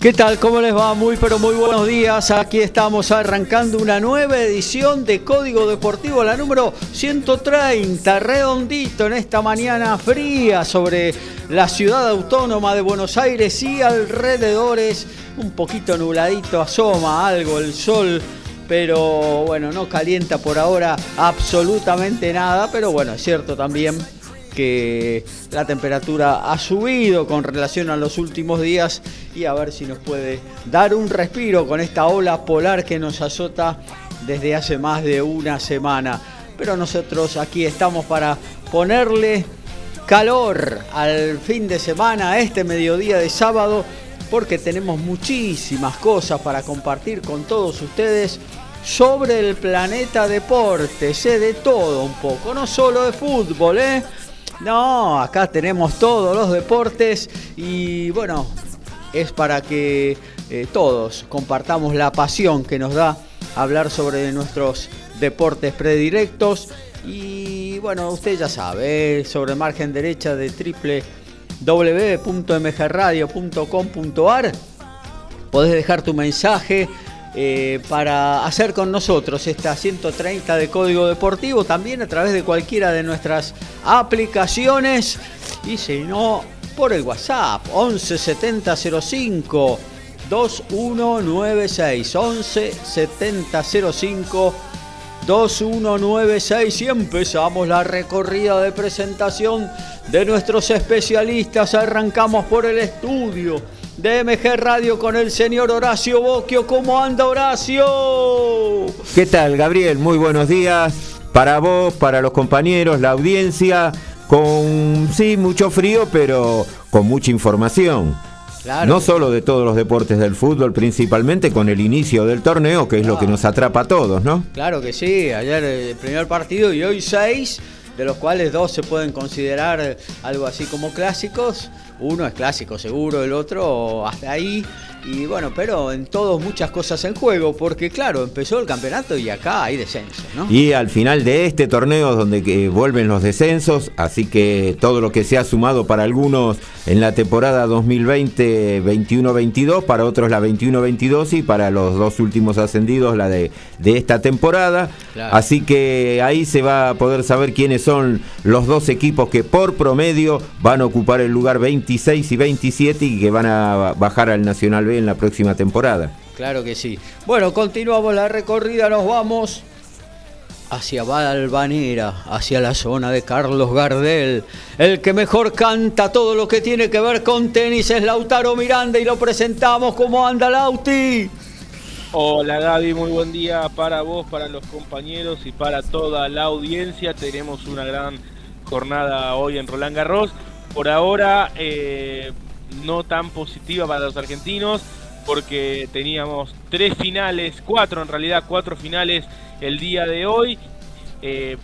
¿Qué tal? ¿Cómo les va? Muy pero muy buenos días. Aquí estamos arrancando una nueva edición de Código Deportivo, la número 130, redondito en esta mañana fría sobre la ciudad autónoma de Buenos Aires y alrededores. Un poquito nubladito, asoma algo el sol, pero bueno, no calienta por ahora absolutamente nada, pero bueno, es cierto también que la temperatura ha subido con relación a los últimos días y a ver si nos puede dar un respiro con esta ola polar que nos azota desde hace más de una semana. Pero nosotros aquí estamos para ponerle calor al fin de semana, a este mediodía de sábado, porque tenemos muchísimas cosas para compartir con todos ustedes sobre el planeta deporte, sé de todo un poco, no solo de fútbol, ¿eh? No, acá tenemos todos los deportes y bueno, es para que eh, todos compartamos la pasión que nos da hablar sobre nuestros deportes predirectos. Y bueno, usted ya sabe, sobre margen derecha de www.mgradio.com.ar podés dejar tu mensaje eh, para hacer con nosotros esta 130 de Código Deportivo, también a través de cualquiera de nuestras aplicaciones. Y si no, por el WhatsApp 11 70 05 2196 11 70 05 2196 y empezamos la recorrida de presentación de nuestros especialistas. Arrancamos por el estudio de MG Radio con el señor Horacio Boquio. ¿Cómo anda Horacio? ¿Qué tal, Gabriel? Muy buenos días para vos, para los compañeros, la audiencia, con sí, mucho frío, pero con mucha información. no solo de todos los deportes del fútbol, principalmente con el inicio del torneo, que es lo que nos atrapa a todos, ¿no? Claro que sí, ayer el primer partido y hoy seis, de los cuales dos se pueden considerar algo así como clásicos. Uno es clásico seguro, el otro hasta ahí. Y bueno, pero en todos muchas cosas en juego, porque claro, empezó el campeonato y acá hay descenso, ¿no? Y al final de este torneo donde que vuelven los descensos, así que todo lo que se ha sumado para algunos en la temporada 2020 21-22, para otros la 21-22 y para los dos últimos ascendidos la de, de esta temporada. Así que ahí se va a poder saber quiénes son los dos equipos que por promedio van a ocupar el lugar 26 y 27 y que van a bajar al Nacional en la próxima temporada. Claro que sí. Bueno, continuamos la recorrida, nos vamos hacia Valvanera, hacia la zona de Carlos Gardel. El que mejor canta todo lo que tiene que ver con tenis es Lautaro Miranda y lo presentamos como anda Lauti. Hola Gaby, muy buen día para vos, para los compañeros y para toda la audiencia. Tenemos una gran jornada hoy en Roland Garros. Por ahora, eh, no tan positiva para los argentinos porque teníamos tres finales, cuatro en realidad, cuatro finales el día de hoy. Eh,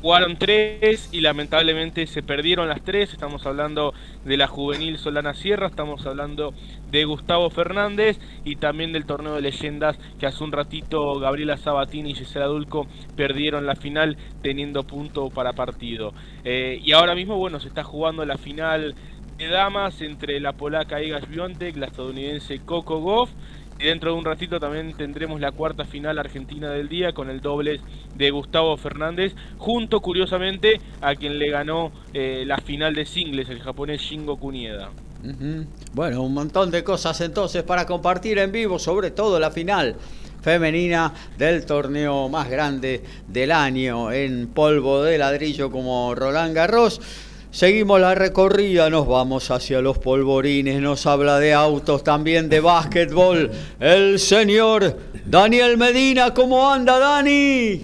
jugaron tres y lamentablemente se perdieron las tres. Estamos hablando de la juvenil Solana Sierra, estamos hablando de Gustavo Fernández y también del torneo de leyendas que hace un ratito Gabriela Sabatini y Gisela Dulco perdieron la final teniendo punto para partido. Eh, y ahora mismo, bueno, se está jugando la final de damas entre la polaca Iga Świątek, la estadounidense Coco Goff. Y dentro de un ratito también tendremos la cuarta final argentina del día con el doble de Gustavo Fernández, junto curiosamente a quien le ganó eh, la final de singles, el japonés Shingo Kunieda. Bueno, un montón de cosas entonces para compartir en vivo, sobre todo la final femenina del torneo más grande del año en polvo de ladrillo como Roland Garros. Seguimos la recorrida, nos vamos hacia los polvorines, nos habla de autos, también de básquetbol. El señor Daniel Medina, ¿cómo anda Dani?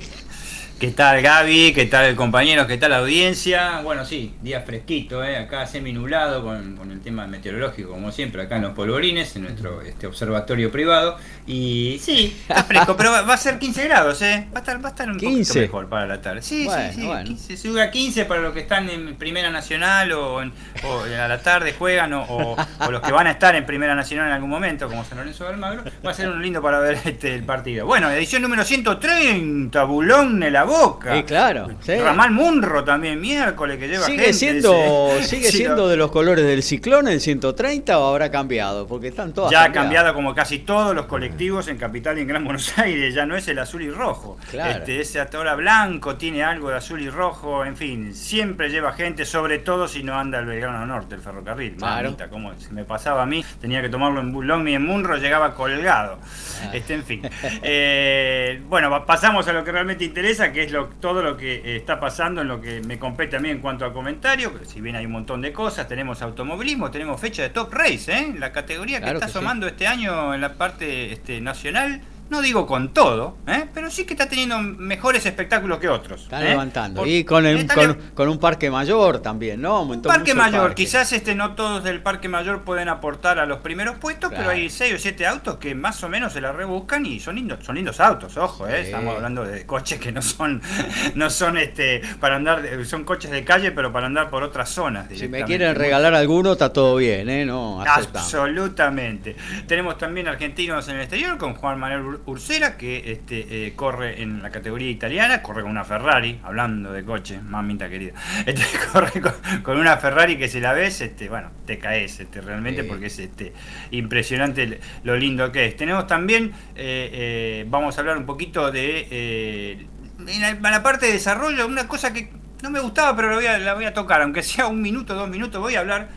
¿Qué tal Gaby? ¿Qué tal compañeros? ¿Qué tal audiencia? Bueno, sí, día fresquito, ¿eh? acá semi-nublado con, con, el tema meteorológico, como siempre, acá en los polvorines, en nuestro este, observatorio privado. Y sí, está fresco, pero va, a ser 15 grados, ¿eh? Va a estar, va a estar un 15. poquito mejor para la tarde. Sí, sí, sí. Bueno. 15, sube a 15 para los que están en Primera Nacional o, en, o a la tarde juegan o, o, o, los que van a estar en Primera Nacional en algún momento, como San Lorenzo del Magro. Va a ser un lindo para ver este, el partido. Bueno, edición número 130, Bulón de la Boca. Sí, claro. Sí. Ramal Munro también, miércoles, que lleva ¿Sigue gente, siendo, ¿sigue siendo de los colores del ciclón el 130 o habrá cambiado? Porque están todas Ya ha cambiado como casi todos los colectivos en Capital y en Gran Buenos Aires, ya no es el azul y rojo. Claro. Este, ese ahora blanco tiene algo de azul y rojo, en fin, siempre lleva gente, sobre todo si no anda el Belgrano Norte, el ferrocarril. Claro. Como se me pasaba a mí, tenía que tomarlo en Bulón y en Munro, llegaba colgado. Ah. Este, en fin. Eh, bueno, pasamos a lo que realmente interesa, que es lo, todo lo que eh, está pasando en lo que me compete a mí en cuanto a comentarios, si bien hay un montón de cosas, tenemos automovilismo, tenemos fecha de Top Race, ¿eh? la categoría Claro que está que sí. asomando este año en la parte este, nacional. No digo con todo, ¿eh? pero sí que está teniendo mejores espectáculos que otros. Están ¿eh? levantando. Por- y con, el- Está con, un parque mayor también, ¿no? Aumentó Parque Mayor, parque. quizás este no todos del Parque Mayor pueden aportar a los primeros puestos, Claro. pero hay seis o siete autos que más o menos se la rebuscan y son lindos, son lindos autos, ojo, ¿eh? Sí. estamos hablando de coches que no son, no son este para andar, de- son coches de calle, pero para andar por otras zonas. Si me quieren regalar alguno, está todo bien, ¿eh? No, aceptamos. Absolutamente. Tenemos también argentinos en el exterior con Juan Manuel Ursera, que este, eh, corre en la categoría italiana, corre con una Ferrari, hablando de coche, mamita querida. Este, corre con, con una Ferrari que si la ves, este, bueno, te caes este, realmente Sí. porque es este, impresionante lo lindo que es. Tenemos también, eh, eh, vamos a hablar un poquito de... en la, en la parte de desarrollo, una cosa que no me gustaba, pero la voy, a, la voy a tocar, aunque sea un minuto, dos minutos, voy a hablar,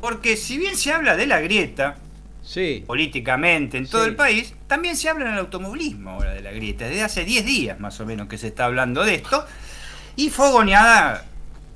porque si bien se habla de la grieta, Sí. políticamente en todo Sí. el país, también se habla en el automovilismo ahora de la grieta, desde hace 10 días más o menos que se está hablando de esto, y fogoneada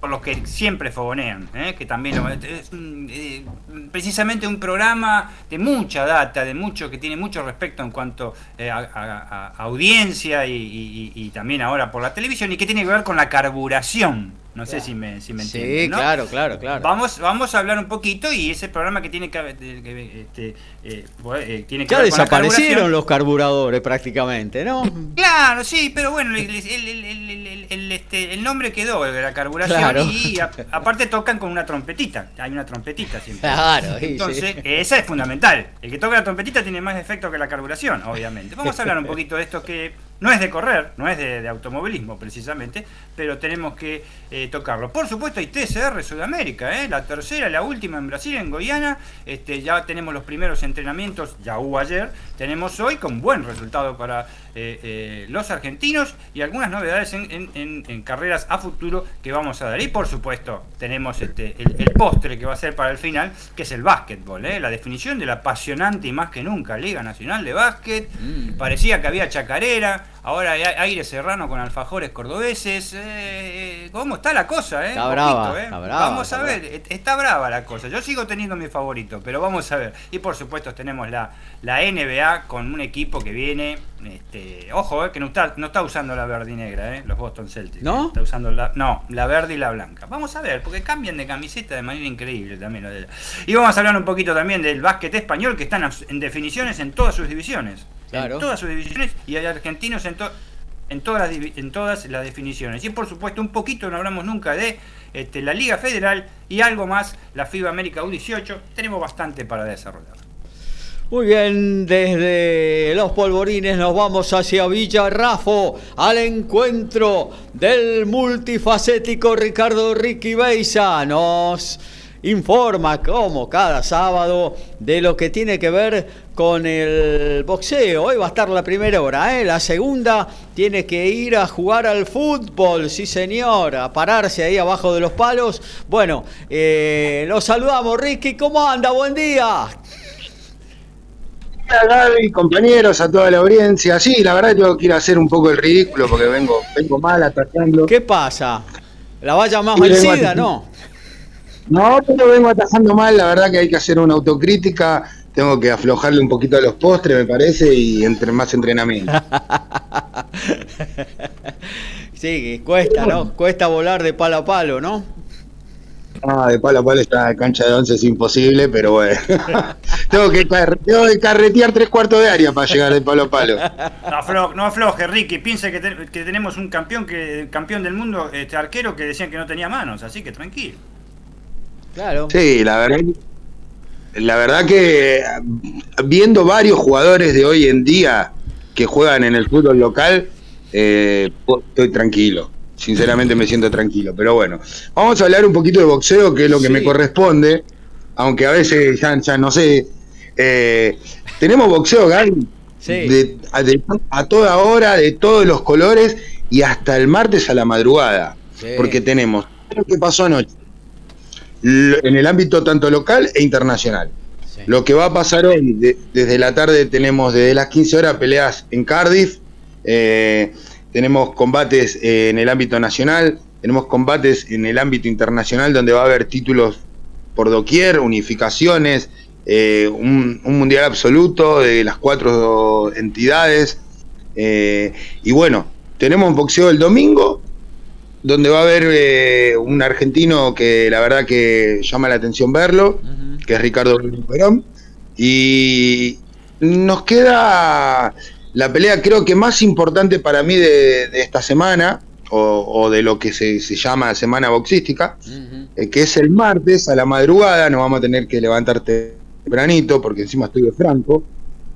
por los que siempre fogonean, ¿eh? que también lo- es un, eh, precisamente un programa de mucha data, de mucho que tiene mucho respecto en cuanto eh, a, a- a audiencia y, y- y- y también ahora por la televisión y que tiene que ver con la carburación. No sé si me, si me Sí, entienden. ¿no? claro, claro, claro. Vamos, vamos a hablar un poquito y ese programa que tiene que, que, este, eh, eh, tiene que Ya ver desaparecieron los carburadores prácticamente, ¿no? Claro, sí, pero bueno, el, el- el- este, el nombre quedó, el de la carburación, Claro. y a- aparte tocan con una trompetita, hay una trompetita siempre. Claro, sí, Entonces, sí. esa es fundamental. El que toca la trompetita tiene más efecto que la carburación, obviamente. Vamos a hablar un poquito de esto que no es de correr, no es de, de automovilismo precisamente, pero tenemos que eh, tocarlo. Por supuesto, hay TCR Sudamérica, ¿eh? la tercera, la última en Brasil, en Goiânia. Este, ya tenemos los primeros entrenamientos, ya hubo ayer, tenemos hoy con buen resultado para eh, los argentinos y algunas novedades en, en- en- en carreras a futuro que vamos a dar. Y por supuesto, tenemos este, el, el postre que va a ser para el final, que es el básquetbol, la definición de la apasionante y más que nunca Liga Nacional de Básquet. Mm. Parecía que había chacarera, ahora hay aire serrano con alfajores cordobeses. eh, ¿Cómo está la cosa? Eh? Está brava, eh. está brava, Vamos está a ver, est- está brava la cosa. Yo sigo teniendo mi favorito, pero vamos a ver. Y por supuesto tenemos la, la NBA con un equipo que viene, este, ojo, eh, que no está, no está usando la verde y negra, eh, los Boston Celtics. ¿No? eh, Está usando la, no, la verde y la blanca. Vamos a ver, porque cambian de camiseta de manera increíble también. Y vamos a hablar un poquito también del básquet español, que están en definiciones en todas sus divisiones. Claro. En todas sus divisiones y hay argentinos en, to- en, todas las, divi- en todas las definiciones. Y por supuesto, un poquito no hablamos nunca de este, la Liga Federal y algo más, la FIBA América U18. Tenemos bastante para desarrollar. Muy bien, desde los polvorines nos vamos hacia Villarrafo al encuentro del multifacético Ricardo Ricky Beisa. Nos informa como cada sábado de lo que tiene que ver con el boxeo. Hoy va a estar la primera hora, ¿eh? la segunda tiene que ir a jugar al fútbol, sí señor, a pararse ahí abajo de los palos. Bueno, eh, los saludamos Ricky, ¿cómo anda? Buen día. día, Gaby, compañeros, a toda la audiencia. Sí, la verdad yo quiero hacer un poco el ridículo porque vengo, vengo mal atacando. ¿Qué pasa? ¿La vaya más vencida, no? No, pero vengo atajando mal, la verdad que hay que hacer una autocrítica. Tengo que aflojarle un poquito a los postres, me parece, y entre más entrenamiento. Sí, cuesta, ¿no? Cuesta volar de palo a palo, ¿no? Ah, de palo a palo esta cancha de once es imposible, pero bueno. tengo, que tengo que carretear tres cuartos de área para llegar de palo a palo. No, aflo- no afloje, Ricky. Piense que, te- que tenemos un campeón que campeón del mundo, este arquero, que decían que no tenía manos, así que tranquilo. Claro. Sí, la verdad, la verdad que viendo varios jugadores de hoy en día que juegan en el fútbol local, eh, estoy tranquilo. Sinceramente me siento tranquilo. Pero bueno, vamos a hablar un poquito de boxeo, que es lo que Sí. me corresponde, aunque a veces ya, ya no sé. Eh, tenemos boxeo, Gaby, Sí. de, a, de- a toda hora, de todos los colores y hasta el martes a la madrugada. Sí. Porque tenemos lo que pasó anoche en el ámbito tanto local e internacional. Sí. Lo que va a pasar hoy, de- desde la tarde tenemos desde las 15 horas peleas en Cardiff, eh, tenemos combates eh, en el ámbito nacional, tenemos combates en el ámbito internacional donde va a haber títulos por doquier, unificaciones, eh, un, un mundial absoluto de las cuatro entidades. y bueno, tenemos boxeo el domingo, donde va a haber eh, un argentino que la verdad que llama la atención verlo, que es Ricardo Perón. Y nos queda la pelea creo que más importante para mí de, de esta semana, o, o de lo que se, se llama semana boxística, eh, que es el martes a la madrugada, nos vamos a tener que levantar tempranito, porque encima estoy de Franco,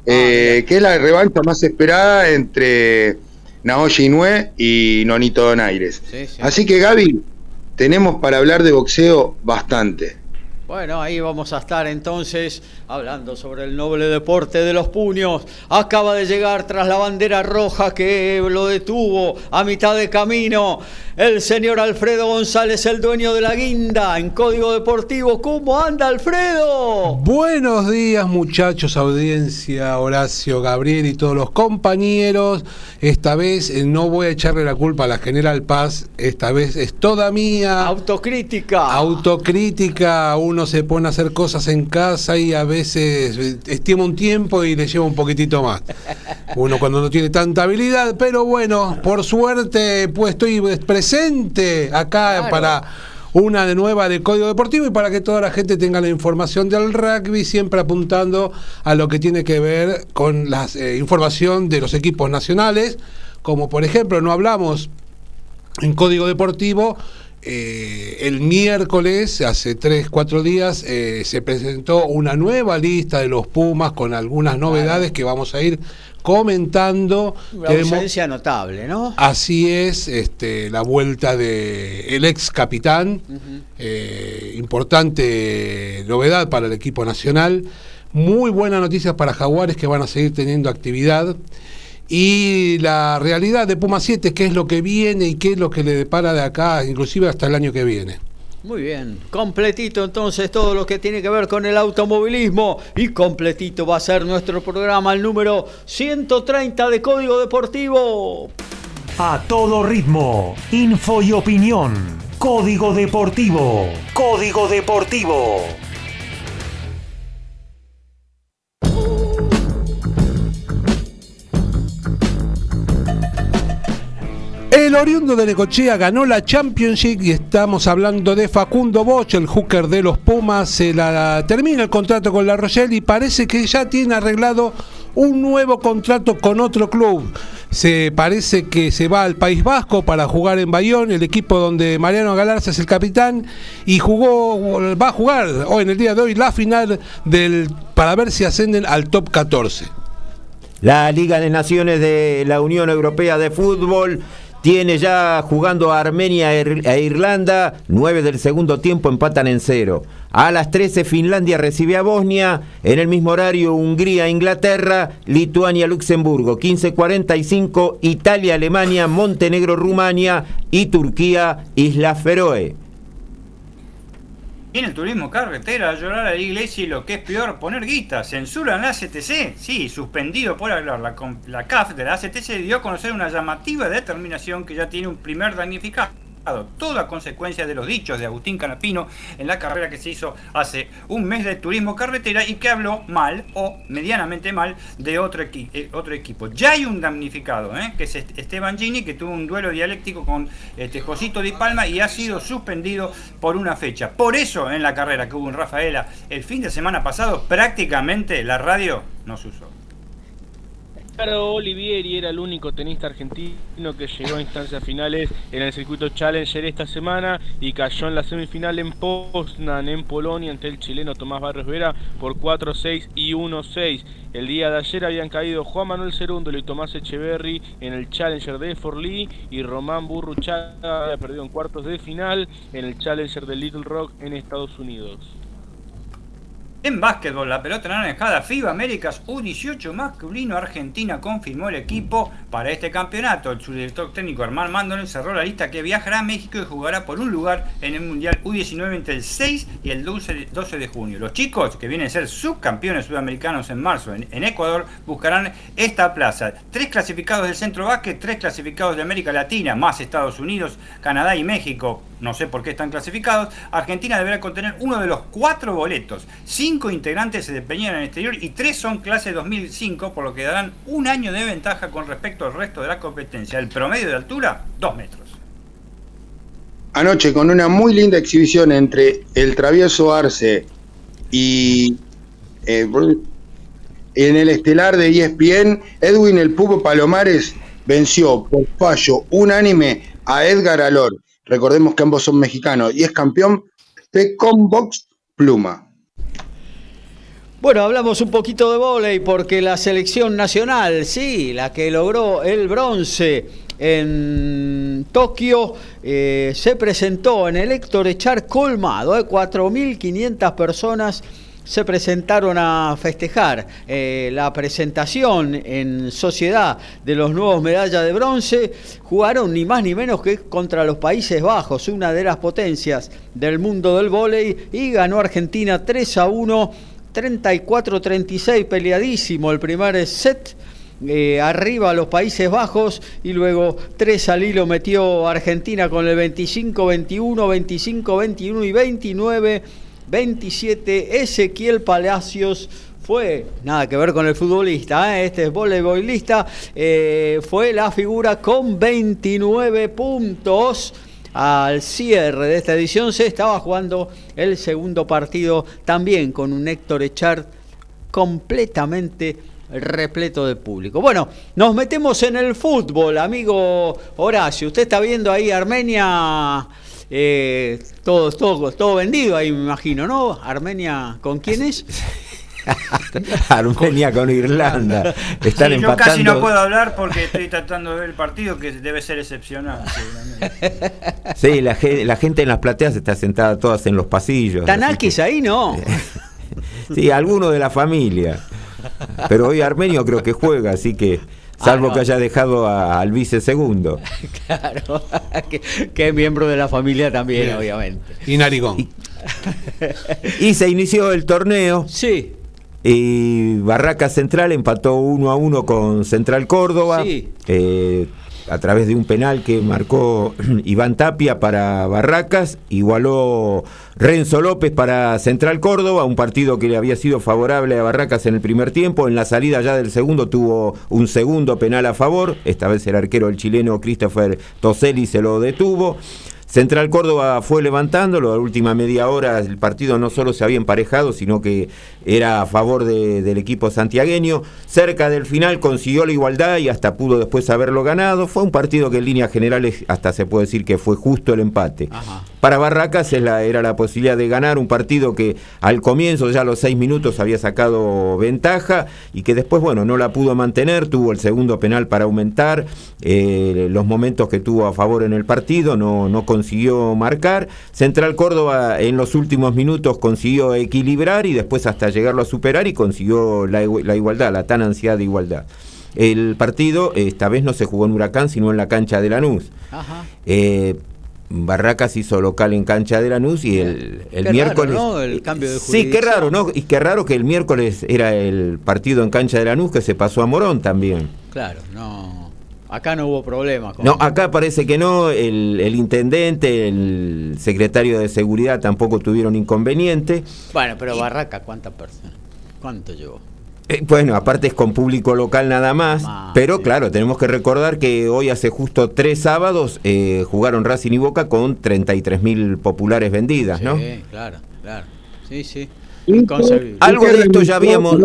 eh, mira. que es la revancha más esperada entre Naoya Inoue y Nonito Donaires. Sí, sí. Así que Gaby, tenemos para hablar de boxeo bastante. Bueno, ahí vamos a estar entonces hablando sobre el noble deporte de los puños. Acaba de llegar tras la bandera roja que lo detuvo a mitad de camino el señor Alfredo González, el dueño de la guinda en Código Deportivo. ¿Cómo anda Alfredo? Buenos días muchachos, audiencia, Horacio, Gabriel y todos los compañeros. Esta vez eh, no voy a echarle la culpa a la General Paz, esta vez es toda mía. Autocrítica. Autocrítica, uno se pone a hacer cosas en casa y a veces eh, estima un tiempo y le lleva un poquitito más. Uno cuando no tiene tanta habilidad, pero bueno, por suerte pues estoy presente acá Claro. para una de nueva de Código Deportivo y para que toda la gente tenga la información del rugby, siempre apuntando a lo que tiene que ver con la información de los equipos nacionales, como por ejemplo no hablamos en Código Deportivo. Eh, el miércoles, hace 3, 4 días, eh, se presentó una nueva lista de los Pumas con algunas novedades que vamos a ir comentando. Una Tenemos- ausencia notable, ¿no? Así es, este, la vuelta de el ex capitán, eh, importante novedad para el equipo nacional, muy buenas noticias para Jaguares que van a seguir teniendo actividad y la realidad de Puma 7, qué es lo que viene y qué es lo que le depara de acá, inclusive hasta el año que viene. Muy bien, completito entonces todo lo que tiene que ver con el automovilismo y completito va a ser nuestro programa, el número 130 de Código Deportivo. A todo ritmo, info y opinión. Código Deportivo. Código Deportivo. El oriundo de Necochea ganó la Championship y estamos hablando de Facundo Bosch, el hooker de los Pumas. Se la termina el contrato con la Rochelle y parece que ya tiene arreglado un nuevo contrato con otro club. Se parece que se va al País Vasco para jugar en Bayón, el equipo donde Mariano Galarza es el capitán y jugó va a jugar hoy en el día de hoy la final para ver si ascenden al top 14. La Liga de Naciones de la Unión Europea de Fútbol tiene ya jugando a Armenia e e Irlanda. 9 del segundo tiempo empatan en cero. A las 13 Finlandia recibe a Bosnia. En el mismo horario Hungría, Inglaterra, Lituania, Luxemburgo. 15.45 Italia, Alemania, Montenegro, Rumania y Turquía, Islas Feroe. En el turismo carretera, llorar a la iglesia y lo que es peor, poner guita. ¿Censuran la ACTC? Sí, suspendido por hablar. La, la CAF de la ACTC dio a conocer una llamativa determinación que ya tiene un primer damnificado toda consecuencia de los dichos de Agustín Canapino en la carrera que se hizo hace un mes de turismo carretera y que habló mal o medianamente mal de otro, eh, equipo. Ya hay un damnificado, ¿eh? que es Esteban Gini, que tuvo un duelo dialéctico con este, Josito Di Palma y ha sido suspendido por una fecha. Por eso en la carrera que hubo en Rafaela el fin de semana pasado prácticamente la radio no se usó. Claro, Olivieri era el único tenista argentino que llegó a instancias finales en el circuito Challenger esta semana y cayó en la semifinal en Poznan, en Polonia, ante el chileno Tomás Barros Vera por 4-6 y 1-6. El día de ayer habían caído Juan Manuel Cerúndolo y Tomás Echeverry en el Challenger de Forlí y Román Burruchaga había perdido en cuartos de final en el Challenger de Little Rock en Estados Unidos. En básquetbol, la pelota naranjada FIBA Américas U18 masculino Argentina confirmó el equipo para este campeonato. El subdirector técnico Armand Mandon cerró la lista que viajará a México y jugará por un lugar en el Mundial U19 entre el 6 y el 12 de junio. Los chicos, que vienen a ser subcampeones sudamericanos en marzo en, Ecuador, buscarán esta plaza. Tres clasificados del centro básquet, tres clasificados de América Latina, más Estados Unidos, Canadá y México. No sé por qué están clasificados. Argentina deberá contener uno de los cuatro boletos cinco integrantes se desempeñan en el exterior y tres son clase 2005, por lo que darán un año de ventaja con respecto al resto de la competencia. El promedio de altura, dos metros. Anoche, con una muy linda exhibición entre el travieso Arce y eh, en el estelar de ESPN, Edwin el Pupo Palomares venció por fallo unánime a Edgar Alor. Recordemos que ambos son mexicanos y es campeón de Combox Pluma. Bueno, hablamos un poquito de vóley porque la selección nacional, sí, la que logró el bronce en Tokio, eh, se presentó en el Héctor Echar colmado, eh, 4.500 personas se presentaron a festejar eh, la presentación en sociedad de los nuevos medallas de bronce. Jugaron ni más ni menos que contra los Países Bajos, una de las potencias del mundo del vóley, y ganó Argentina 3 a 1 34-36, peleadísimo el primer set. Eh, arriba los Países Bajos y luego 3 al hilo metió Argentina con el 25-21, 25-21 y 29-27. Ezequiel Palacios fue, nada que ver con el futbolista, ¿eh? este es voleibolista, eh, fue la figura con 29 puntos al cierre de esta edición se estaba jugando el segundo partido también con un Héctor Echard completamente repleto de público. Bueno, nos metemos en el fútbol, amigo Horacio. Usted está viendo ahí Armenia, eh, todo, todo, todo vendido ahí, me imagino, ¿no? Armenia, ¿con quién es? Armenia con Irlanda. Están Yo casi no puedo hablar porque estoy tratando de ver el partido que debe ser excepcional. Sí, la, gente en las plateas está sentada todas en los pasillos. Tanakis ahí no. sí, alguno de la familia. Pero hoy Armenio creo que juega, así que salvo ah, que haya dejado al vice segundo. Claro, que, es miembro de la familia también, obviamente. Y Narigón. y se inició el torneo. Sí. Y Barraca Central empató uno a uno con Central Córdoba. Eh, a través de un penal que marcó Iván Tapia para Barracas, igualó Renzo López para Central Córdoba, un partido que le había sido favorable a Barracas en el primer tiempo, en la salida ya del segundo tuvo un segundo penal a favor, esta vez el arquero el chileno Christopher Toselli se lo detuvo. Central Córdoba fue levantándolo, a la última media hora el partido no solo se había emparejado, sino que era a favor del equipo santiagueño. Cerca del final consiguió la igualdad y hasta pudo después haberlo ganado. Fue un partido que en líneas generales hasta se puede decir que fue justo el empate. Para Barracas era la posibilidad de ganar un partido que al comienzo, ya a los seis minutos, había sacado ventaja y que después, bueno, no la pudo mantener. Tuvo el segundo penal para aumentar eh, los momentos que tuvo a favor en el partido, no, no consiguió marcar. Central Córdoba en los últimos minutos consiguió equilibrar y después hasta llegarlo a superar y consiguió la, igualdad, la tan ansiada igualdad. El partido esta vez no se jugó en Huracán, sino en la cancha de Lanús. Ajá. Eh, Barracas hizo local en cancha de Lanús y el, el Qué miércoles. raro, ¿no? El cambio de Sí, qué raro, ¿no? Y qué raro que el miércoles era el partido en cancha de Lanús que se pasó a Morón también. Claro, no. Acá no hubo problema. Con... No, acá parece que no, el, el intendente, el secretario de seguridad tampoco tuvieron inconveniente. Bueno, pero Barraca, ¿cuántas personas? ¿Cuánto llevó? Eh, bueno, aparte es con público local nada más, Más, pero sí. claro, tenemos que recordar que hoy hace justo tres sábados eh, jugaron Racing y Boca con 33 mil populares vendidas, ¿no? Sí, claro, claro. Sí, sí. Y Algo de esto ya habíamos-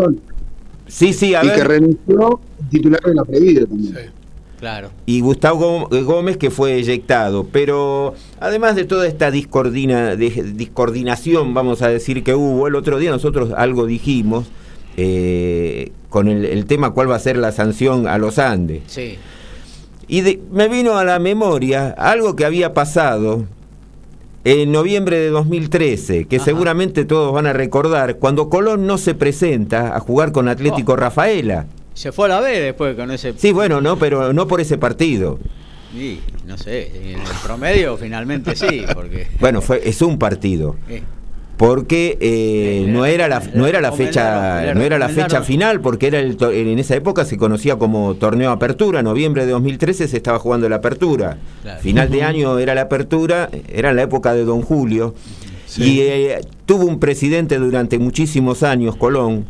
Sí, sí, a Y que renunció titular de la Previda también. Claro. y Gustavo Gó- Gómez que fue eyectado. Pero además de toda esta discordina, discoordinación, vamos a decir que hubo, el otro día nosotros algo dijimos eh, con el, el tema cuál va a ser la sanción a los Andes. Sí. Y de- me vino a la memoria algo que había pasado en noviembre de 2013, que Ajá. seguramente todos van a recordar, cuando Colón no se presenta a jugar con Atlético Oh. Rafaela. Se fue a la B después con ese. Sí, bueno, no, pero no por ese partido. Y, no sé, en el promedio finalmente sí, porque. Bueno, fue es un partido, Eh, porque eh, Sí, no era la no era la fecha no era la fecha final, porque era el en esa época se conocía como torneo apertura. Noviembre de 2013 se estaba jugando la apertura. Claro. Final de año era la apertura, era la época de Don Julio. Sí. Y eh, tuvo un presidente durante muchísimos años, Colón,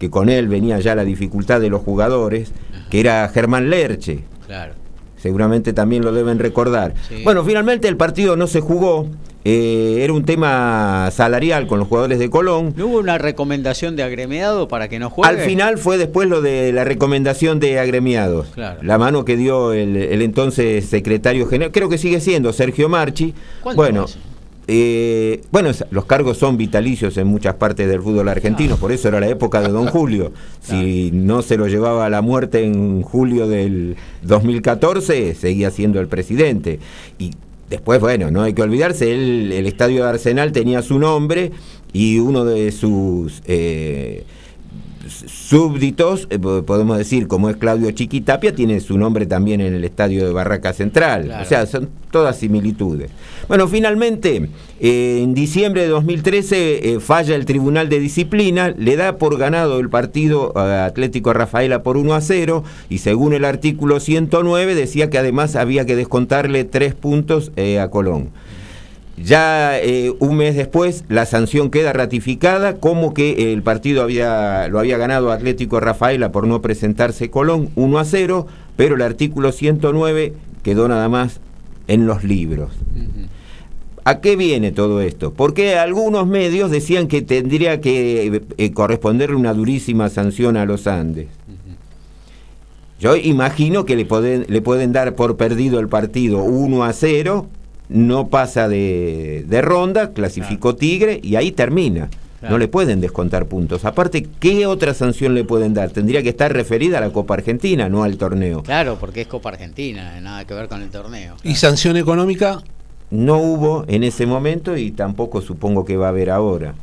que con él venía ya la dificultad de los jugadores, que era Germán Lerche. claro. Seguramente también lo deben recordar. Sí. Bueno, finalmente el partido no se jugó. eh, era un tema salarial con los jugadores de Colón. ¿No hubo una recomendación de agremiado para que no juegue? Al final fue después lo de la recomendación de agremiados. Claro. La mano que dio el, el entonces secretario general, creo que sigue siendo Sergio Marchi. ¿Cuánto Bueno? Eh, bueno, los cargos son vitalicios en muchas partes del fútbol argentino, por eso era la época de Don Julio. Si no se lo llevaba a la muerte en julio del 2014, seguía siendo el presidente. Y después, bueno, no hay que olvidarse, él- el estadio de Arsenal tenía su nombre y uno de sus... eh, súbditos, eh, po- podemos decir, como es Claudio Chiquitapia, tiene su nombre también en el estadio de Barraca Central. Claro. O sea, son todas similitudes. Bueno, finalmente, eh, en diciembre de 2013 eh, falla el Tribunal de Disciplina, le da por ganado el partido Atlético Rafaela por 1 a 0 y según el artículo 109 decía que además había que descontarle tres puntos eh, a Colón. Ya eh, un mes después la sanción queda ratificada como que el partido había, lo había ganado Atlético Rafaela por no presentarse Colón 1 a 0, pero el artículo 109 quedó nada más en los libros. ¿A qué viene todo esto? Porque algunos medios decían que tendría que eh, corresponderle una durísima sanción a los Andes. Yo imagino que le pueden, le pueden dar por perdido el partido 1 a 0, no pasa de, de ronda, clasificó Tigre y ahí termina. Claro. No le pueden descontar puntos. Aparte, ¿qué otra sanción le pueden dar? Tendría que estar referida a la Copa Argentina, no al torneo. Claro, porque es Copa Argentina, nada que ver con el torneo. ¿Y sanción económica? No hubo en ese momento y tampoco supongo que va a haber ahora.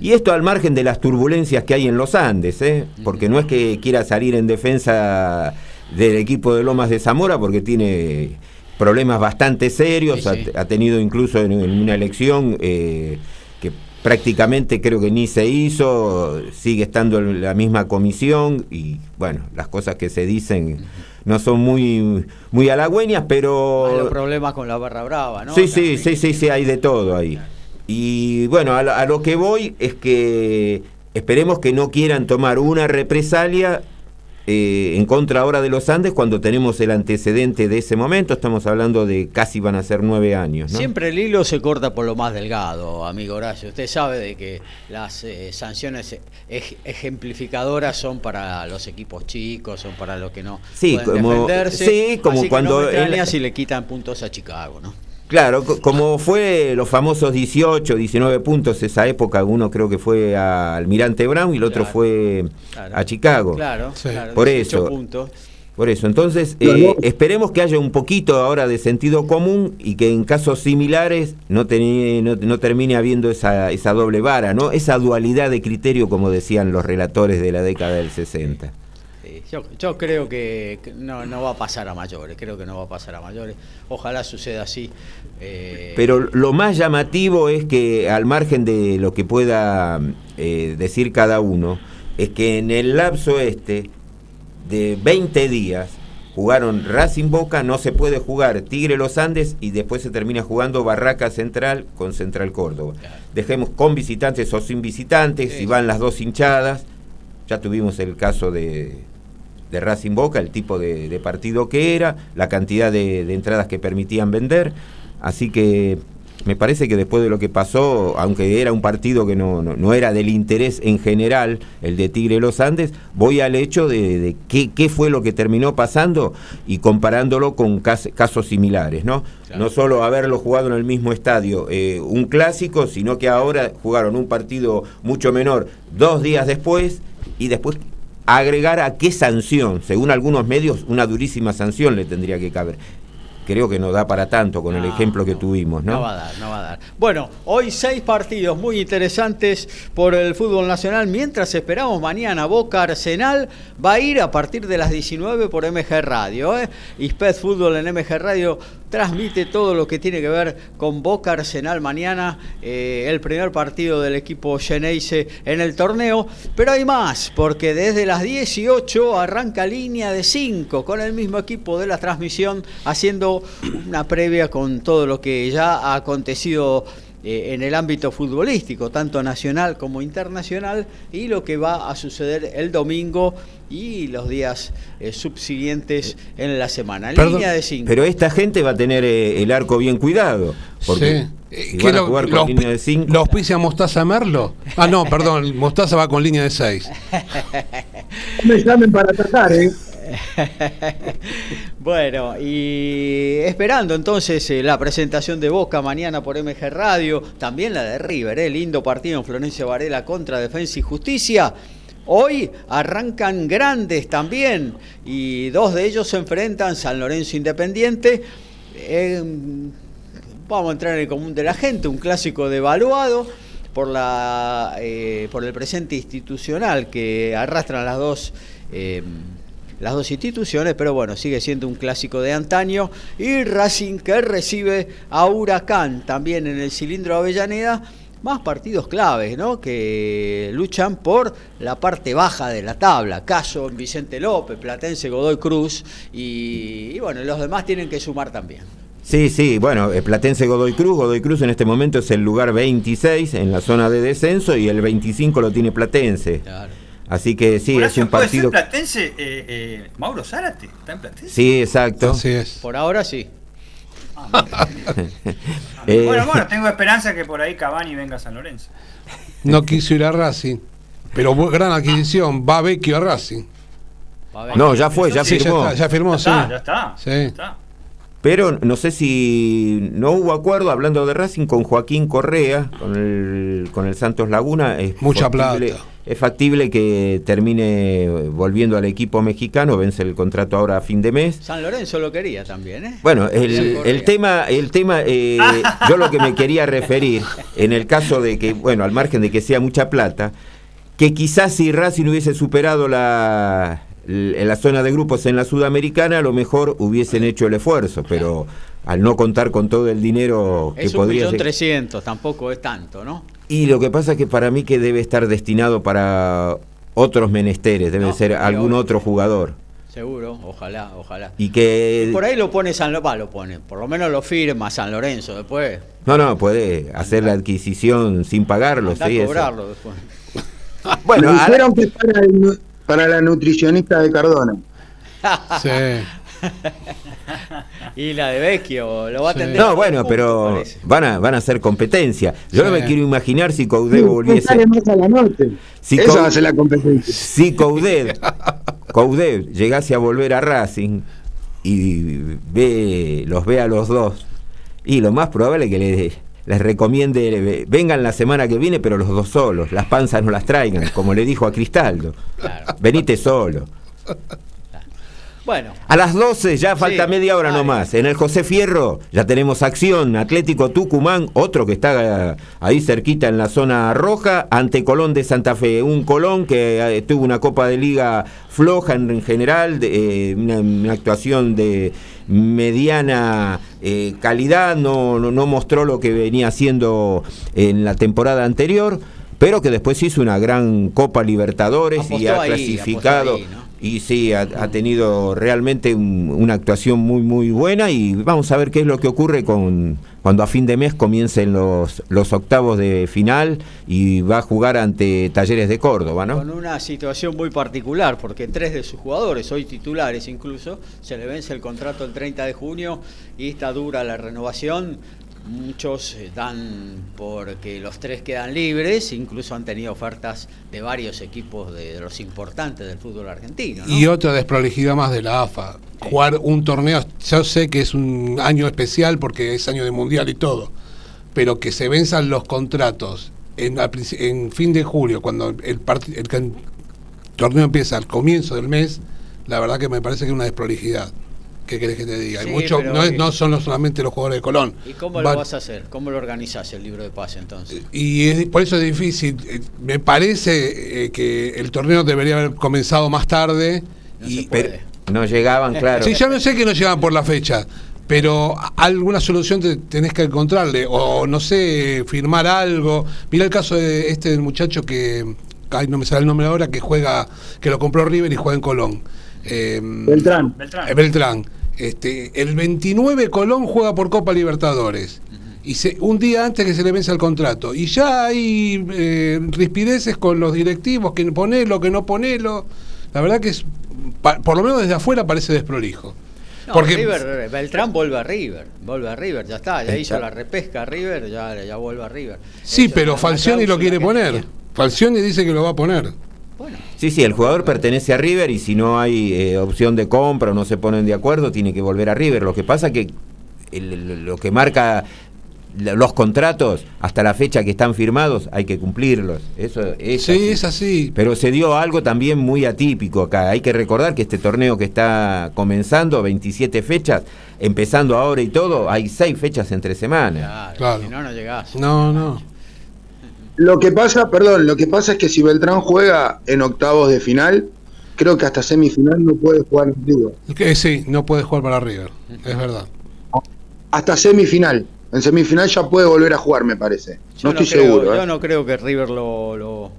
Y esto al margen de las turbulencias que hay en los Andes, ¿eh? porque no es que quiera salir en defensa del equipo de Lomas de Zamora, porque tiene problemas bastante serios, Sí, ha- tenido incluso en, en una elección eh, que prácticamente creo que ni se hizo, sigue estando en la misma comisión y bueno, las cosas que se dicen no son muy, muy halagüeñas, pero... Hay los problemas con la barra brava, ¿no? Sí, sí, sí, sí, sí, hay de todo ahí. Y bueno, a lo que voy es que esperemos que no quieran tomar una represalia eh, en contra ahora de los Andes cuando tenemos el antecedente de ese momento. Estamos hablando de casi van a ser nueve años, ¿no? Siempre el hilo se corta por lo más delgado, amigo Horacio. Usted sabe de que las eh, sanciones ej- ejemplificadoras son para los equipos chicos, son para los que no Sí, pueden como- defenderse. sí, como Así que cuando no me extraña el- si le quitan puntos a Chicago, ¿no? Claro, co- como fue los famosos 18, 19 puntos esa época, uno creo que fue a Almirante Brown y el otro Claro. fue Claro. a Chicago. Claro, Sí. claro, Por 18 eso. puntos. Por eso, entonces, eh, esperemos que haya un poquito ahora de sentido común y que en casos similares no, no, no termine habiendo esa, esa doble vara, ¿no? Esa dualidad de criterio, como decían los relatores de la década del 60. Sí. Yo, yo creo que no, no va a pasar a mayores, creo que no va a pasar a mayores. Ojalá suceda así. eh, Pero lo más llamativo es que, al margen de lo que pueda eh, decir cada uno, es que en el lapso este de 20 días jugaron Racing Boca, no se puede jugar Tigre Los Andes y después se termina jugando Barraca Central con Central Córdoba. Dejemos con visitantes o sin visitantes, Sí. si van las dos hinchadas. Ya tuvimos el caso de, de Racing Boca, el tipo de, de partido que era, la cantidad de, de entradas que permitían vender. Así que me parece que después de lo que pasó, aunque era un partido que no, no, no era del interés en general, el de Tigre Los Andes, voy al hecho de, de qué, qué fue lo que terminó pasando y comparándolo con cas- casos similares, ¿no? Claro. No solo haberlo jugado en el mismo estadio, eh, un clásico, sino que ahora jugaron un partido mucho menor dos días después y después agregar a qué sanción, según algunos medios, una durísima sanción le tendría que caber. Creo que no da para tanto con el ejemplo que no, tuvimos, ¿no? No va a dar, no va a dar. Bueno, hoy seis partidos muy interesantes por el fútbol nacional. Mientras esperamos mañana Boca Arsenal, va a ir a partir de las 19 por MG Radio. ¿eh? Isped Fútbol en MG Radio transmite todo lo que tiene que ver con Boca Arsenal mañana, eh, el primer partido del equipo Geneise en el torneo. Pero hay más, porque desde las 18 arranca línea de 5 con el mismo equipo de la transmisión, haciendo una previa con todo lo que ya ha acontecido eh, en el ámbito futbolístico, tanto nacional como internacional, y lo que va a suceder el domingo y los días eh, subsiguientes en la semana. Perdón, línea de 5. Pero esta gente va a tener eh, el arco bien cuidado. Porque Sí. Eh, si ¿qué van a lo- jugar con línea de 5. ¿Lo auspicia Mostaza Merlo? Ah, no, perdón, Mostaza va con línea de 6. No me llamen para atacar, ¿eh? Bueno, y esperando entonces eh, la presentación de Boca mañana por MG Radio, también la de River, eh, lindo partido en Florencia Varela contra Defensa y Justicia. Hoy arrancan grandes también y dos de ellos se enfrentan, San Lorenzo Independiente. eh, vamos a entrar en el común de la gente, un clásico devaluado por, la, eh, por el presente institucional que arrastran las dos, eh, las dos instituciones, pero bueno, sigue siendo un clásico de antaño. Y Racing que recibe a Huracán también en el cilindro Avellaneda. Más partidos claves, ¿no? Que luchan por la parte baja de la tabla. Caso Vicente López, Platense, Godoy Cruz. Y, y bueno, los demás tienen que sumar también. Sí, sí, bueno, eh, Platense Godoy Cruz. Godoy Cruz en este momento es el lugar 26 en la zona de descenso y el 25 lo tiene Platense. Claro. Así que sí, es un ¿puede partido. ser Platense? Eh, eh, Mauro Zárate, ¿está en Platense? Sí, exacto. Así es. Por ahora sí. Eh, Bueno, bueno, tengo esperanza que por ahí Cavani venga a San Lorenzo. No quiso ir a Racing, pero gran adquisición, va Vecchio a Racing. Va. No, ya fue, ya Sí, ya firmó. está, ya firmó, Ya sí. está, ya está. Sí. ya está. Pero no sé si no hubo acuerdo, hablando de Racing, con Joaquín Correa, con el, con el Santos Laguna. Es Mucha plata. Es factible que termine volviendo al equipo mexicano, vence el contrato ahora a fin de mes. San Lorenzo lo quería también, ¿eh? Bueno, el, el tema, el tema eh, yo lo que me quería referir, en el caso de que, bueno, al margen de que sea mucha plata, que quizás si Racing hubiese superado la, la zona de grupos en la Sudamericana, a lo mejor hubiesen hecho el esfuerzo, pero al no contar con todo el dinero que Es un podría millón ser- trescientos, tampoco es tanto, ¿no? Y lo que pasa es que para mí que debe estar destinado para otros menesteres, debe No, ser algún otro jugador. Seguro, ojalá, ojalá. Y que... Por ahí lo pone San Lorenzo, lo pone, por lo menos lo firma San Lorenzo después. No, no, puede hacer la adquisición sin pagarlo, sí, cobrarlo después. Bueno, Me ahora- dijeron que es para, el para la nutricionista de Cardona. Sí. Y la de Vecchio, lo va a Sí. atender. no, bueno, pero van a, van a hacer competencia. Yo no me quiero imaginar si Coudet ¿qué volviese. sale más a la noche? Si ser la competencia. Si Coudet, Coudet llegase a volver a Racing y ve, los ve a los dos, y lo más probable es que le- les recomiende, vengan la semana que viene, pero los dos solos, las panzas no las traigan, como le dijo a Cristaldo. Claro. Venite solo. Bueno. A las 12 ya falta Sí, media hora dale. nomás. En el José Fierro ya tenemos acción. Atlético Tucumán, otro que está eh, ahí cerquita en la zona roja, ante Colón de Santa Fe. Un Colón que eh, tuvo una Copa de Liga floja en, en general, de, eh, una, una actuación de mediana eh, calidad, no, no, no mostró lo que venía haciendo en la temporada anterior. Pero que después hizo una gran Copa Libertadores y ha ahí, clasificado. apostó ahí, ¿no? Y sí, ha, tenido realmente un- una actuación muy muy buena y vamos a ver qué es lo que ocurre con cuando a fin de mes comiencen los, los octavos de final y va a jugar ante Talleres de Córdoba, ¿no? Con una situación muy particular, porque tres de sus jugadores, hoy titulares incluso, se le vence el contrato el 30 de junio y está dura la renovación. Muchos eh, dan porque los tres quedan libres, incluso han tenido ofertas de varios equipos de, de los importantes del fútbol argentino. ¿no? Y otra desprolijidad más de la AFA. Jugar un torneo, yo sé que es un año especial porque es año de mundial y todo, pero que se venzan los contratos en, en fin de julio, cuando el, el torneo empieza al comienzo del mes, la verdad que me parece que es una desprolijidad. ¿Qué querés que te diga? Hay Sí, mucho, pero- no, es- no son los- solamente los jugadores de Colón. ¿Y cómo Va- lo vas a hacer? ¿Cómo lo organizás el libro de pase entonces? y es- por eso es difícil. Eh, Me parece eh, que el torneo debería haber comenzado más tarde. No y, se puede. No llegaban, claro. Sí, ya no sé que no llegan por la fecha, pero alguna solución te- tenés que encontrarle, o no sé, firmar algo. Mira el caso de este del muchacho que, ay, no me sale el nombre ahora, que juega, que lo compró River y juega en Colón. Eh, Beltrán. Beltrán. eh, Beltrán. Este, el 29 Colón juega por Copa Libertadores. Y se- un día antes que se le vence el contrato. Y ya hay eh, rispideces con los directivos, que ponelo, que no ponelo. La verdad que es, pa- por lo menos desde afuera parece desprolijo. No, Porque River, Beltrán vuelve a River, vuelve a River, ya está, ya hizo la repesca a River, ya, ya vuelve a River. sí, pero Falcioni lo quiere poner. Falcioni dice que lo va a poner. Bueno, Sí, sí, el jugador pertenece a River y si no hay eh, opción de compra o no se ponen de acuerdo, tiene que volver a River. Lo que pasa que el- el- lo que marca los contratos hasta la fecha que están firmados hay que cumplirlos. Eso es sí, así. es así. Pero se dio algo también muy atípico acá. Hay que recordar que este torneo que está comenzando, 27 fechas, empezando ahora y todo, hay 6 fechas entre semanas. claro, Claro. si no, no llegás. No, no. Lo que pasa, perdón, lo que pasa es que si Beltrán juega en octavos de final, creo que hasta semifinal no puede jugar en River. Que sí, no puede jugar para River. Es verdad. Hasta semifinal. En semifinal ya puede volver a jugar, me parece. Yo no estoy creo, seguro. Yo ¿eh? no creo que River lo, lo,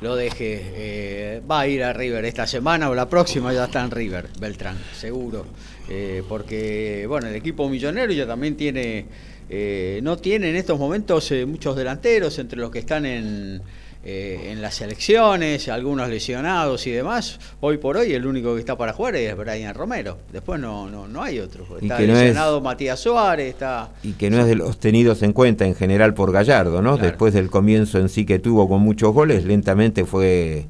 lo deje. eh, va a ir a River esta semana o la próxima ya está en River, Beltrán, seguro. Eh, porque, bueno, el equipo millonario ya también tiene. Eh, no tiene en estos momentos eh, muchos delanteros entre los que están en, eh, en las selecciones, algunos lesionados y demás. Hoy por hoy el único que está para jugar es Brian Romero. Después no, no, no hay otro. Y Está que no es- lesionado Matías Suárez, está. Y que no es de los tenidos en cuenta en general por Gallardo, ¿no? Claro. Después del comienzo en sí que tuvo con muchos goles, lentamente fue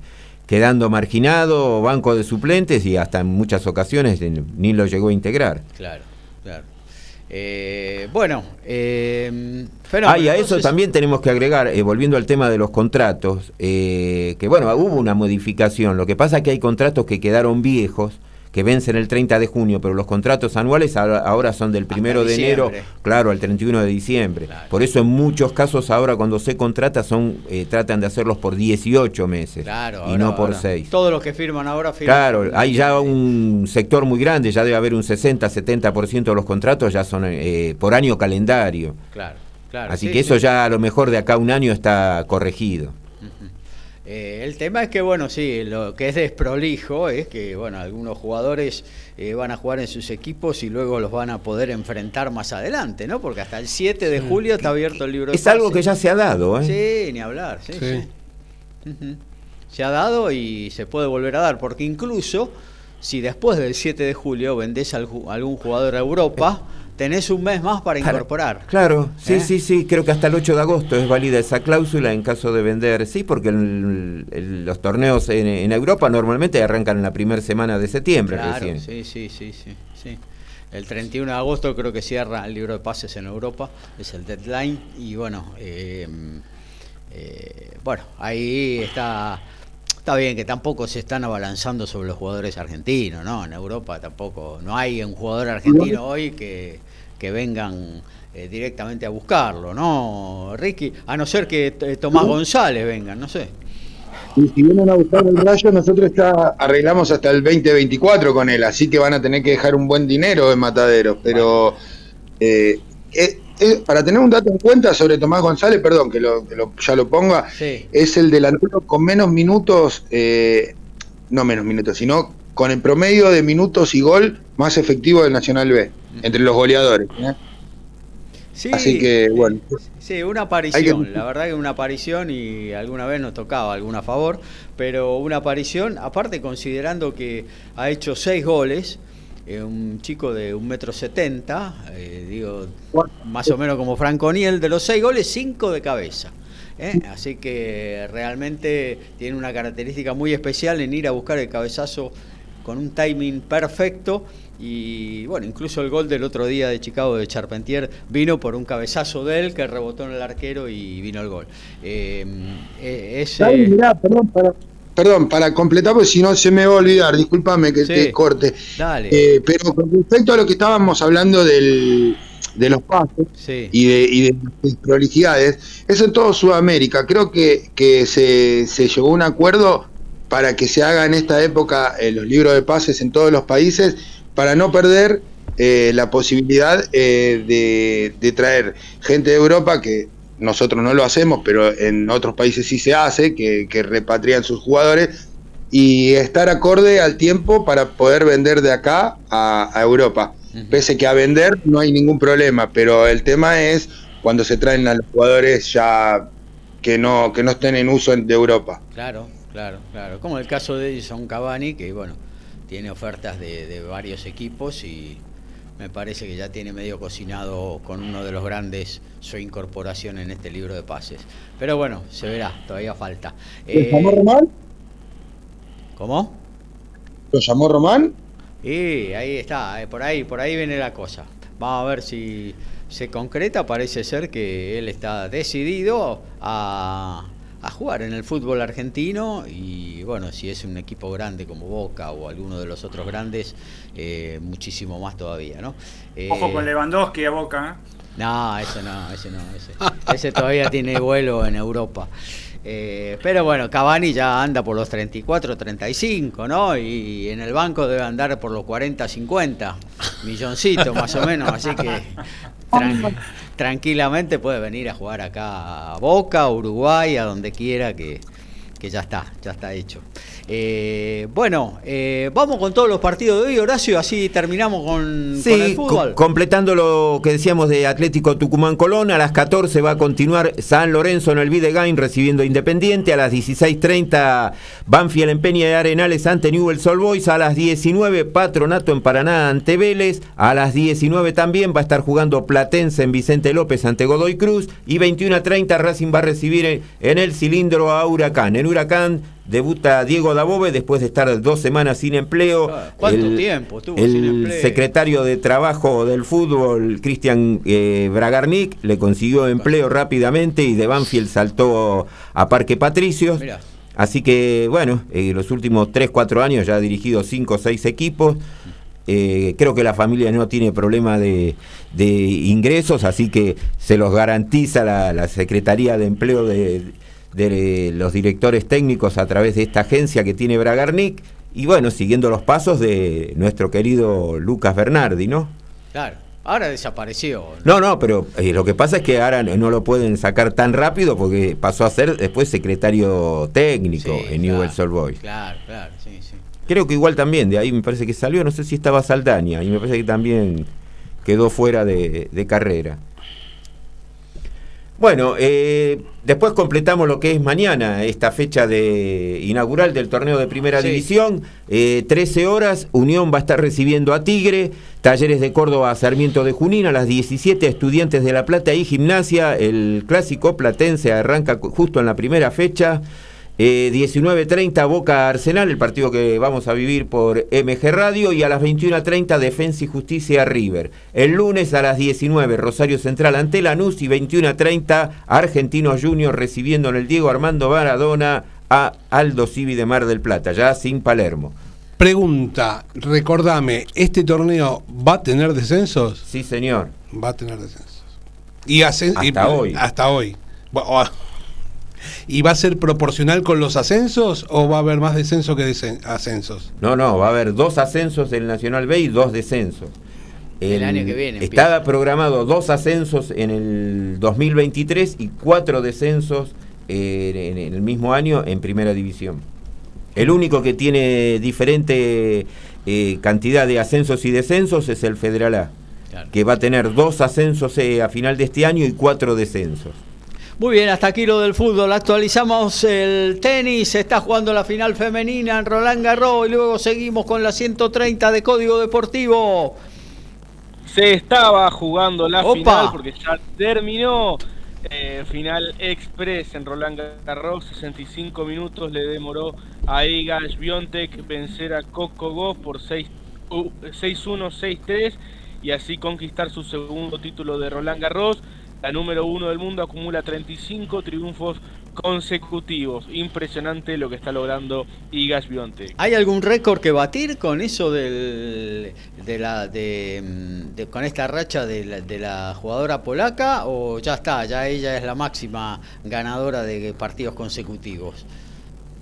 quedando marginado, banco de suplentes y hasta en muchas ocasiones ni lo llegó a integrar. Claro, claro. Eh, bueno, eh, Ah, fenómeno, y a eso entonces- también tenemos que agregar, eh, volviendo al tema de los contratos, eh, que bueno, hubo una modificación. Lo que pasa es que hay contratos que quedaron viejos, que vencen el 30 de junio, pero los contratos anuales ahora, son del primero de enero, claro, al 31 de diciembre. Claro. Por eso en muchos casos ahora cuando se contrata son eh, tratan de hacerlos por 18 meses Claro, y ahora- no por ahora 6. Todos los que firman ahora firman. Claro, hay ya un sector muy grande, ya debe haber un 60-70% de los contratos ya son eh, por año calendario. Claro, claro. Así sí, que eso sí. ya a lo mejor de acá a un año está corregido. Eh, el tema es que, bueno, sí, lo que es desprolijo es que, bueno, algunos jugadores eh, van a jugar en sus equipos y luego los van a poder enfrentar más adelante, ¿no? Porque hasta el 7 de julio está abierto el libro de Es algo que ya se ha dado, ¿eh? Sí, ni hablar, sí, Sí. Se ha dado y se puede volver a dar, porque incluso si después del 7 de julio vendés algún jugador a Europa, tenés un mes más para incorporar. Claro, sí, ¿Eh? sí, sí, creo que hasta el 8 de agosto es válida esa cláusula en caso de vender, sí, porque el- el- los torneos en, en Europa normalmente arrancan en la primera semana de septiembre Claro, recién. sí, sí, sí, sí, sí. El 31 de agosto creo que cierra el libro de pases en Europa, es el deadline y bueno, eh, eh, bueno, ahí está Está bien que tampoco se están abalanzando sobre los jugadores argentinos, ¿no? En Europa tampoco. No hay un jugador argentino hoy que, que vengan eh, directamente a buscarlo, ¿no, Ricky? A no ser que eh, Tomás González venga, no sé. Y si vienen a buscar el rayo, nosotros ya arreglamos hasta el 2024 con él, así que van a tener que dejar un buen dinero en Matadero. Pero eh, eh, eh, para tener un dato en cuenta sobre Tomás González, perdón que, lo, que lo- ya lo ponga, Sí. es el delantero con menos minutos, eh, no menos minutos, sino con el promedio de minutos y gol más efectivo del Nacional B, entre los goleadores. ¿eh? Sí, Así que, bueno. Sí, una aparición, que- la verdad que una aparición y alguna vez nos tocaba alguna favor, pero una aparición, aparte considerando que ha hecho seis goles, eh, un chico de un metro setenta, eh, digo, más o menos como Franco Niel, de los seis goles, cinco de cabeza. ¿eh? Así que realmente tiene una característica muy especial en ir a buscar el cabezazo con un timing perfecto y bueno, incluso el gol del otro día de Chicago de Charpentier vino por un cabezazo de él que rebotó en el arquero y vino el gol. Eh, eh, mirá, perdón, para, perdón, para completar, porque si no se me va a olvidar, discúlpame que Sí. te corte. dale. Eh, pero con respecto a lo que estábamos hablando del, de los pases sí. y de, y de las prolijidades, eso en todo Sudamérica. Creo que, que se, se llegó a un acuerdo para que se haga en esta época eh, los libros de pases en todos los países, para no perder eh, la posibilidad eh, de, de traer gente de Europa que nosotros no lo hacemos, pero en otros países sí se hace, que, que repatrian sus jugadores y estar acorde al tiempo para poder vender de acá a, a Europa. Ujú. Pese que a vender no hay ningún problema, pero el tema es cuando se traen a los jugadores ya que no, que no estén en uso en- de Europa. Claro, claro, claro. Como el caso de Edison Cavani, que bueno, tiene ofertas de, de varios equipos y me parece que ya tiene medio cocinado con uno de los grandes su incorporación en este libro de pases. Pero bueno, se verá, todavía falta. ¿Lo Eh, llamó Román? ¿Cómo? ¿Lo llamó Román? Y ahí está, eh, por ahí, por ahí viene la cosa. Vamos a ver si se concreta. Parece ser que él está decidido a, a jugar en el fútbol argentino y bueno, si es un equipo grande como Boca o alguno de los otros grandes, eh, muchísimo más todavía, ¿no? Eh, Ojo con Lewandowski a Boca. ¿eh? no, ese no, ese no, ese, ese todavía tiene vuelo en Europa. Eh, pero bueno, Cavani ya anda por los 34, 35, ¿no? Y en el banco debe andar por los 40, 50 milloncitos más o menos, así que tran- tranquilamente puede venir a jugar acá a Boca, a Uruguay, a donde quiera que, que ya está, ya está hecho. Eh, bueno, eh, vamos con todos los partidos de hoy, Horacio, así terminamos con, con el Sí, co- fútbol. completando lo que decíamos de Atlético Tucumán Colón, a las 14 va a continuar San Lorenzo en el Videgain recibiendo a Independiente, a las 16.30 Banfield en Peña de Arenales ante Newell's Old Boys, a las 19 Patronato en Paraná ante Vélez, a las 19 también va a estar jugando Platense en Vicente López ante Godoy Cruz y 21.30 Racing va a recibir en, en el cilindro a Huracán. En Huracán debuta Diego Dabove después de estar dos semanas sin empleo. Ah, ¿cuánto tiempo estuvo el sin empleo? secretario de Trabajo del Fútbol, Cristian eh, Bragarnik, le consiguió empleo rápidamente y de Banfield saltó a Parque Patricios. Mirá. Así que, bueno, eh, los últimos 3, 4 años ya ha dirigido 5 o 6 equipos. Eh, creo que la familia no tiene problema de, de ingresos, así que se los garantiza la, la Secretaría de Empleo de, de los directores técnicos a través de esta agencia que tiene Bragarnik. Y bueno, siguiendo los pasos de nuestro querido Lucas Bernardi, ¿no? Claro, ahora desapareció. No, no, pero eh, lo que pasa es que ahora no lo pueden sacar tan rápido porque pasó a ser después secretario técnico Sí, en claro, Newell's Old Boys. Claro, claro, sí, sí. Creo que igual también, de ahí me parece que salió, no sé si estaba Saldaña, y me parece que también quedó fuera de, de carrera. Bueno, eh, después completamos lo que es mañana, esta fecha de inaugural del torneo de primera Sí. división. Eh, 13 horas, Unión va a estar recibiendo a Tigre, Talleres de Córdoba a Sarmiento de Junín, a las 17 Estudiantes de La Plata y Gimnasia. El clásico platense arranca justo en la primera fecha. Eh, 19.30 Boca Arsenal, el partido que vamos a vivir por MG Radio, y a las 21.30 Defensa y Justicia River. El lunes a las 19 Rosario Central ante Lanús y 21.30 Argentinos Juniors recibiendo en el Diego Armando Maradona a Aldo Civi de Mar del Plata, ya sin Palermo. Pregunta, recordame, ¿este torneo va a tener descensos? Sí, señor. Va a tener descensos. Y hasta hoy. Hasta hoy. ¿Y va a ser proporcional con los ascensos o va a haber más descensos que ascensos? No, no, va a haber dos ascensos del Nacional B y dos descensos. El, año que viene. Estaba programado dos ascensos en el 2023 y cuatro descensos en, el mismo año en Primera División. El único que tiene diferente eh, cantidad de ascensos y descensos es el Federal A, que va a tener dos ascensos eh, a final de este año y cuatro descensos. Muy bien, hasta aquí lo del fútbol. Actualizamos el tenis. Se está jugando la final femenina en Roland Garros y luego seguimos con la 130 de Código Deportivo. Se estaba jugando la final porque ya terminó. Eh, final express en Roland Garros, 65 minutos le demoró a Iga Biontek vencer a Coco Goff por 6-1, 6-3 y así conquistar su segundo título de Roland Garros. La número uno del mundo acumula 35 triunfos consecutivos. Impresionante lo que está logrando Igas Bionte. ¿Hay algún récord que batir con eso del, de la de, con esta racha de la, jugadora polaca o ya está, ya ella es la máxima ganadora de partidos consecutivos?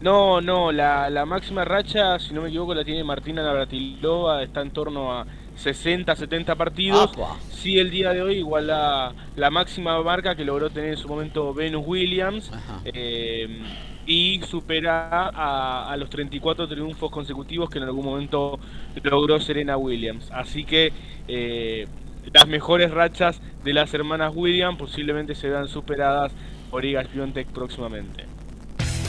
No, no, la, la máxima racha, si no me equivoco, la tiene Martina Navratilova, está en torno a 60, 70 partidos. Sí, el día de hoy igual la, la, máxima marca que logró tener en su momento Venus Williams. Eh, y supera a, los 34 triunfos consecutivos que en algún momento logró Serena Williams. Así que eh, las mejores rachas de las hermanas Williams posiblemente serán superadas por Iga Swiatek próximamente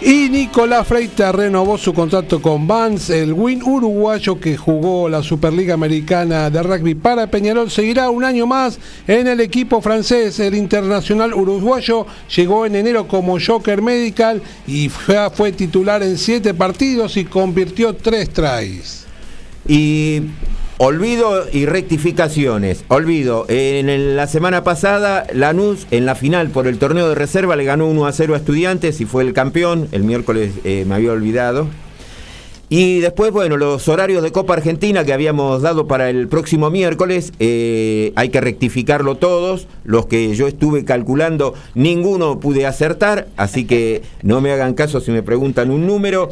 Y Nicolás Freita renovó su contrato con Vance. El win uruguayo que jugó la Superliga Americana de Rugby para Peñarol seguirá un año más en el equipo francés. El internacional uruguayo llegó en enero como Joker Medical y fue, fue titular en siete partidos y convirtió tres tries. Y Olvido y rectificaciones. Olvido, en la semana pasada Lanús en la final por el torneo de reserva le ganó 1 a 0 a Estudiantes y fue el campeón. El miércoles eh, me había olvidado. Y después, bueno, los horarios de Copa Argentina que habíamos dado para el próximo miércoles, eh, hay que rectificarlo todos. Los que yo estuve calculando, ninguno pude acertar, así que no me hagan caso si me preguntan un número.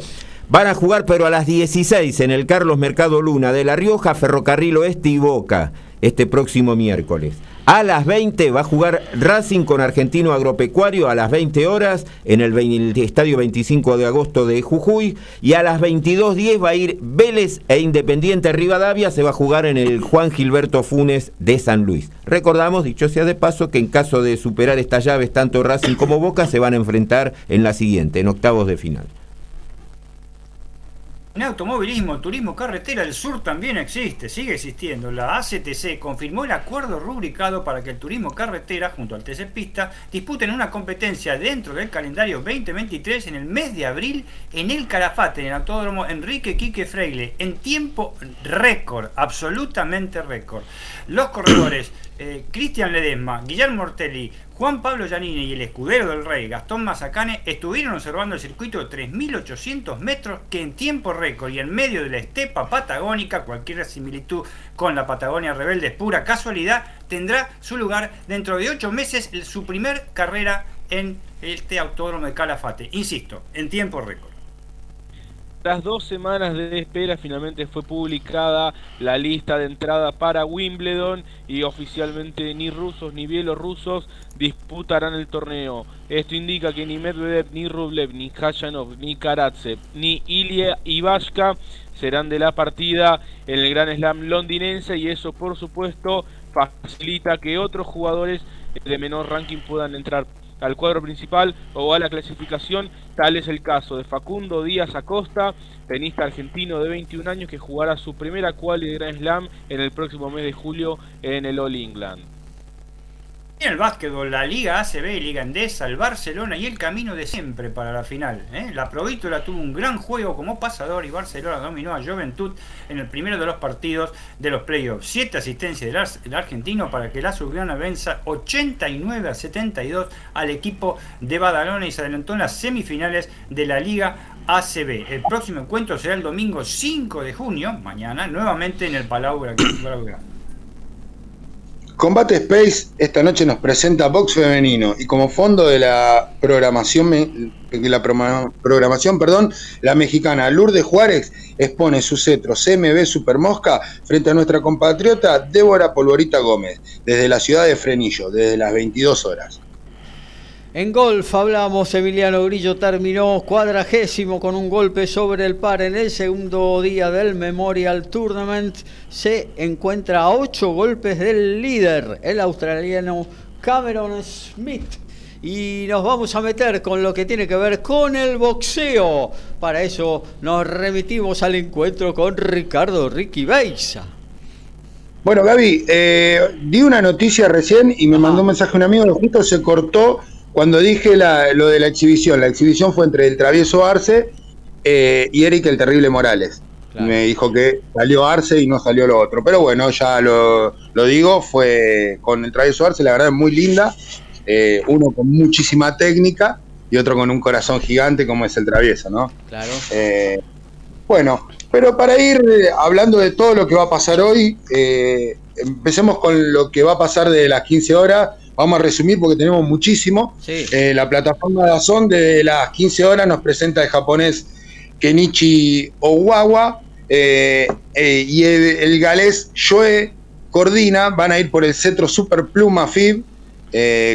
Van a jugar, pero a las 16 en el Carlos Mercado Luna de La Rioja, Ferrocarril Oeste y Boca, este próximo miércoles. A las 20 va a jugar Racing con Argentino Agropecuario a las 20 horas en el, Estadio 25 de agosto de Jujuy. Y a las 22.10 va a ir Vélez e Independiente Rivadavia. Se va a jugar en el Juan Gilberto Funes de San Luis. Recordamos, dicho sea de paso, que en caso de superar estas llaves, tanto Racing como Boca se van a enfrentar en la siguiente, en octavos de final. En automovilismo, turismo carretera, el sur también existe, sigue existiendo. La ACTC confirmó el acuerdo rubricado para que el turismo carretera, junto al TC Pista, disputen una competencia dentro del calendario 2023 en el mes de abril en el Calafate, en el Autódromo Enrique Quique Freile, en tiempo récord, absolutamente récord. Los corredores eh, Cristian Ledesma, Guillermo Ortelli, Juan Pablo Giannini y el escudero del rey Gastón Mazacane estuvieron observando el circuito de 3.800 metros que en tiempo récord y en medio de la estepa patagónica, cualquier similitud con la Patagonia rebelde es pura casualidad, tendrá su lugar dentro de 8 meses su primer carrera en este autódromo de Calafate. Insisto, en tiempo récord. Tras dos semanas de espera, finalmente fue publicada la lista de entrada para Wimbledon y oficialmente ni rusos ni bielorrusos disputarán el torneo. Esto indica que ni Medvedev, ni Rublev, ni Khachanov, ni Karatsev, ni Ilya Ivashka serán de la partida en el Gran Slam londinense y eso por supuesto facilita que otros jugadores de menor ranking puedan entrar al cuadro principal o a la clasificación. Tal es el caso de Facundo Díaz Acosta, tenista argentino de 21 años que jugará su primera quali de Grand Slam en el próximo mes de julio en el All England. En el básquetbol, la Liga ACB, Liga Endesa, el Barcelona y el camino de siempre para la final. ¿eh? La Provítola tuvo un gran juego como pasador y Barcelona dominó a Juventud en el primero de los partidos de los playoffs. Siete asistencias del, argentino para que la Azulgrana venza 89 a 72 al equipo de Badalona y se adelantó en las semifinales de la Liga ACB. El próximo encuentro será el domingo 5 de junio, mañana, nuevamente en el Palau. Combate Space esta noche nos presenta box femenino y como fondo de la programación, de la programación perdón, la mexicana Lourdes Juárez expone su cetro CMB Super Mosca frente a nuestra compatriota Débora Polvorita Gómez desde la ciudad de Frenillo, desde las 22 horas. En golf hablamos, Emiliano Grillo terminó cuadragésimo con un golpe sobre el par en el segundo día del Memorial Tournament. Se encuentra a ocho golpes del líder, el australiano Cameron Smith. Y nos vamos a meter con lo que tiene que ver con el boxeo. Para eso nos remitimos al encuentro con Ricardo Ricky Beisa. Bueno, Gaby, eh, di una noticia recién y me mandó un mensaje un amigo, justo se cortó cuando dije lo de la exhibición, la exhibición fue entre el travieso Arce eh, y Eric el Terrible Morales. Me dijo que salió Arce y no salió lo otro. Pero bueno, ya lo, digo, fue con el travieso Arce, la verdad es muy linda. Eh, uno con muchísima técnica y otro con un corazón gigante como es el travieso, ¿no? Claro. Eh, bueno, pero para ir hablando de todo lo que va a pasar hoy, empecemos con lo que va a pasar de las 15 horas Vamos a resumir porque tenemos muchísimo. Eh, la plataforma de Azón de las 15 horas nos presenta el japonés Kenichi Owawa eh, eh, y el, galés Shoe Cordina van a ir por el cetro Super Pluma FIB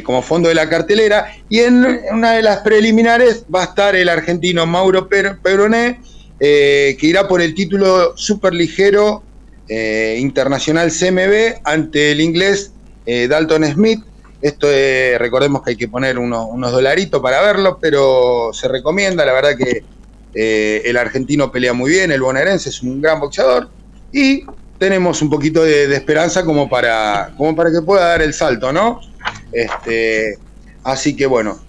como fondo de la cartelera. Y en una de las preliminares va a estar el argentino Mauro Peroné, que irá por el título super ligero internacional CMB ante el inglés Dalton Smith. Esto recordemos que hay que poner unos, dolaritos para verlo, pero se recomienda, la verdad que eh, el argentino pelea muy bien, el bonaerense es un gran boxeador y tenemos un poquito de, esperanza como para, como para que pueda dar el salto, ¿no? Este, así que bueno,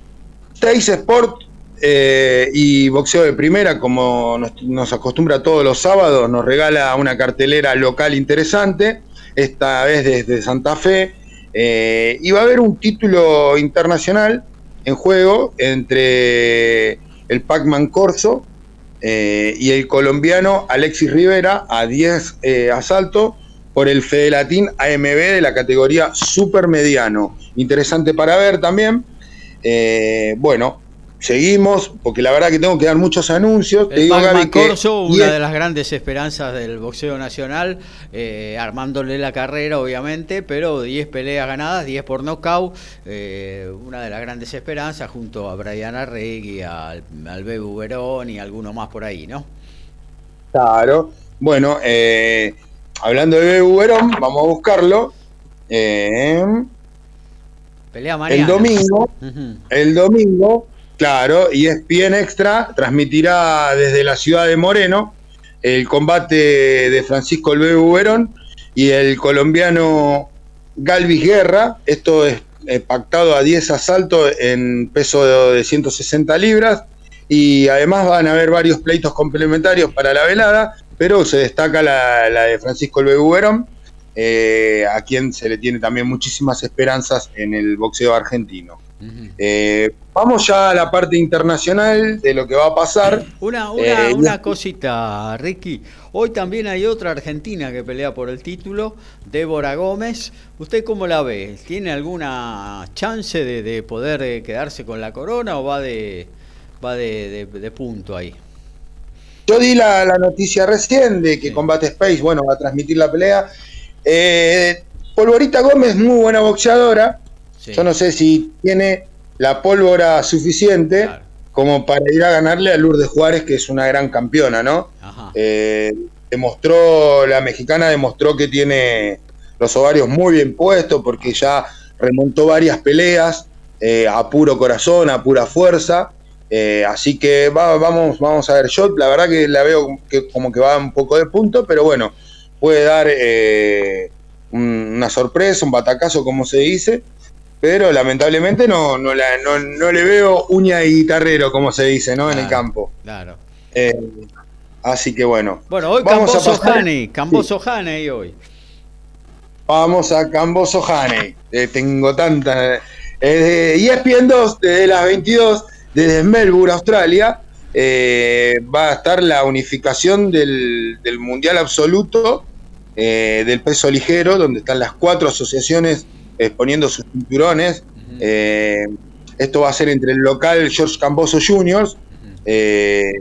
Trace Sport eh, y boxeo de primera, como nos, acostumbra todos los sábados, nos regala una cartelera local interesante, esta vez desde Santa Fe. Eh, y va a haber un título internacional en juego entre el Pac-Man Corso eh, y el colombiano Alexis Rivera a 10 eh, asaltos por el Fedelatín AMB de la categoría supermediano. Interesante para ver también. bueno, seguimos, porque la verdad que tengo que dar muchos anuncios. El Te Corso, una de las grandes esperanzas del boxeo nacional, eh, armándole la carrera, obviamente, pero 10 peleas ganadas, 10 por nocaut, eh, una de las grandes esperanzas junto a Brian Arregui, al, al Bebu Verón y alguno más por ahí, ¿no? Claro. Bueno, eh, hablando de Bebu Verón, vamos a buscarlo. Pelea mañana. El domingo, el domingo Claro, y es bien Extra transmitirá desde la ciudad de Moreno el combate de Francisco El Verón y el colombiano Galvis Guerra. Esto es eh, pactado a 10 asaltos en peso de 160 libras y además van a haber varios pleitos complementarios para la velada, pero se destaca la, de Francisco El Verón, eh, a quien se le tiene también muchísimas esperanzas en el boxeo argentino. Eh, vamos ya a la parte internacional de lo que va a pasar. Una, eh, una, cosita, Ricky. Hoy también hay otra argentina que pelea por el título, Débora Gómez. ¿Usted cómo la ve? ¿Tiene alguna chance de, poder eh, quedarse con la corona o va de, va de, punto ahí? Yo di la, noticia recién de que Combate Space, bueno, va a transmitir la pelea. Polvorita Gómez, muy buena boxeadora yo no sé si tiene la pólvora suficiente como para ir a ganarle a Lourdes Juárez, que es una gran campeona, ¿no? Eh, demostró, la mexicana demostró que tiene los ovarios muy bien puestos porque ya remontó varias peleas eh, a puro corazón, a pura fuerza. Eh, así que vamos, vamos a ver. Yo la verdad que la veo que como que va un poco de punto, pero bueno, puede dar una sorpresa, un batacazo, como se dice. Pero lamentablemente no, no, la, no, no le veo uña y guitarrero, como se dice, ¿no? en el campo. Claro. Eh, así que bueno. Bueno, hoy Vamos a Camboso Haney, Camboso Haney hoy. Vamos a Camboso Haney. Eh, tengo tantas. Eh, de ESPN 2, desde las 22, desde Melbourne, Australia, eh, va a estar la unificación del, del Mundial Absoluto del peso ligero, donde están las cuatro asociaciones exponiendo sus cinturones. Eh, esto va a ser entre el local George Camboso Juniors, eh,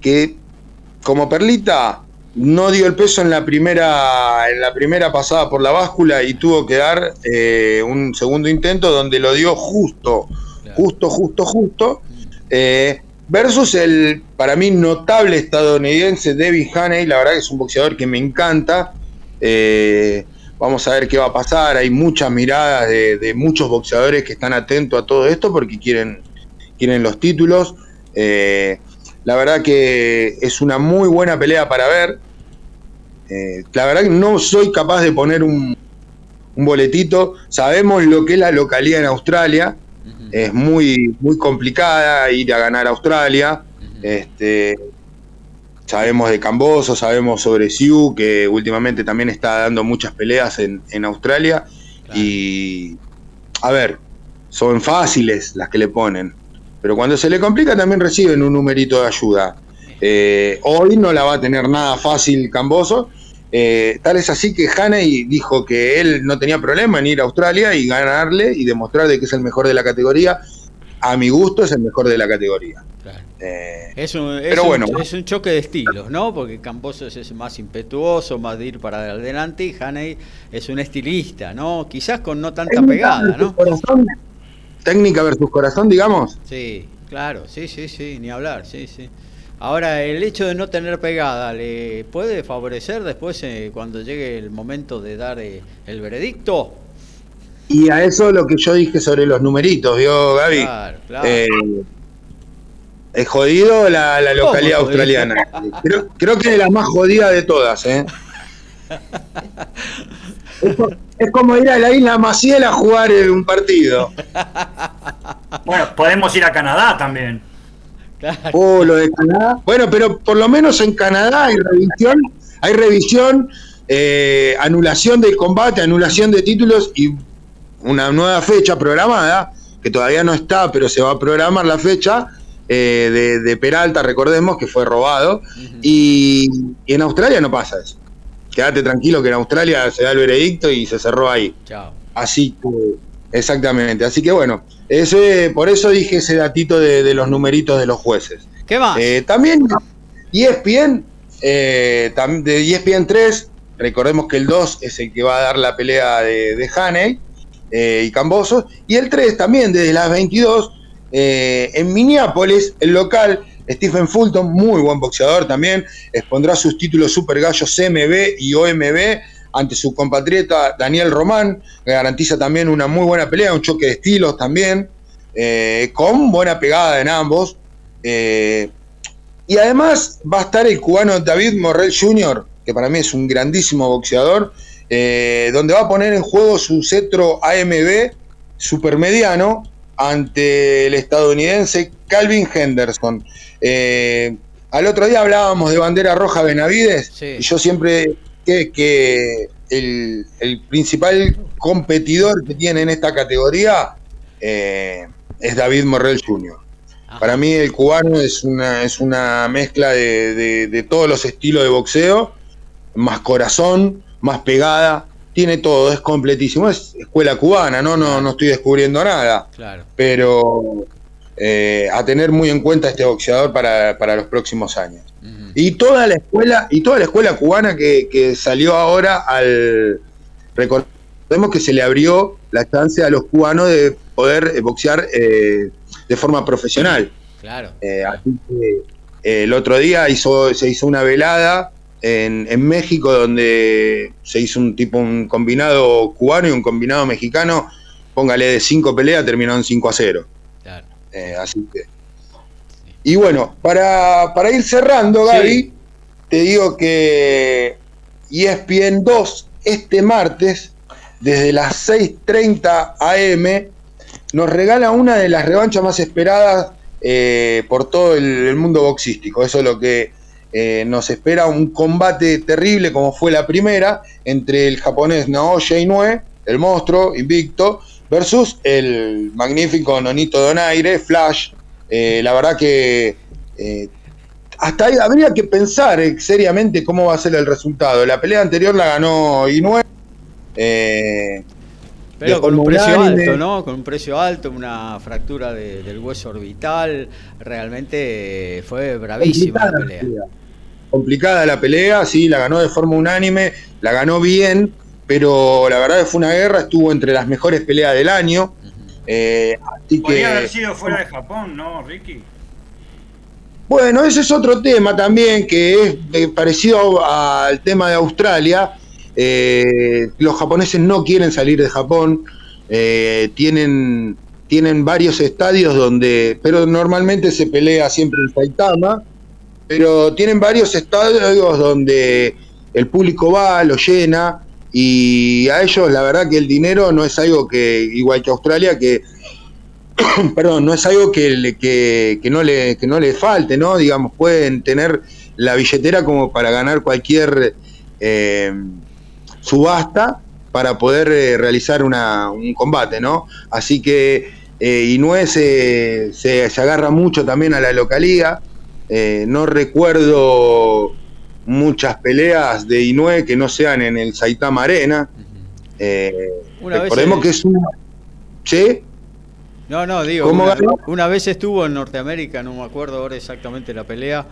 que como perlita no dio el peso en la primera en la primera pasada por la báscula y tuvo que dar eh, un segundo intento donde lo dio justo, justo, justo, justo. eh, versus el para mí notable estadounidense David Haney, la verdad que es un boxeador que me encanta. eh, vamos a ver qué va a pasar. Hay muchas miradas de, de muchos boxeadores que están atentos a todo esto porque quieren, quieren los títulos. Eh, la verdad que es una muy buena pelea para ver. Eh, la verdad que no soy capaz de poner un, un boletito. Sabemos lo que es la localidad en Australia. Es muy, muy complicada ir a ganar a Australia. Este, sabemos de Camboso, sabemos sobre Siu, que últimamente también está dando muchas peleas en, en Australia. Y a ver, son fáciles las que le ponen. Pero cuando se le complica también reciben un numerito de ayuda. Eh, hoy no la va a tener nada fácil Camboso. Eh, tal es así que Haney dijo que él no tenía problema en ir a Australia y ganarle y demostrar de que es el mejor de la categoría. A mi gusto es el mejor de la categoría. Eh, Es un, es Pero un- bueno. es un choque de estilos, ¿no? Porque Camboso es más impetuoso, más de ir para adelante, y Haney es un estilista, ¿no? Quizás con no tanta pegada, ¿no? corazón, técnica versus corazón, digamos. Sí, claro, sí, sí, sí, ni hablar, sí, sí. Ahora, el hecho de no tener pegada, ¿le puede favorecer después eh, cuando llegue el momento de dar eh, el veredicto? Y a eso lo que yo dije sobre los numeritos, ¿vio, Gaby? Claro, claro. Eh, es jodido la, la localidad australiana. Creo, creo que es las más jodidas de todas, ¿eh? Es, co- es como ir a la isla Maciel a jugar un partido. Bueno, podemos ir a Canadá también. Oh, lo de Canadá. Bueno, pero por lo menos en Canadá hay revisión, hay revisión, eh, anulación del combate, anulación de títulos y una nueva fecha programada, que todavía no está, pero se va a programar la fecha eh, de, de Peralta, recordemos que fue robado. y, y en Australia no pasa eso. Quédate tranquilo que en Australia se da el veredicto y se cerró ahí. Chao. Así que, exactamente. Así que bueno, ese, por eso dije ese datito de, de los numeritos de los jueces. ¿Qué más? Eh, también ESPN, eh, de E ESPN 3, recordemos que el 2 es el que va a dar la pelea de, de Haney eh, y Cambosos, y el 3 también desde las 22, eh, en Minneapolis, el local, Stephen Fulton, muy buen boxeador también, expondrá sus títulos Super Gallos CMB y OMB ante su compatriota Daniel Román, que garantiza también una muy buena pelea, un choque de estilos también, eh, con buena pegada en ambos. Y además va a estar el cubano David Morrell Jr., que para mí es un grandísimo boxeador, eh, donde va a poner en juego su cetro AMB supermediano ante el estadounidense Calvin Henderson. Eh, al otro día hablábamos de bandera roja Benavides, y yo siempre que, que el, el principal competidor que tiene en esta categoría eh, es David Morrell Jr. Para mí el cubano es una, es una mezcla de, de- de todos los estilos de boxeo, más corazón, más pegada, tiene todo, es completísimo, es escuela cubana, no, no, no estoy descubriendo nada, Claro. pero eh, a tener muy en cuenta este boxeador para, para los próximos años. Y toda la escuela, y toda la escuela cubana que, que salió ahora al recordemos que se le abrió la chance a los cubanos de poder eh, boxear eh, de forma profesional. Claro. Eh, así que el otro día hizo, se hizo una velada en, en México donde se hizo un tipo un combinado cubano y un combinado mexicano. Póngale de cinco peleas, terminó en 5 a 0. Claro. Eh, así que. Y bueno, para, para ir cerrando, Gaby, te digo que ESPN 2 este martes desde las 6.30 am, nos regala una de las revanchas más esperadas eh, por todo el, mundo boxístico. Eso es lo que eh, nos espera, un combate terrible como fue la primera, entre el japonés Naoya Inoue, el monstruo invicto, versus el magnífico Nonito Donaire, Flash. Eh, la verdad que hasta ahí habría que pensar seriamente cómo va a ser el resultado. La pelea anterior la ganó Inoue. Pero con un precio alto, ¿no? Con un precio alto, una fractura del hueso orbital. Realmente fue bravísima la pelea. Complicada la pelea, sí, la ganó de forma unánime, la ganó bien, pero la verdad que fue una guerra, estuvo entre las mejores peleas del año. Eh, Podría haber sido fuera de Japón, ¿no, Ricky? Bueno, ese es otro tema también que es eh, parecido al tema de Australia eh, los japoneses no quieren salir de Japón, eh, tienen, tienen varios estadios donde, pero normalmente se pelea siempre en Saitama, pero tienen varios estadios donde el público va, lo llena, y a ellos la verdad que el dinero no es algo que, igual que Australia, que perdón, no es algo que, que, no le, que no le falte, ¿no? Digamos, pueden tener la billetera como para ganar cualquier eh, subasta para poder eh, realizar un combate, ¿no? Así que eh, Inoue se, se, agarra mucho también a la localidad. Eh, no recuerdo muchas peleas de Inoue que no sean en el Saitama Arena. recordemos que es una... ¿Sí? No, no, digo, una, vez estuvo en Norteamérica, no me acuerdo ahora exactamente la pelea,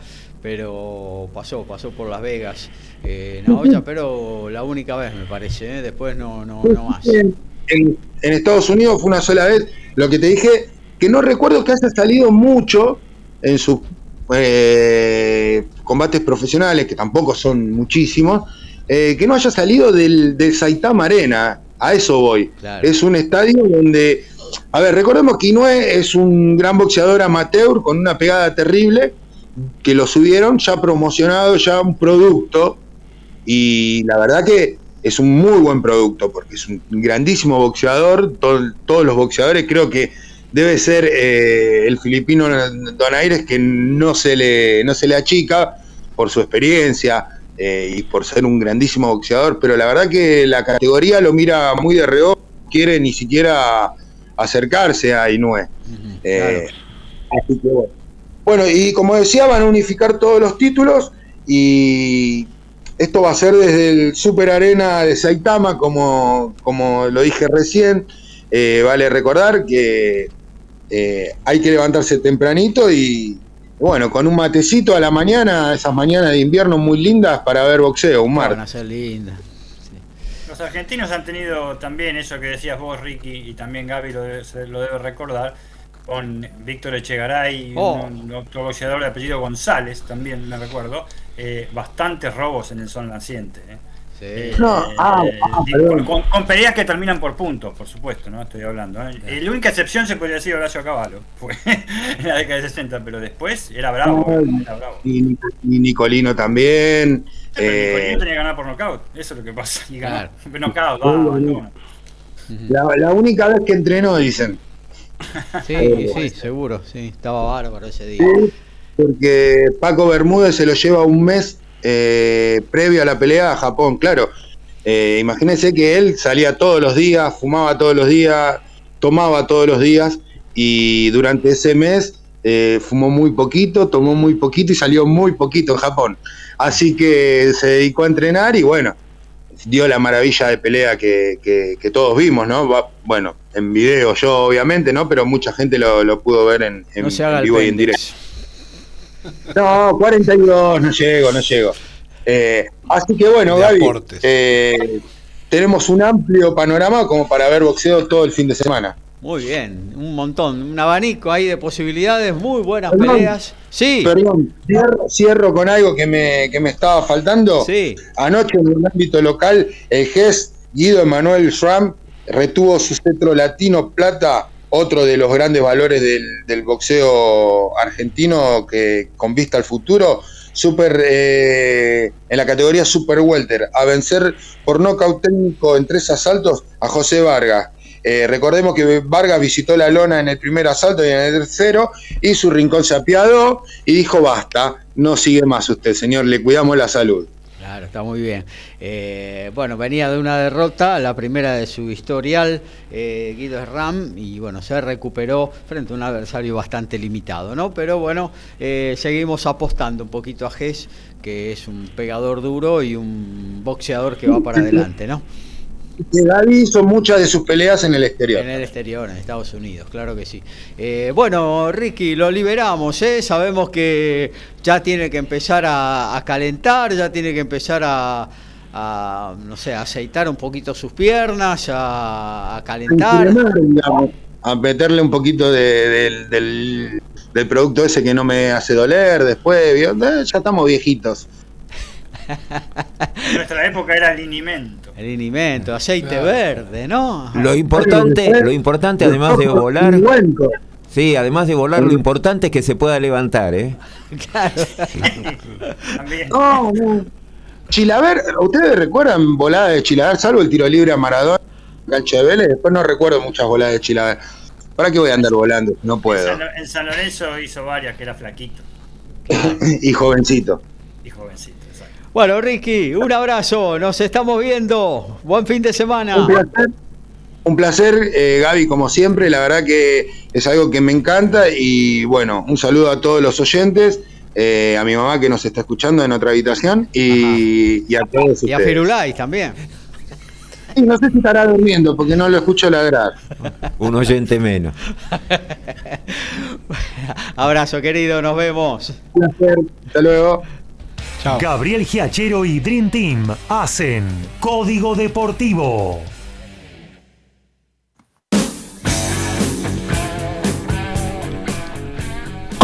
pero pasó, pasó por Las Vegas. Eh, no, pero la única vez me parece, ¿eh? después no, no, no más. En, Estados Unidos fue una sola vez. Lo que te dije, que no recuerdo que haya salido mucho en sus eh, combates profesionales, que tampoco son muchísimos, que no haya salido del, Saitama Arena. A eso voy. Es un estadio donde, a ver, recordemos que Inoue es un gran boxeador amateur con una pegada terrible que lo subieron ya promocionado, ya un producto, y la verdad que es un muy buen producto, porque es un grandísimo boxeador, todos los boxeadores creo que debe ser eh, el filipino Donaires que no se le, no se le achica por su experiencia eh, y por ser un grandísimo boxeador, pero la verdad que la categoría lo mira muy de reojo, quiere ni siquiera acercarse a Inoue. Eh, así que bueno. Bueno, y como decía, van a unificar todos los títulos y esto va a ser desde el Super Arena de Saitama, como, como lo dije recién. Eh, vale recordar que eh, hay que levantarse tempranito y, bueno, con un matecito a la mañana, esas mañanas de invierno muy lindas para ver boxeo, un mar. Van a ser lindas. Los argentinos han tenido también eso que decías vos, Ricky, y también Gaby lo lo debe recordar con Víctor Echegaray, oh. un, otro boxeador de apellido González, también me recuerdo, eh, bastantes robos en el sol naciente. Eh. Eh, ah, ah, con, peleas que terminan por puntos, por supuesto, ¿no? Estoy hablando. La única excepción se podría decir Horacio Caballo, fue en la década de 60, pero después era bravo. Y, Nicolino también. Nicolino tenía que ganar por nocaut, eso es lo que pasa. Y ganar. Knockout, la, la única vez que entrenó, dicen. Sí, eh, sí, seguro, sí, estaba bárbaro ese día. Porque Paco Bermúdez se lo lleva un mes eh, previo a la pelea a Japón, claro. Eh, imagínense que él salía todos los días, fumaba todos los días, tomaba todos los días y durante ese mes fumó muy poquito, tomó muy poquito y salió muy poquito en Japón. Así que se dedicó a entrenar y bueno, dio la maravilla de pelea que, todos vimos, ¿no? Bueno, en video yo obviamente, ¿no? Pero mucha gente lo, pudo ver en, vivo y en directo. No, 42, no llego, no llego. Eh, así que bueno, Gaby, eh, tenemos un amplio panorama como para ver boxeo todo el fin de semana. Muy bien, un montón, un abanico ahí de posibilidades, muy buenas peleas. Sí. Perdón, cierro, con algo que me, que me estaba faltando. Sí. Anoche en el ámbito local, el GES Guido Emanuel Schramm retuvo su cetro latino plata, otro de los grandes valores del, boxeo argentino que con vista al futuro, super, eh, en la categoría Super Welter a vencer por nocaut técnico en tres asaltos a José Vargas. Eh, recordemos que Vargas visitó la lona en el primer asalto y en el tercero, y su rincón se apiadó y dijo basta, no sigue más usted, señor, le cuidamos la salud. Claro, está muy bien. Eh, bueno, venía de una derrota, la primera de su historial, eh, Guido Ram, y bueno, se recuperó frente a un adversario bastante limitado, ¿no? Pero bueno, eh, seguimos apostando un poquito a Gess, que es un pegador duro y un boxeador que va para adelante, ¿no? David hizo muchas de sus peleas en el exterior. En el exterior, en Estados Unidos, claro que sí. Eh, bueno, Ricky, lo liberamos, ¿eh? Sabemos que ya tiene que empezar a, calentar, ya tiene que empezar a, no sé, a aceitar un poquito sus piernas, a, calentar. A meterle un poquito del, del, producto ese que no me hace doler después. Eh, ya estamos viejitos. en nuestra época era el alimento. El alimento, aceite verde, ¿no? Lo importante, lo importante además de volar. Sí, además de volar, lo importante es que se pueda levantar, ¿eh? Claro. no, Chilaver, ¿ustedes recuerdan voladas de Chilaver, salvo el tiro libre a Maradona, cancha de Vélez? Después no recuerdo muchas voladas de Chilaver. ¿Para qué voy a andar volando? No puedo. En San, Lorenzo hizo varias, que era flaquito. y jovencito. Y jovencito. Bueno, Ricky, un abrazo, nos estamos viendo. Buen fin de semana. Un placer, eh, Gaby, como siempre, la verdad que es algo que me encanta y bueno, un saludo a todos los oyentes. Eh, a mi mamá que nos está escuchando en otra habitación y, a todos Y a Firulais también. no sé si estará durmiendo porque no lo escucho ladrar. Un oyente menos. Abrazo, querido, nos vemos. Un placer, hasta luego. Gabriel Giachero y Dream Team hacen Código Deportivo.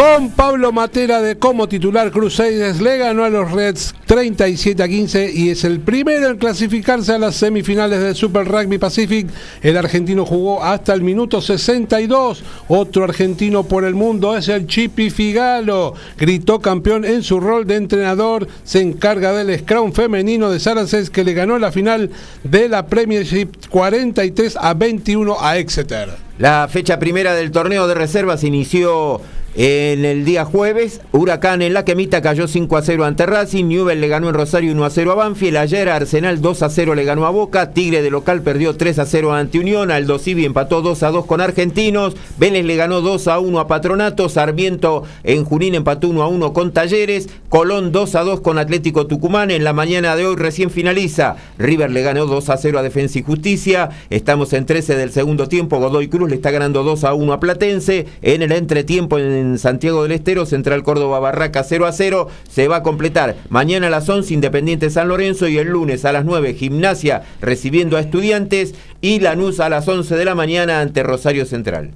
Con Pablo Matera de como titular Crusaders le ganó a los Reds 37 a 15 y es el primero en clasificarse a las semifinales del Super Rugby Pacific. El argentino jugó hasta el minuto 62. Otro argentino por el mundo es el Chipi Figalo. Gritó campeón en su rol de entrenador. Se encarga del Scrum femenino de Saracens que le ganó la final de la Premiership 43 a 21 a Exeter. La fecha primera del torneo de reservas inició en el día jueves, Huracán en la Quemita cayó 5 a 0 ante Racing, Newell le ganó en Rosario 1 a 0 a Banfield, ayer Arsenal 2 a 0 le ganó a Boca, Tigre de local perdió 3 a 0 ante Unión, Aldo Civi empató 2 a 2 con Argentinos, Vélez le ganó 2 a 1 a Patronato, Sarmiento en Junín empató 1 a 1 con Talleres, Colón 2 a 2 con Atlético Tucumán, en la mañana de hoy recién finaliza, River le ganó 2 a 0 a Defensa y Justicia, estamos en 13 del segundo tiempo, Godoy Cruz le está ganando 2 a 1 a Platense, en el entretiempo en en Santiago del Estero, Central Córdoba Barraca 0 a 0. Se va a completar mañana a las 11 Independiente San Lorenzo y el lunes a las 9 Gimnasia recibiendo a estudiantes y Lanús a las 11 de la mañana ante Rosario Central.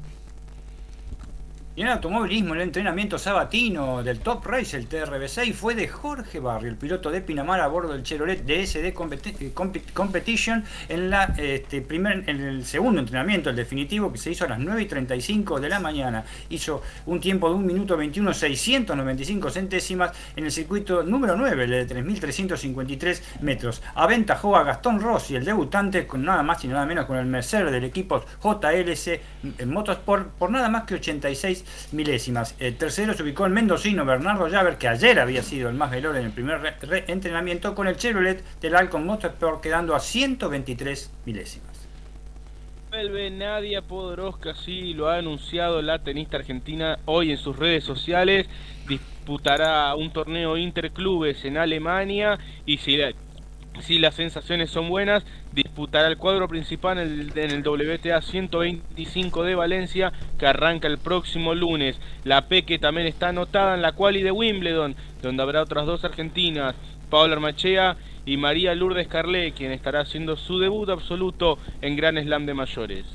Y en automovilismo, el entrenamiento sabatino del Top Race, el TRB6, fue de Jorge Barrio, el piloto de Pinamar a bordo del Chevrolet DSD eh, Competition este, en el segundo entrenamiento, el definitivo, que se hizo a las 9 y 35 de la mañana. Hizo un tiempo de 1 minuto 21, 695 centésimas en el circuito número 9, el de 3.353 metros. Aventajó a Gastón Rossi, el debutante, con nada más y nada menos con el Mercedes del equipo JLC en Motorsport, por nada más que 86 milésimas. El tercero se ubicó el mendocino Bernardo Llaver, que ayer había sido el más veloz en el primer entrenamiento con el Chevrolet del Alcon Motorsport, quedando a 123 milésimas. Vuelve Nadia Podoroska, sí, lo ha anunciado la tenista argentina hoy en sus redes sociales. Disputará un torneo interclubes en Alemania y si si las sensaciones son buenas, disputará el cuadro principal en el, WTA 125 de Valencia que arranca el próximo lunes. La Peque también está anotada en la quali de Wimbledon, donde habrá otras dos argentinas, Paula Armachea y María Lourdes Carlé, quien estará haciendo su debut absoluto en Gran Slam de mayores.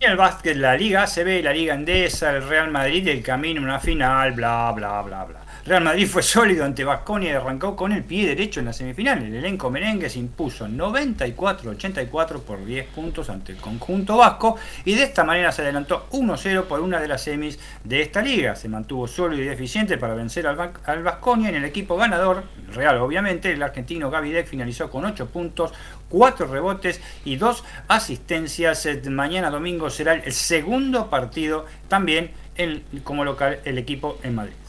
el básquet, la Liga ACB, la Liga Endesa, el Real Madrid, el camino a una final, bla, bla, bla, bla. Real Madrid fue sólido ante Vasconia y arrancó con el pie derecho en la semifinal. El elenco merengue se impuso 94-84 por 10 puntos ante el conjunto vasco y de esta manera se adelantó 1-0 por una de las semis de esta liga. Se mantuvo sólido y eficiente para vencer al Vasconia en el equipo ganador, Real obviamente, el argentino Gavidec finalizó con 8 puntos, 4 rebotes y 2 asistencias. Mañana domingo será el segundo partido también como local el equipo en Madrid.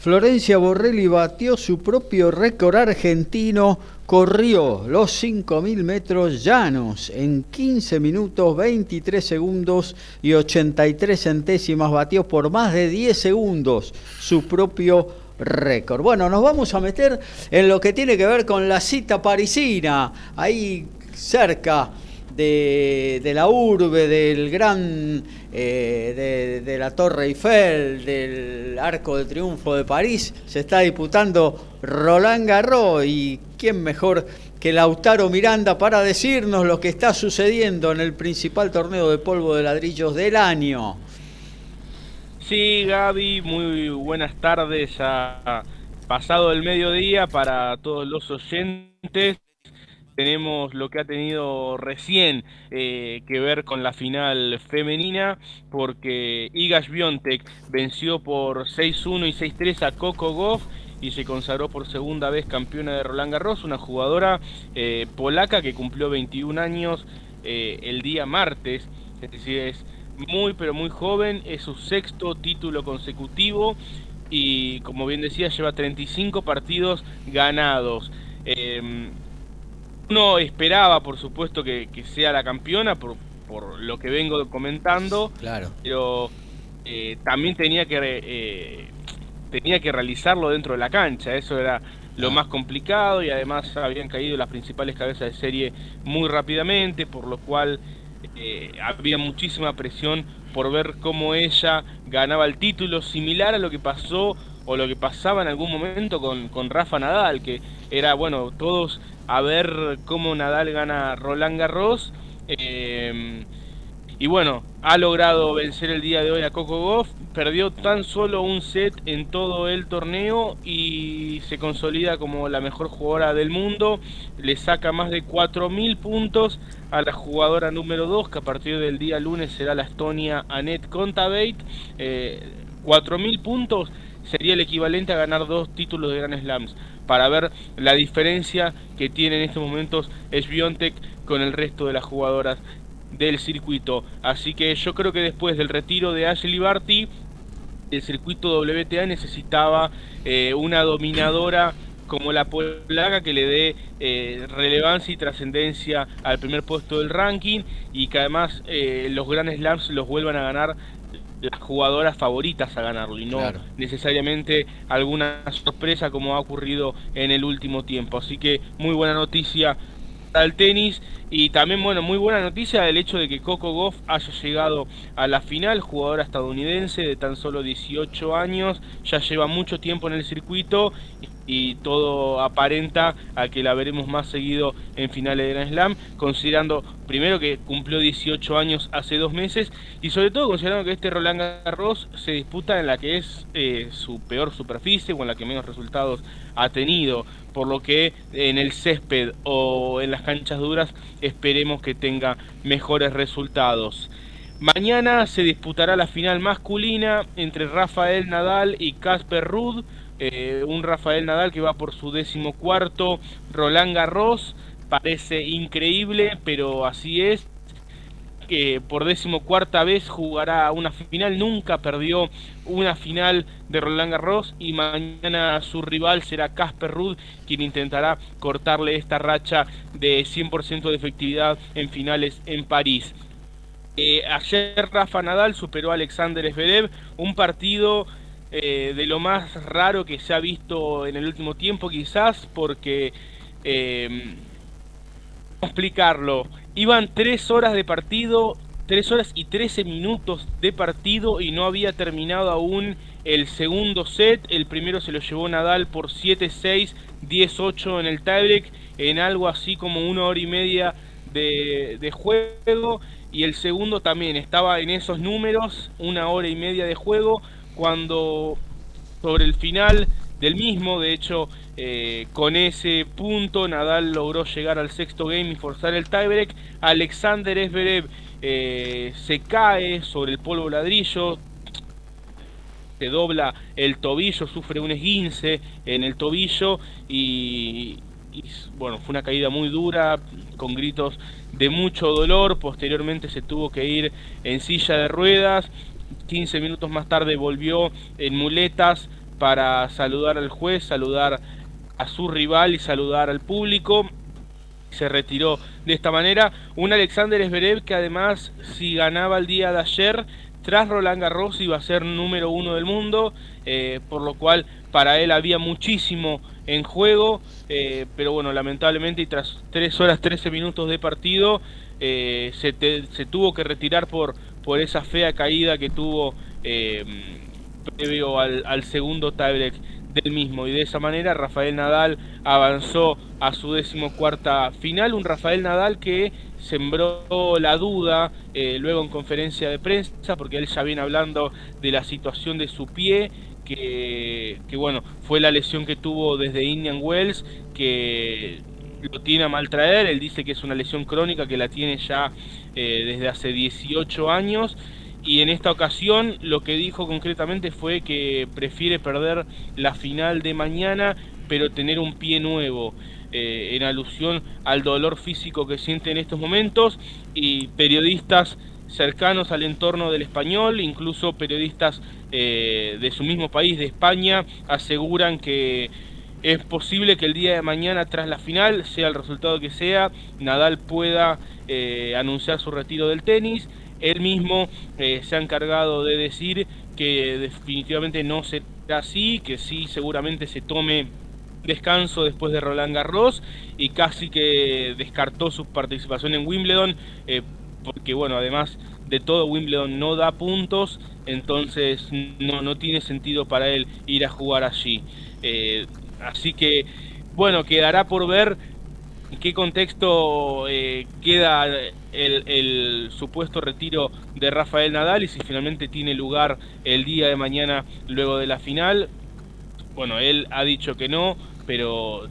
Florencia Borrelli batió su propio récord argentino, corrió los 5.000 metros llanos en 15 minutos 23 segundos y 83 centésimas, batió por más de 10 segundos su propio récord. Bueno, nos vamos a meter en lo que tiene que ver con la cita parisina, ahí cerca de, la urbe, del gran, eh, de, la Torre Eiffel, del Arco de Triunfo de París, se está disputando Roland Garros y quién mejor que Lautaro Miranda para decirnos lo que está sucediendo en el principal torneo de polvo de ladrillos del año. Sí, Gaby, muy buenas tardes. Ha pasado el mediodía para todos los oyentes tenemos lo que ha tenido recién eh, que ver con la final femenina, porque Igas Biontek venció por 6-1 y 6-3 a Coco Goff y se consagró por segunda vez campeona de Roland Garros, una jugadora eh, polaca que cumplió 21 años eh, el día martes, es decir, es muy pero muy joven, es su sexto título consecutivo y como bien decía lleva 35 partidos ganados. Em, uno esperaba, por supuesto, que, sea la campeona por, por, lo que vengo comentando. Claro. Pero eh, también tenía que eh, tenía que realizarlo dentro de la cancha. Eso era lo más complicado y además habían caído las principales cabezas de serie muy rápidamente, por lo cual eh, había muchísima presión por ver cómo ella ganaba el título, similar a lo que pasó o lo que pasaba en algún momento con, con Rafa Nadal, que era, bueno, todos a ver cómo Nadal gana Roland Garros. Eh, y bueno, ha logrado vencer el día de hoy a Coco Goff, perdió tan solo un set en todo el torneo y se consolida como la mejor jugadora del mundo. Le saca más de 4.000 puntos a la jugadora número 2, que a partir del día lunes será la Estonia Annette Kontaveit. Eh, 4.000 puntos sería el equivalente a ganar dos títulos de Grand Slams para ver la diferencia que tiene en estos momentos Sviontek con el resto de las jugadoras del circuito. Así que yo creo que después del retiro de Ashley Barty, el circuito WTA necesitaba eh, una dominadora como la polaca que le dé eh, relevancia y trascendencia al primer puesto del ranking y que además eh, los Grand Slams los vuelvan a ganar las jugadoras favoritas a ganarlo y no necesariamente alguna sorpresa como ha ocurrido en el último tiempo. Así que muy buena noticia al tenis y también bueno muy buena noticia el hecho de que Coco Goff haya llegado a la final jugadora estadounidense de tan solo 18 años ya lleva mucho tiempo en el circuito y todo aparenta a que la veremos más seguido en finales de Grand Slam, considerando primero que cumplió 18 años hace dos meses y sobre todo considerando que este Roland Garros se disputa en la que es eh, su peor superficie o en la que menos resultados ha tenido, por lo que en el césped o en las canchas duras esperemos que tenga mejores resultados. Mañana se disputará la final masculina entre Rafael Nadal y Casper Ruud eh, un Rafael Nadal que va por su décimo cuarto, Roland Garros, parece increíble, pero así es. Que por decimocuarta vez jugará una final, nunca perdió una final de Roland Garros y mañana su rival será Casper Ruud quien intentará cortarle esta racha de 100% de efectividad en finales en París. Eh, ayer Rafa Nadal superó a Alexander Zverev, un partido eh, de lo más raro que se ha visto en el último tiempo, quizás porque, eh, explicarlo, iban tres horas de partido, tres horas y 13 minutos de partido y no había terminado aún el segundo set, el primero se lo llevó Nadal por 7-6, 10-8 en el tiebreak, en algo así como una hora y media de, juego. Y el segundo también estaba en esos números, una hora y media de juego, cuando sobre el final del mismo, de hecho eh, con ese punto Nadal logró llegar al sexto game y forzar el tiebreak, Alexander Esberev eh, se cae sobre el polvo ladrillo, se dobla el tobillo, sufre un esguince en el tobillo y, bueno, fue una caída muy dura, con gritos de mucho dolor, posteriormente se tuvo que ir en silla de ruedas, 15 minutos más tarde volvió en muletas para saludar al juez, saludar a su rival y saludar al público. Se retiró de esta manera. Un Alexander Zverev que además si ganaba el día de ayer tras Roland Garros iba a ser número uno del mundo, eh, por lo cual para él había muchísimo en juego, eh, pero bueno, lamentablemente y tras 3 horas 13 minutos de partido eh, se, se, tuvo que retirar por, por esa fea caída que tuvo previo al, segundo tiebreak del mismo. Y de esa manera Rafael Nadal avanzó a su decimocuarta final, un Rafael Nadal que sembró la duda eh, luego en conferencia de prensa porque él ya viene hablando de la situación de su pie que, bueno fue la lesión que tuvo desde Indian Wells que lo tiene a maltraer, él dice que es una lesión crónica que la tiene ya eh, desde hace 18 años y en esta ocasión lo que dijo concretamente fue que prefiere perder la final de mañana pero tener un pie nuevo. Eh, en alusión al dolor físico que siente en estos momentos y periodistas cercanos al entorno del español, incluso periodistas eh, de su mismo país, de España, aseguran que es posible que el día de mañana, tras la final, sea el resultado que sea, Nadal pueda eh, anunciar su retiro del tenis. Él mismo se ha encargado de decir que definitivamente no será así, que sí seguramente se tome descanso después de Roland Garros y casi que descartó su participación en Wimbledon eh, porque bueno además de todo Wimbledon no da puntos entonces no, no tiene sentido para él ir a jugar allí eh, así que bueno quedará por ver en qué contexto eh, queda el, el, supuesto retiro de Rafael Nadal y si finalmente tiene lugar el día de mañana luego de la final bueno, él ha dicho que no, pero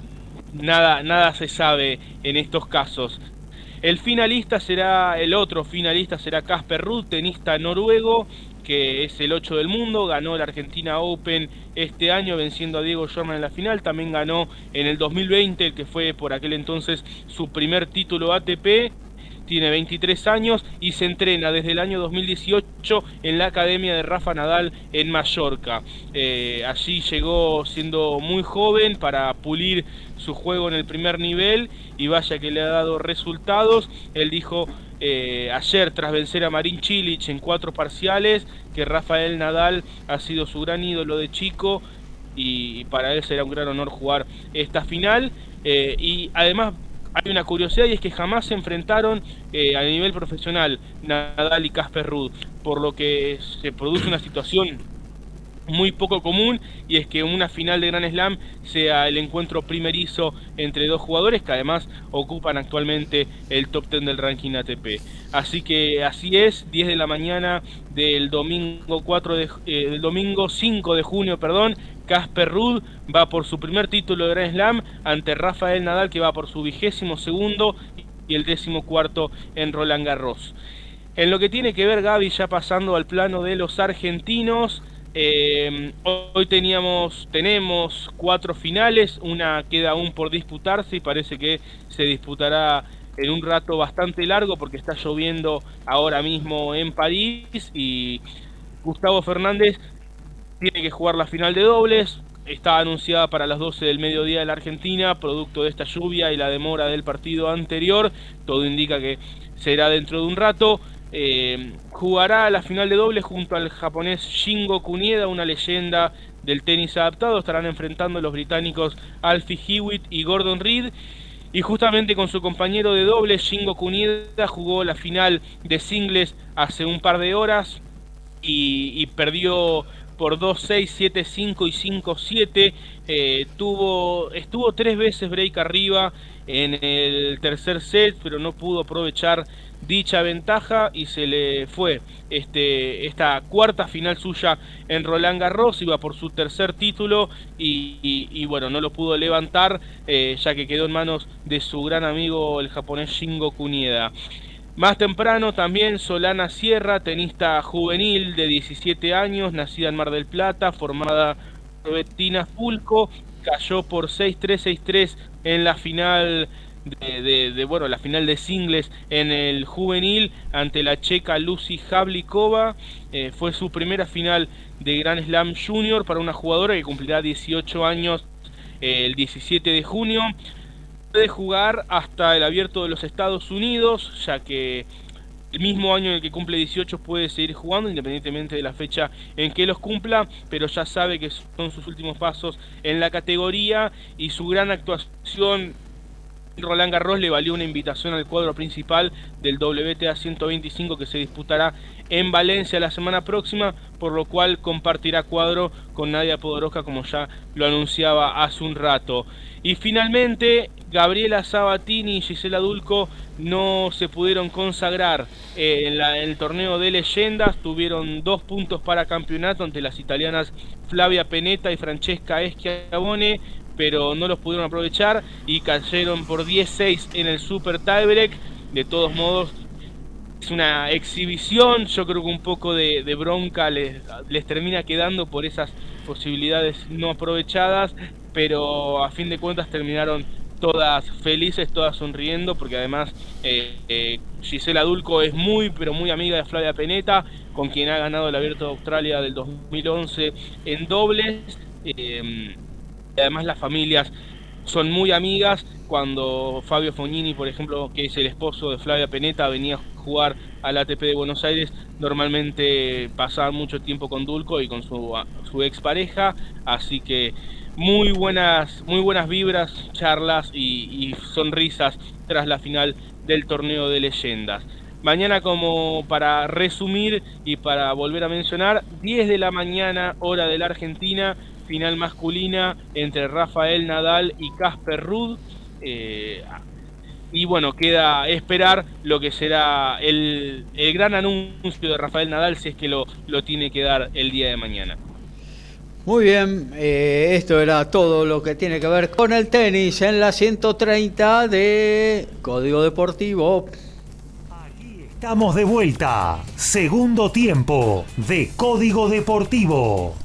nada, nada se sabe en estos casos. El finalista será, el otro finalista será Casper Ruud, tenista noruego, que es el 8 del mundo, ganó la Argentina Open este año venciendo a Diego Schwarman en la final, también ganó en el 2020, que fue por aquel entonces su primer título ATP tiene 23 años y se entrena desde el año 2018 en la Academia de Rafa Nadal en Mallorca. Eh, allí llegó siendo muy joven para pulir su juego en el primer nivel y vaya que le ha dado resultados. Él dijo eh, ayer tras vencer a Marín Chilich en cuatro parciales que Rafael Nadal ha sido su gran ídolo de chico y, para él será un gran honor jugar esta final. Eh, y además hay una curiosidad y es que jamás se enfrentaron eh, a nivel profesional Nadal y Casper Ruud, por lo que se produce una situación muy poco común y es que una final de Grand Slam sea el encuentro primerizo entre dos jugadores que además ocupan actualmente el top 10 del ranking ATP. Así que así es, 10 de la mañana del domingo 4 de, eh, domingo 5 de junio, perdón, Casper Ruud va por su primer título de Grand Slam ante Rafael Nadal que va por su vigésimo segundo y el décimo cuarto en Roland Garros. En lo que tiene que ver Gaby ya pasando al plano de los argentinos, eh, hoy teníamos, tenemos cuatro finales, una queda aún por disputarse y parece que se disputará en un rato bastante largo porque está lloviendo ahora mismo en París y Gustavo Fernández tiene que jugar la final de dobles. Está anunciada para las 12 del mediodía de la Argentina, producto de esta lluvia y la demora del partido anterior. Todo indica que será dentro de un rato. Eh, jugará la final de dobles junto al japonés Shingo Kunieda, una leyenda del tenis adaptado. Estarán enfrentando los británicos Alfie Hewitt y Gordon Reed. Y justamente con su compañero de dobles, Shingo Kunieda, jugó la final de singles hace un par de horas y perdió por 2-6, 7-5 y 5-7. Eh, tuvo, estuvo tres veces break arriba en el tercer set, pero no pudo aprovechar dicha ventaja y se le fue este, esta cuarta final suya en Roland Garros, iba por su tercer título y, bueno, no lo pudo levantar eh, ya que quedó en manos de su gran amigo el japonés Shingo Kunieda. Más temprano también Solana Sierra, tenista juvenil de 17 años, nacida en Mar del Plata, formada por Bettina Fulco, cayó por 6-3, 6-3 en la final de, bueno, la final de singles en el juvenil ante la checa Lucy Havlikova. Eh, fue su primera final de Grand Slam Junior para una jugadora que cumplirá 18 años eh, el 17 de junio de jugar hasta el abierto de los Estados Unidos, ya que el mismo año en el que cumple 18 puede seguir jugando, independientemente de la fecha en que los cumpla, pero ya sabe que son sus últimos pasos en la categoría y su gran actuación Roland Garros le valió una invitación al cuadro principal del WTA 125 que se disputará en Valencia la semana próxima, por lo cual compartirá cuadro con Nadia Podoroska como ya lo anunciaba hace un rato. Y finalmente, Gabriela Sabatini y Gisela Dulco no se pudieron consagrar en, el torneo de leyendas, tuvieron dos puntos para campeonato ante las italianas Flavia Peneta y Francesca Schiavone pero no los pudieron aprovechar y cayeron por 10-6 en el Super Tiebreak. De todos modos, es una exhibición, yo creo que un poco de, bronca les, termina quedando por esas posibilidades no aprovechadas, pero a fin de cuentas terminaron todas felices, todas sonriendo, porque además eh, eh, Gisela Dulco es muy, pero muy amiga de Flavia Peneta, con quien ha ganado el Abierto de Australia del 2011 en dobles. Eh, además las familias son muy amigas. Cuando Fabio Fognini, por ejemplo, que es el esposo de Flavia Peneta, venía a jugar al ATP de Buenos Aires, normalmente pasaba mucho tiempo con Dulco y con su, su expareja, así que muy buenas, muy buenas vibras, charlas y, y sonrisas tras la final del torneo de leyendas. Mañana como para resumir y para volver a mencionar, 10 de la mañana hora de la Argentina, final masculina entre Rafael Nadal y Casper Ruud. Eh, y bueno, queda esperar lo que será el, gran anuncio de Rafael Nadal si es que lo, lo tiene que dar el día de mañana. Muy bien, eh, esto era todo lo que tiene que ver con el tenis en la 130 de Código Deportivo. Aquí estamos de vuelta, segundo tiempo de Código Deportivo.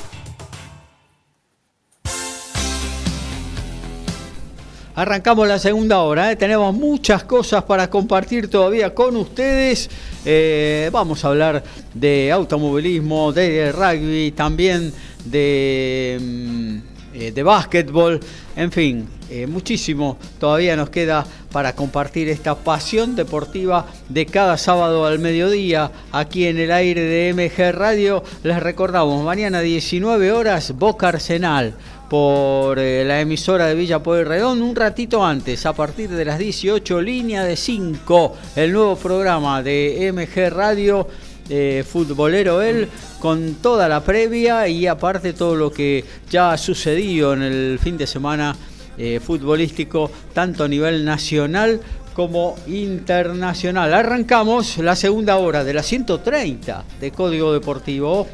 Arrancamos la segunda hora, ¿eh? tenemos muchas cosas para compartir todavía con ustedes. Eh, vamos a hablar de automovilismo, de rugby, también de, mm, eh, de básquetbol, en fin, muchísimo todavía nos queda para compartir esta pasión deportiva de cada sábado al mediodía aquí en el aire de MG Radio. Les recordamos, mañana 19 horas, Boca Arsenal por eh, la emisora de Villa Pueyrredón un ratito antes, a partir de las 18, línea de 5, el nuevo programa de MG Radio. Eh, futbolero él con toda la previa y aparte todo lo que ya ha sucedido en el fin de semana eh, futbolístico tanto a nivel nacional como internacional. Arrancamos la segunda hora de la 130 de Código Deportivo.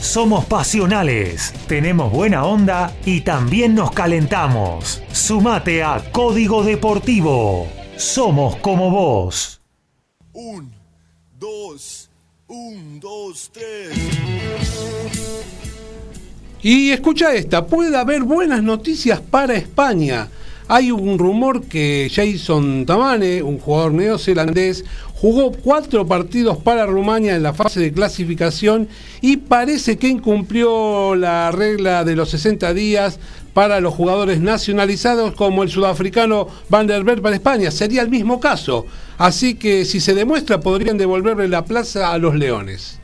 Somos pasionales, tenemos buena onda y también nos calentamos. Sumate a Código Deportivo. Somos como vos. Un, dos, un, dos, tres. Y escucha esta, puede haber buenas noticias para España. Hay un rumor que Jason Tamane, un jugador neozelandés, jugó cuatro partidos para Rumania en la fase de clasificación y parece que incumplió la regla de los 60 días para los jugadores nacionalizados como el sudafricano Van der Berg para España. Sería el mismo caso. Así que si se demuestra podrían devolverle la plaza a los Leones.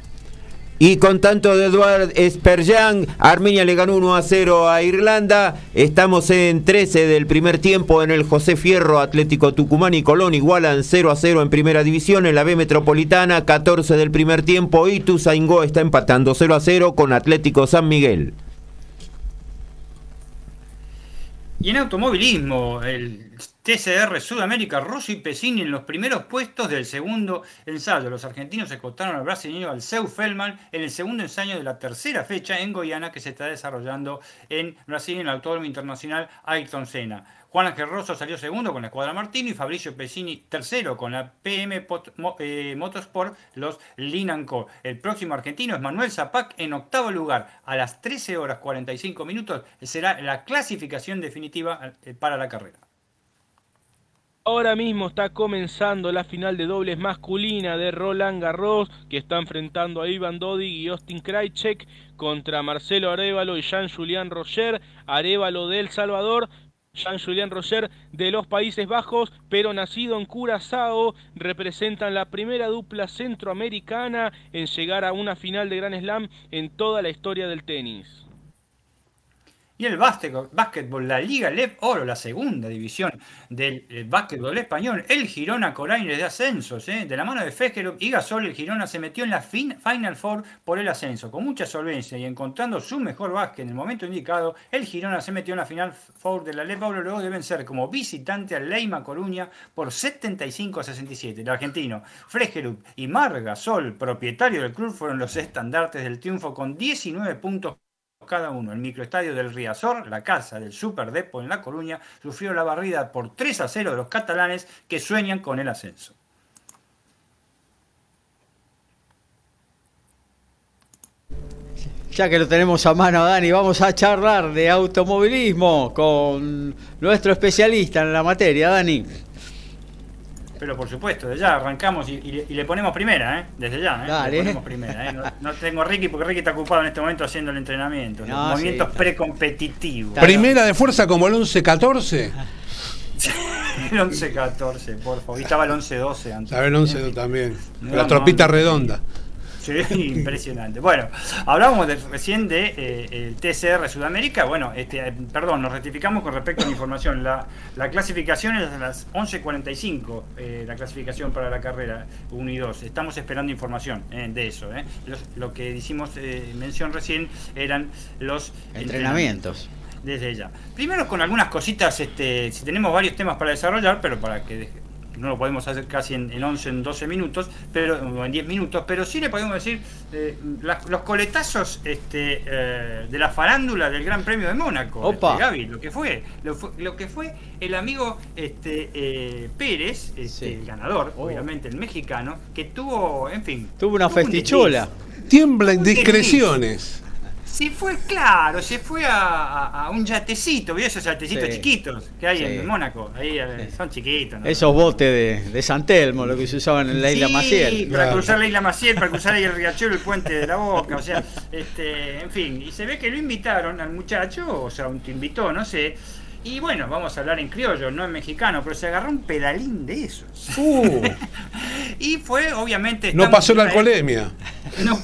Y con tanto de Eduard Sperjan, Armenia le ganó 1 a 0 a Irlanda. Estamos en 13 del primer tiempo en el José Fierro, Atlético Tucumán y Colón igualan 0 a 0 en primera división. En la B Metropolitana, 14 del primer tiempo. Y Tuzaingó está empatando 0 a 0 con Atlético San Miguel. Y en automovilismo, el TCR Sudamérica, Rossi y Pesini en los primeros puestos del segundo ensayo. Los argentinos escotaron al brasileño Alceu Feldman en el segundo ensayo de la tercera fecha en Goiânia que se está desarrollando en Brasil en el Autódromo Internacional Ayrton Senna. Juan Ángel Rosso salió segundo con la escuadra Martino y Fabricio Pesini tercero con la PM eh, Motorsport, los Linanco. El próximo argentino es Manuel Zapac en octavo lugar. A las 13 horas 45 minutos será la clasificación definitiva eh, para la carrera. Ahora mismo está comenzando la final de dobles masculina de Roland Garros, que está enfrentando a Ivan Dodig y Austin Krajicek contra Marcelo Arevalo y Jean-Julien Roger. Arevalo del Salvador Jean-Julien Roger de los Países Bajos, pero nacido en Curazao, representan la primera dupla centroamericana en llegar a una final de Grand Slam en toda la historia del tenis. Y el básquetbol, la Liga LEP Oro, la segunda división del eh, básquetbol español, el Girona Coraines de ascensos, ¿eh? de la mano de Fejerup y Gasol, el Girona se metió en la Final Four por el ascenso, con mucha solvencia y encontrando su mejor básquet en el momento indicado, el Girona se metió en la Final Four de la LEP Oro, luego deben ser como visitante al Leima Coruña por 75 a 67. El argentino Fregerup y Mar Gasol, propietario del club, fueron los estandartes del triunfo con 19 puntos cada uno. El microestadio del Riazor, la casa del Superdepo en La Coruña, sufrió la barrida por 3 a 0 de los catalanes que sueñan con el ascenso. Ya que lo tenemos a mano, Dani, vamos a charlar de automovilismo con nuestro especialista en la materia, Dani. Pero por supuesto, desde ya arrancamos y, le ponemos primera, ¿eh? Desde ya, ¿eh? Dale. Le ponemos primera, ¿eh? No, tengo a Ricky porque Ricky está ocupado en este momento haciendo el entrenamiento. movimientos precompetitivos. ¿Primera de fuerza como el 11-14? el 11-14, por favor. Y estaba el 11-12 antes. Estaba el 11-12 también. la tropita redonda. Sí, impresionante. Bueno, hablábamos recién de eh, el TCR Sudamérica. Bueno, este, perdón, nos rectificamos con respecto a la información. La, clasificación es a las 11.45, eh, la clasificación para la carrera 1 y 2. Estamos esperando información eh, de eso. lo que hicimos mención recién eran los entrenamientos. desde ya. Primero con algunas cositas, este, si tenemos varios temas para desarrollar, pero para que no lo podemos hacer casi en, 11, en 12 minutos, pero o en 10 minutos, pero sí le podemos decir eh, los coletazos este, eh, de la farándula del Gran Premio de Mónaco, Opa. Gaby, lo que fue, lo, que fue el amigo este, eh, Pérez, este, el ganador, oh. obviamente el mexicano, que tuvo, en fin, tuvo una festichola. Tiembla indiscreciones. Se fue, claro, se fue a, un yatecito, ¿vio esos yatecitos chiquitos que hay en Mónaco? Ahí eh, son chiquitos. Esos botes de, de San Telmo, lo que se usaban en la isla Maciel. para cruzar la isla Maciel, para cruzar ahí el riachuelo, el puente de la Boca, o sea, este, en fin. Y se ve que lo invitaron al muchacho, o sea, un te invitó, no sé. Y bueno, vamos a hablar en criollo, no en mexicano, pero se agarró un pedalín de esos. Uh. y fue, obviamente. No pasó la alcoholemia. No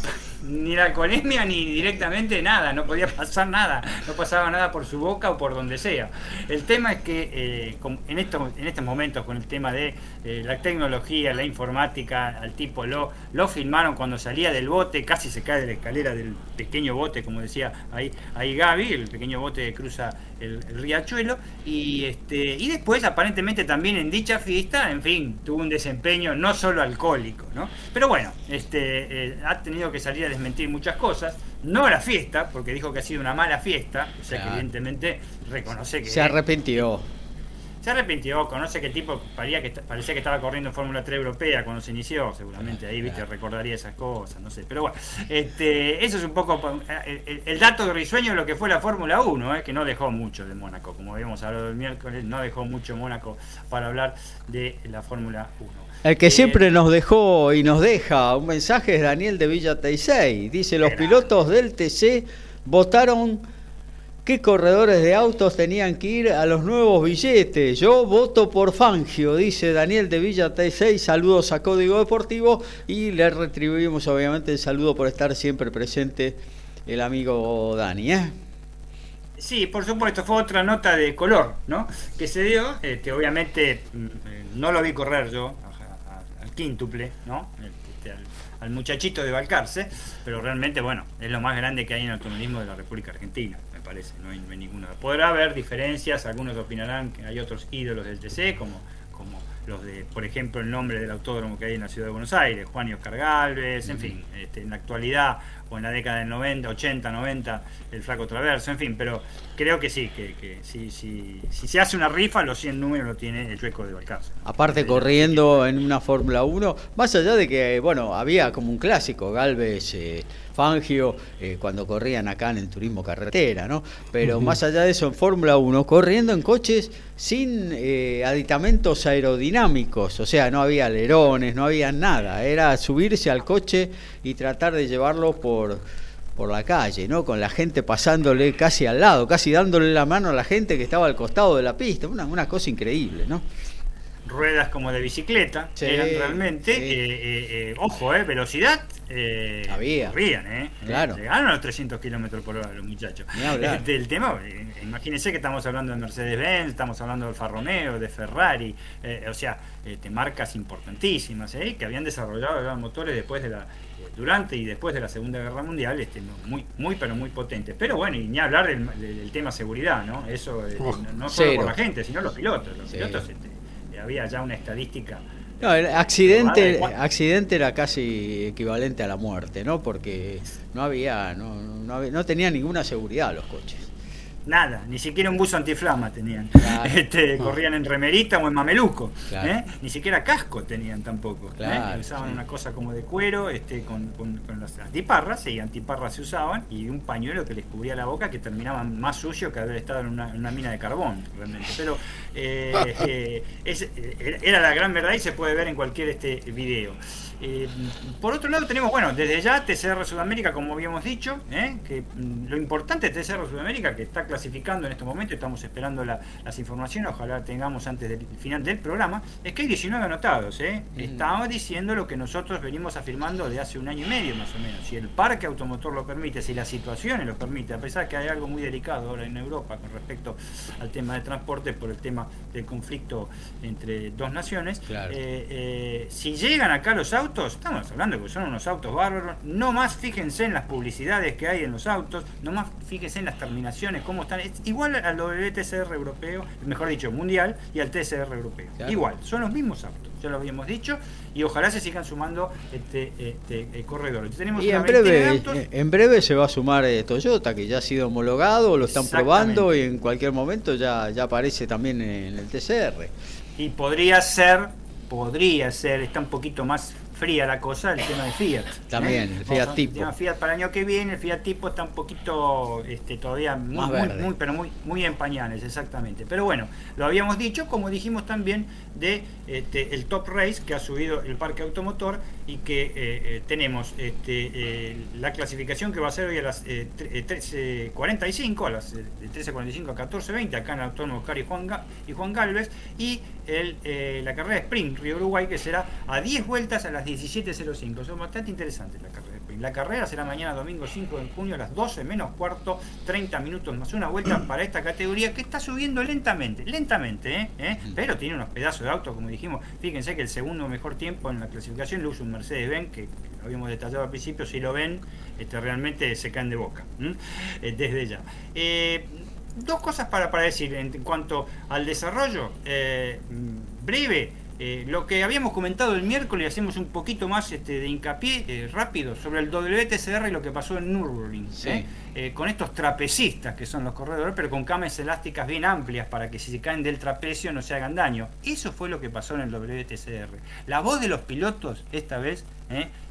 ni la alcoholemia ni directamente nada, no podía pasar nada, no pasaba nada por su boca o por donde sea. El tema es que eh, en, estos, en estos momentos con el tema de eh, la tecnología, la informática, al tipo lo, lo filmaron cuando salía del bote, casi se cae de la escalera del pequeño bote, como decía ahí, ahí Gaby, el pequeño bote que cruza el, riachuelo, y, este, y después aparentemente también en dicha fiesta, en fin, tuvo un desempeño no solo alcohólico, ¿no? Pero bueno, este, eh, ha tenido que salir a desmentir muchas cosas, no la fiesta, porque dijo que ha sido una mala fiesta, o sea que evidentemente reconoce que... Se arrepintió se arrepintió, conoce que el tipo parecía que, parecía que estaba corriendo en Fórmula 3 europea cuando se inició, seguramente ahí viste recordaría esas cosas, no sé. Pero bueno, este, eso es un poco el, dato de risueño de lo que fue la Fórmula 1, eh, que no dejó mucho de Mónaco, como habíamos hablado el miércoles, no dejó mucho Mónaco para hablar de la Fórmula 1. El que eh, siempre nos dejó y nos deja un mensaje es Daniel de Villa Teisei. Dice, los pilotos del TC votaron qué corredores de autos tenían que ir a los nuevos billetes. Yo voto por Fangio, dice Daniel de Villa T6. Saludos a Código Deportivo y le retribuimos obviamente el saludo por estar siempre presente el amigo Dani. ¿eh? Sí, por supuesto, fue otra nota de color, ¿no? Que se dio, este, obviamente mm, eh, no lo vi correr yo al quíntuple, ¿no? Este, al, muchachito de Balcarce, pero realmente, bueno, es lo más grande que hay en el automovilismo de la República Argentina, parece, no hay, ninguna. Podrá haber diferencias, algunos opinarán que hay otros ídolos del TC, como, como los de, por ejemplo, el nombre del autódromo que hay en la ciudad de Buenos Aires, Juan y Oscar Galvez, en fin, este, en la actualidad o en la década del 90, 80, 90, el flaco traverso, en fin, pero creo que sí, que, que si, si, si, se hace una rifa, los 100 números lo tiene el chueco de Balcarce. Aparte corriendo en una Fórmula 1, más allá de que, bueno, había como un clásico, Galvez, eh, Fangio, eh, cuando corrían acá en el turismo carretera, ¿no? Pero más allá de eso, en Fórmula 1, corriendo en coches sin eh, aditamentos aerodinámicos, o sea, no había alerones, no había nada, era subirse al coche y tratar de llevarlo por, por la calle, ¿no? Con la gente pasándole casi al lado, casi dándole la mano a la gente que estaba al costado de la pista, una, una cosa increíble, ¿no? Ruedas como de bicicleta, eran realmente, eh, eh, eh, ojo, eh, velocidad, Había. corrían, eh, claro. llegaron a los 300 kilómetros por hora los muchachos. Este, el tema, imagínense que estamos hablando de Mercedes-Benz, estamos hablando de Alfa Romeo, de Ferrari, o sea, este, marcas importantísimas, que habían desarrollado los motores después de la durante y después de la Segunda Guerra Mundial, este, muy, muy pero muy potentes. Pero bueno, y ni hablar del, tema seguridad, ¿no? Eso no, solo por la gente, sino los pilotos. Los pilotos este, había ya una estadística. No, el accidente, accidente era casi equivalente a la muerte, ¿no? Porque no había, no, no, había, no tenía ninguna seguridad los coches nada, ni siquiera un buzo antiflama tenían. Este, corrían en remerita o en mameluco, ¿eh? ni siquiera casco tenían tampoco. ¿eh? Usaban una cosa como de cuero, este, con, las antiparras, sí, antiparras se usaban, y un pañuelo que les cubría la boca que terminaban más sucio que haber estado en una, mina de carbón, realmente. Pero eh, era la gran verdad y se puede ver en cualquier este video. Eh, por otro lado tenemos, bueno, desde ya TCR Sudamérica, como habíamos dicho, ¿eh? que mm, lo importante de TCR Sudamérica, que está clasificando en este momento, estamos esperando las informaciones, ojalá tengamos antes del final del programa, es que hay 19 anotados. ¿eh? Estamos diciendo lo que nosotros venimos afirmando de hace un año y medio más o menos. Si el parque automotor lo permite, si las situaciones lo permite, a pesar que hay algo muy delicado ahora en Europa con respecto al tema de transporte por el tema del conflicto entre dos naciones, si llegan acá los autos, estamos hablando que son unos autos bárbaros, no más fíjense en las publicidades que hay en los autos, no más fíjense en las terminaciones, cómo están, es igual al WTCR europeo, mejor dicho, mundial, y al TCR europeo. Igual, son los mismos autos, ya lo habíamos dicho, y ojalá se sigan sumando este, este eh, corredores. Tenemos y en breve, eh, en breve se va a sumar eh, Toyota, que ya ha sido homologado, lo están probando y en cualquier momento ya, ya aparece también en el TCR. Y podría ser, podría ser, está un poquito más fría la cosa, el tema de Fiat. También, el Fiat tipo. El Fiat para el año que viene, el Fiat tipo está un poquito este, todavía muy, muy, pero muy, muy en pañales, exactamente. Pero bueno, lo habíamos dicho, como dijimos también de este, el Top Race que ha subido el parque automotor y que eh, eh, tenemos este, eh, la clasificación que va a ser hoy a las 13.45, a las de 13.45 a 14.20, acá en Autónomo Oscar y Juan, y Juan Galvez, y el, la carrera de Sprint Río Uruguay que será a 10 vueltas a las 17.05. Son bastante interesantes la carrera. La carrera será mañana domingo 5 de junio a las 12 menos cuarto, 30 minutos más una vuelta para esta categoría que está subiendo lentamente, lentamente, ¿eh? ¿Eh? pero tiene unos pedazos de auto, como dijimos. Fíjense que el segundo mejor tiempo en la clasificación lo usa un Mercedes-Benz, que lo habíamos detallado al principio, si lo ven, este, realmente se caen de boca, eh, desde ya. dos cosas para, para decir en cuanto al desarrollo. breve eh, lo que habíamos comentado el miércoles, hacemos un poquito más este, de hincapié eh, rápido sobre el WTCR y lo que pasó en Nürburgring, ¿eh? con estos trapecistas que son los corredores, pero con camas elásticas bien amplias para que si se caen del trapecio no se hagan daño. Eso fue lo que pasó en el WTCR. La voz de los pilotos esta vez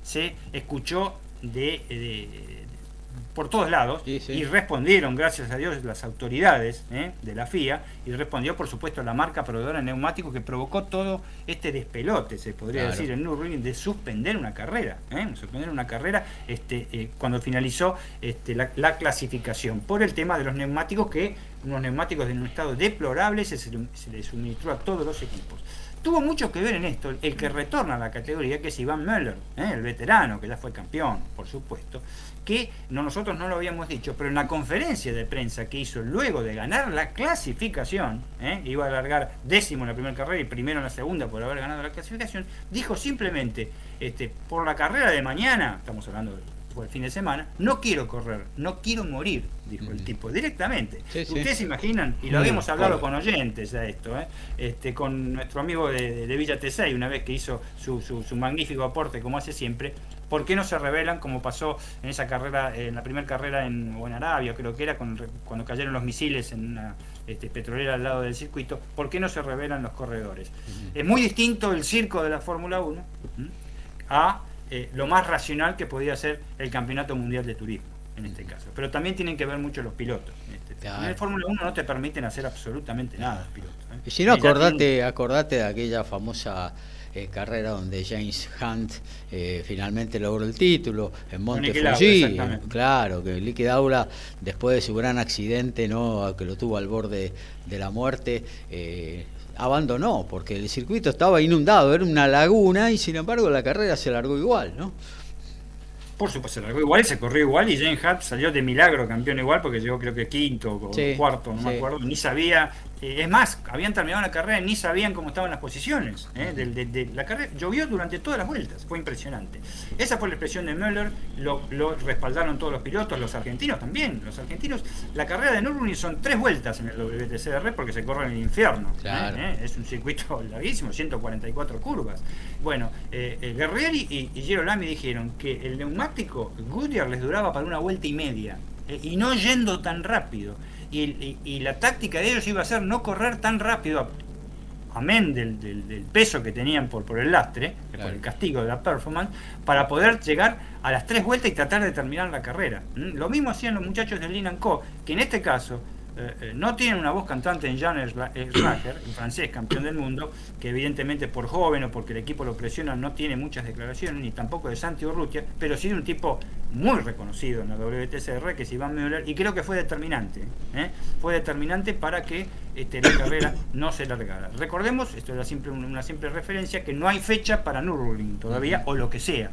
se escuchó de por todos lados y respondieron, gracias a Dios, las autoridades ¿eh? de la FIA y respondió, por supuesto, la marca proveedora de neumáticos que provocó todo este despelote, se podría decir, en Nürburgring, de suspender una carrera, ¿eh? suspender una carrera este, eh, cuando finalizó este, la, clasificación por el tema de los neumáticos que unos neumáticos en un estado deplorable se, se les suministró a todos los equipos tuvo mucho que ver en esto el que retorna a la categoría, que es Iván Möller, ¿eh? el veterano, que ya fue campeón, por supuesto, que no, nosotros no lo habíamos dicho, pero en la conferencia de prensa que hizo luego de ganar la clasificación, ¿eh? iba a alargar décimo en la primera carrera y primero en la segunda por haber ganado la clasificación, dijo simplemente, este, por la carrera de mañana, estamos hablando de el fin de semana, no quiero correr, no quiero morir, dijo el tipo, directamente. Ustedes se imaginan, y lo habíamos hablado con oyentes a esto, ¿eh? este, con nuestro amigo de, Villa T6, una vez que hizo su, su, magnífico aporte, como hace siempre, ¿por qué no se revelan como pasó en esa carrera, en la primera carrera en, o en Arabia, creo que era, cuando cayeron los misiles en una este, petrolera al lado del circuito, ¿por qué no se revelan los corredores? Es muy distinto el circo de la Fórmula 1 a eh, lo más racional que podía ser el Campeonato Mundial de Turismo, en este caso. Pero también tienen que ver mucho los pilotos. En, este el Fórmula 1 no te permiten hacer absolutamente nada los pilotos. ¿eh? Y si no, acordate, acordate de aquella famosa eh, carrera donde James Hunt finalmente logró el título en Monte Fuji. Claro, que Licky Daula, después de su gran accidente, no que lo tuvo al borde de la muerte, abandonó, porque el circuito estaba inundado, era una laguna y sin embargo la carrera se largó igual, ¿no? Por supuesto, se largó igual, se corrió igual y Jane Hunt salió de milagro campeón igual porque llegó creo que quinto o cuarto, no me acuerdo, ni sabía eh, es más, habían terminado la carrera y ni sabían cómo estaban las posiciones. ¿eh? De, la carrera llovió durante todas las vueltas, fue impresionante. Esa fue la expresión de Müller, lo, respaldaron todos los pilotos, los argentinos también. Los argentinos, la carrera de Nürburgring son tres vueltas en el WTCR porque se corre en el infierno. ¿eh? Es un circuito larguísimo, 144 curvas. Bueno, Guerrieri y, y Lamy dijeron que el neumático Goodyear les duraba para una vuelta y media y no yendo tan rápido y, la táctica de ellos iba a ser no correr tan rápido, amén del, del, peso que tenían por, por el lastre, por el castigo de la performance, para poder llegar a las tres vueltas y tratar de terminar la carrera. ¿Mm? Lo mismo hacían los muchachos de Linan Co, que en este caso eh, eh, no tienen una voz cantante en Jan Racher, un francés campeón del mundo, que evidentemente por joven o porque el equipo lo presiona no tiene muchas declaraciones, ni tampoco de Santi Urrutia, pero sí de un tipo muy reconocido en la WTCR, que es Iván Müller, y creo que fue determinante. ¿eh? Fue determinante para que este, la carrera no se largara. Recordemos, esto es simple, una simple referencia, que no hay fecha para Nürburgring todavía, o lo que sea.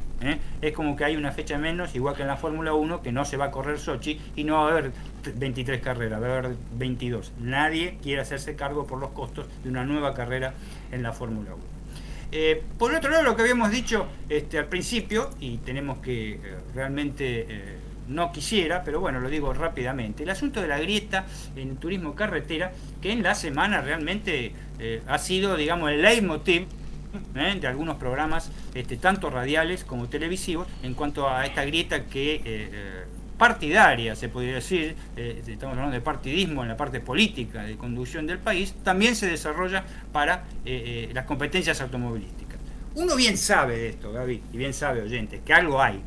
Es como que hay una fecha menos, igual que en la Fórmula 1, que no se va a correr Sochi y no va a haber 23 carreras, va a haber 22. Nadie quiere hacerse cargo por los costos de una nueva carrera en la Fórmula 1. Eh, por otro lado, lo que habíamos dicho este, al principio, y tenemos que eh, realmente eh, no quisiera, pero bueno, lo digo rápidamente, el asunto de la grieta en turismo carretera, que en la semana realmente ha sido, digamos, el leitmotiv de algunos programas, este, tanto radiales como televisivos, en cuanto a esta grieta que partidaria, se podría decir, eh, estamos hablando de partidismo en la parte política de conducción del país, también se desarrolla para eh, eh, las competencias automovilísticas. Uno bien sabe de esto, Gaby, y bien sabe, oyentes, que algo hay,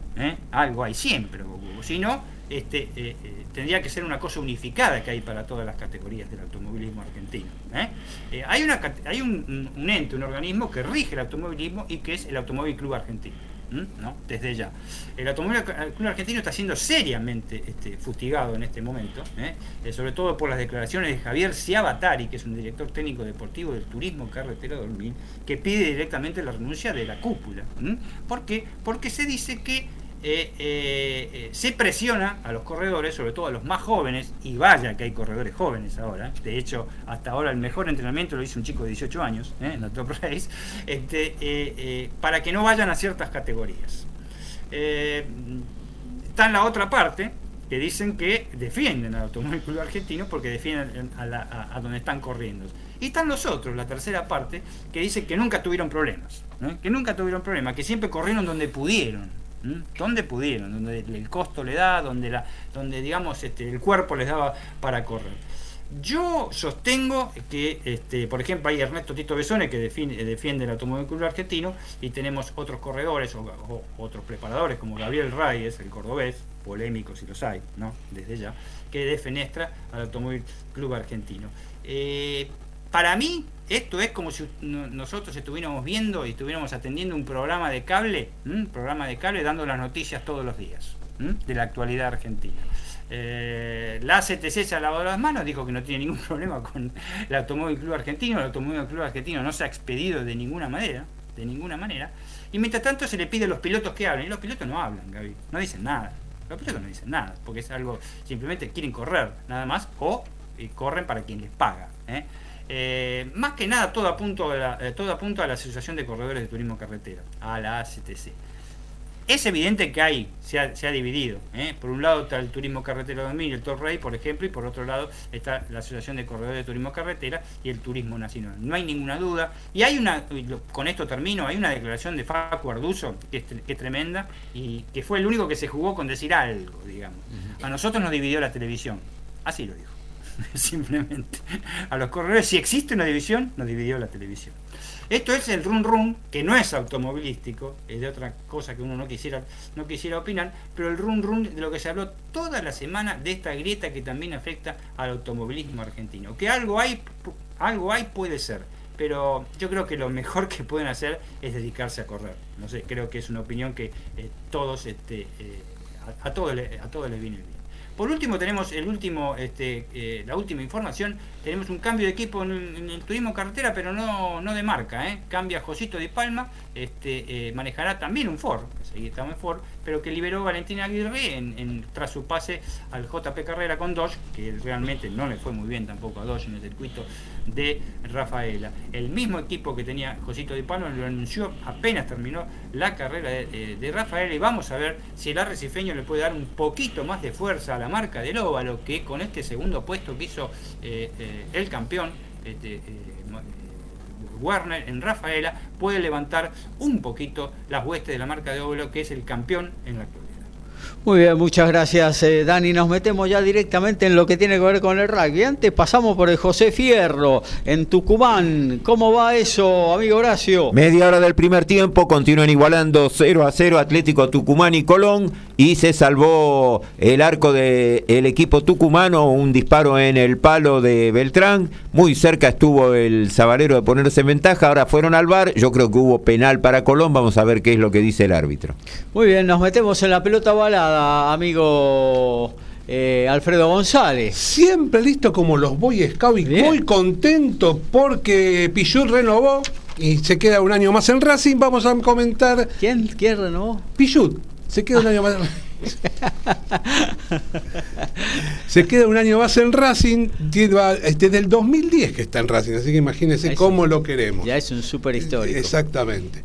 algo hay siempre, si no, este, tendría que ser una cosa unificada que hay para todas las categorías del automovilismo argentino. hay un, un ente, un organismo que rige el automovilismo y que es el Automóvil Club Argentino. ¿No? desde ya. El Automóvil Argentino está siendo seriamente este, fustigado en este momento, ¿eh? Eh, sobre todo por las declaraciones de Javier Ciabatari, que es un director técnico deportivo del Turismo Carretera 2000, que pide directamente la renuncia de la cúpula. ¿Por qué? Porque se dice que eh, eh, eh, se presiona a los corredores, sobre todo a los más jóvenes, y vaya que hay corredores jóvenes ahora, de hecho hasta ahora el mejor entrenamiento lo hizo un chico de 18 años en la Top Race, este, para que no vayan a ciertas categorías. está en la otra parte, que dicen que defienden al Automóvil Argentino porque defienden a, a, donde están corriendo. Y están los otros, la tercera parte, que dicen que nunca tuvieron problemas, que nunca tuvieron problemas, que siempre corrieron donde pudieron. Donde pudieron, donde el costo le da, donde, la, donde digamos este, el cuerpo les daba para correr. Yo sostengo que, este, por ejemplo, hay Ernesto Tito Besone que defiende, defiende el Automóvil Argentino y tenemos otros corredores o, otros preparadores como Gabriel Reyes, el cordobés, polémicos si los hay, ¿no? Desde ya, que defenestra al Automóvil Club Argentino. Eh, para mí, esto es como si nosotros estuviéramos viendo y estuviéramos atendiendo un programa de cable, un programa de cable dando las noticias todos los días de la actualidad argentina. Eh, la CTC se ha lavado las manos, dijo que no tiene ningún problema con el Automóvil Club Argentino, el Automóvil Club Argentino no se ha expedido de ninguna manera, de ninguna manera, y mientras tanto se le pide a los pilotos que hablen, y los pilotos no hablan, Gaby, no dicen nada, los pilotos no dicen nada, porque es algo, simplemente quieren correr, nada más, o eh, corren para quien les paga. ¿eh? Eh, más que nada, todo apunta, a la, eh, todo apunta a la Asociación de Corredores de Turismo Carretera, a la ACTC. Es evidente que hay, se ha, dividido. ¿eh? Por un lado está el Turismo Carretera 2000 y el Torrey, por ejemplo, y por otro lado está la Asociación de Corredores de Turismo Carretera y el Turismo Nacional. No hay ninguna duda. Y hay una, con esto termino, hay una declaración de Facu Arduzo que es, que es tremenda y que fue el único que se jugó con decir algo, digamos. A nosotros nos dividió la televisión. Así lo dijo. simplemente. A los corredores, si existe una división, nos dividió la televisión. Esto es el run run, que no es automovilístico, es de otra cosa que uno no quisiera, no quisiera opinar, pero el run run de lo que se habló toda la semana de esta grieta que también afecta al automovilismo argentino. Que algo hay, algo hay puede ser, pero yo creo que lo mejor que pueden hacer es dedicarse a correr. No sé, creo que es una opinión que eh, todos, este, eh, a, todos, a todos les viene bien. Por último, tenemos el último, este, eh, la última información. Tenemos un cambio de equipo en, el turismo carretera, pero no, no de marca. ¿eh? Cambia Josito de Palma, este, eh, manejará también un Ford, seguir estamos en Ford, pero que liberó Valentina Aguirre en, tras su pase al JP Carrera con Dodge, que realmente no le fue muy bien tampoco a Dodge en el circuito de Rafaela. El mismo equipo que tenía Josito de Palma lo anunció apenas terminó la carrera de, de Rafaela y vamos a ver si el arrecifeño le puede dar un poquito más de fuerza a la marca del óvalo que con este segundo puesto que hizo eh, eh, el campeón este, eh, Warner en Rafaela puede levantar un poquito las huestes de la marca de óvalo que es el campeón en la actualidad. Muy bien, muchas gracias eh, Dani. Nos metemos ya directamente en lo que tiene que ver con el rugby. Antes pasamos por el José Fierro en Tucumán. ¿Cómo va eso, amigo Horacio? Media hora del primer tiempo, continúan igualando 0 a 0 Atlético Tucumán y Colón y se salvó el arco del el equipo tucumano, un disparo en el palo de Beltrán. Muy cerca estuvo el Sabalero de ponerse en ventaja, ahora fueron al bar. Yo creo que hubo penal para Colón, vamos a ver qué es lo que dice el árbitro. Muy bien, nos metemos en la pelota balada amigo eh, Alfredo González. Siempre listo como los Boy Scouts y muy contento porque Pichut renovó y se queda un año más en Racing. Vamos a comentar. ¿Quién, ¿Quién renovó? Pichut. Se queda un año más. se queda un año más en Racing, desde el 2010 que está en Racing, así que imagínense cómo lo queremos. Ya es un súper histórico. Exactamente.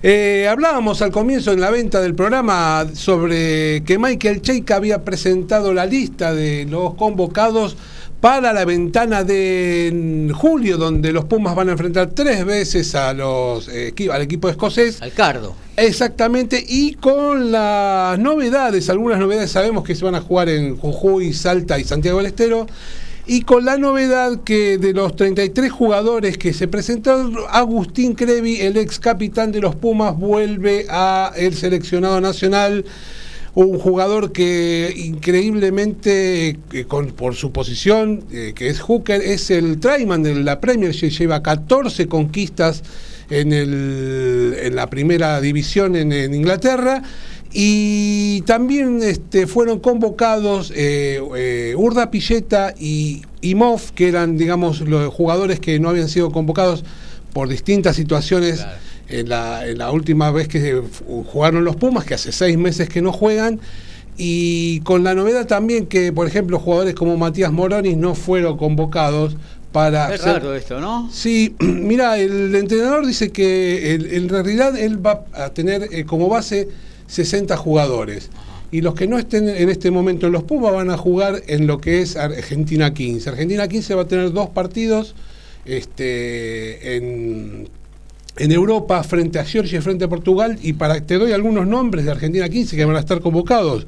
Eh, hablábamos al comienzo en la venta del programa sobre que Michael Cheika había presentado la lista de los convocados para la ventana de julio, donde los Pumas van a enfrentar tres veces a los, eh, al equipo escocés. Al Cardo. Exactamente, y con las novedades, algunas novedades sabemos que se van a jugar en Jujuy, Salta y Santiago del Estero y con la novedad que de los 33 jugadores que se presentaron, Agustín Crevi, el ex capitán de los Pumas, vuelve a el seleccionado nacional. Un jugador que increíblemente, eh, por su posición, eh, que es Hooker, es el Traiman de la Premier, lleva 14 conquistas en la primera división en Inglaterra y también este, fueron convocados eh, eh, Urda Pilleta y, Moff, que eran, digamos, los jugadores que no habían sido convocados por distintas situaciones en, la, en, la, última vez que jugaron los Pumas, que hace seis meses que no juegan. Y con la novedad también que, por ejemplo, jugadores como Matías Moronis no fueron convocados para... Es raro esto, ¿no? Sí, mira, el entrenador dice que en realidad él va a tener eh, como base 60 jugadores. Y los que no estén en este momento en los Pumas van a jugar en lo que es Argentina 15. Argentina 15 va a tener dos partidos este, en, en Europa frente a Georgia y frente a Portugal. Y para te doy algunos nombres de Argentina 15 que van a estar convocados.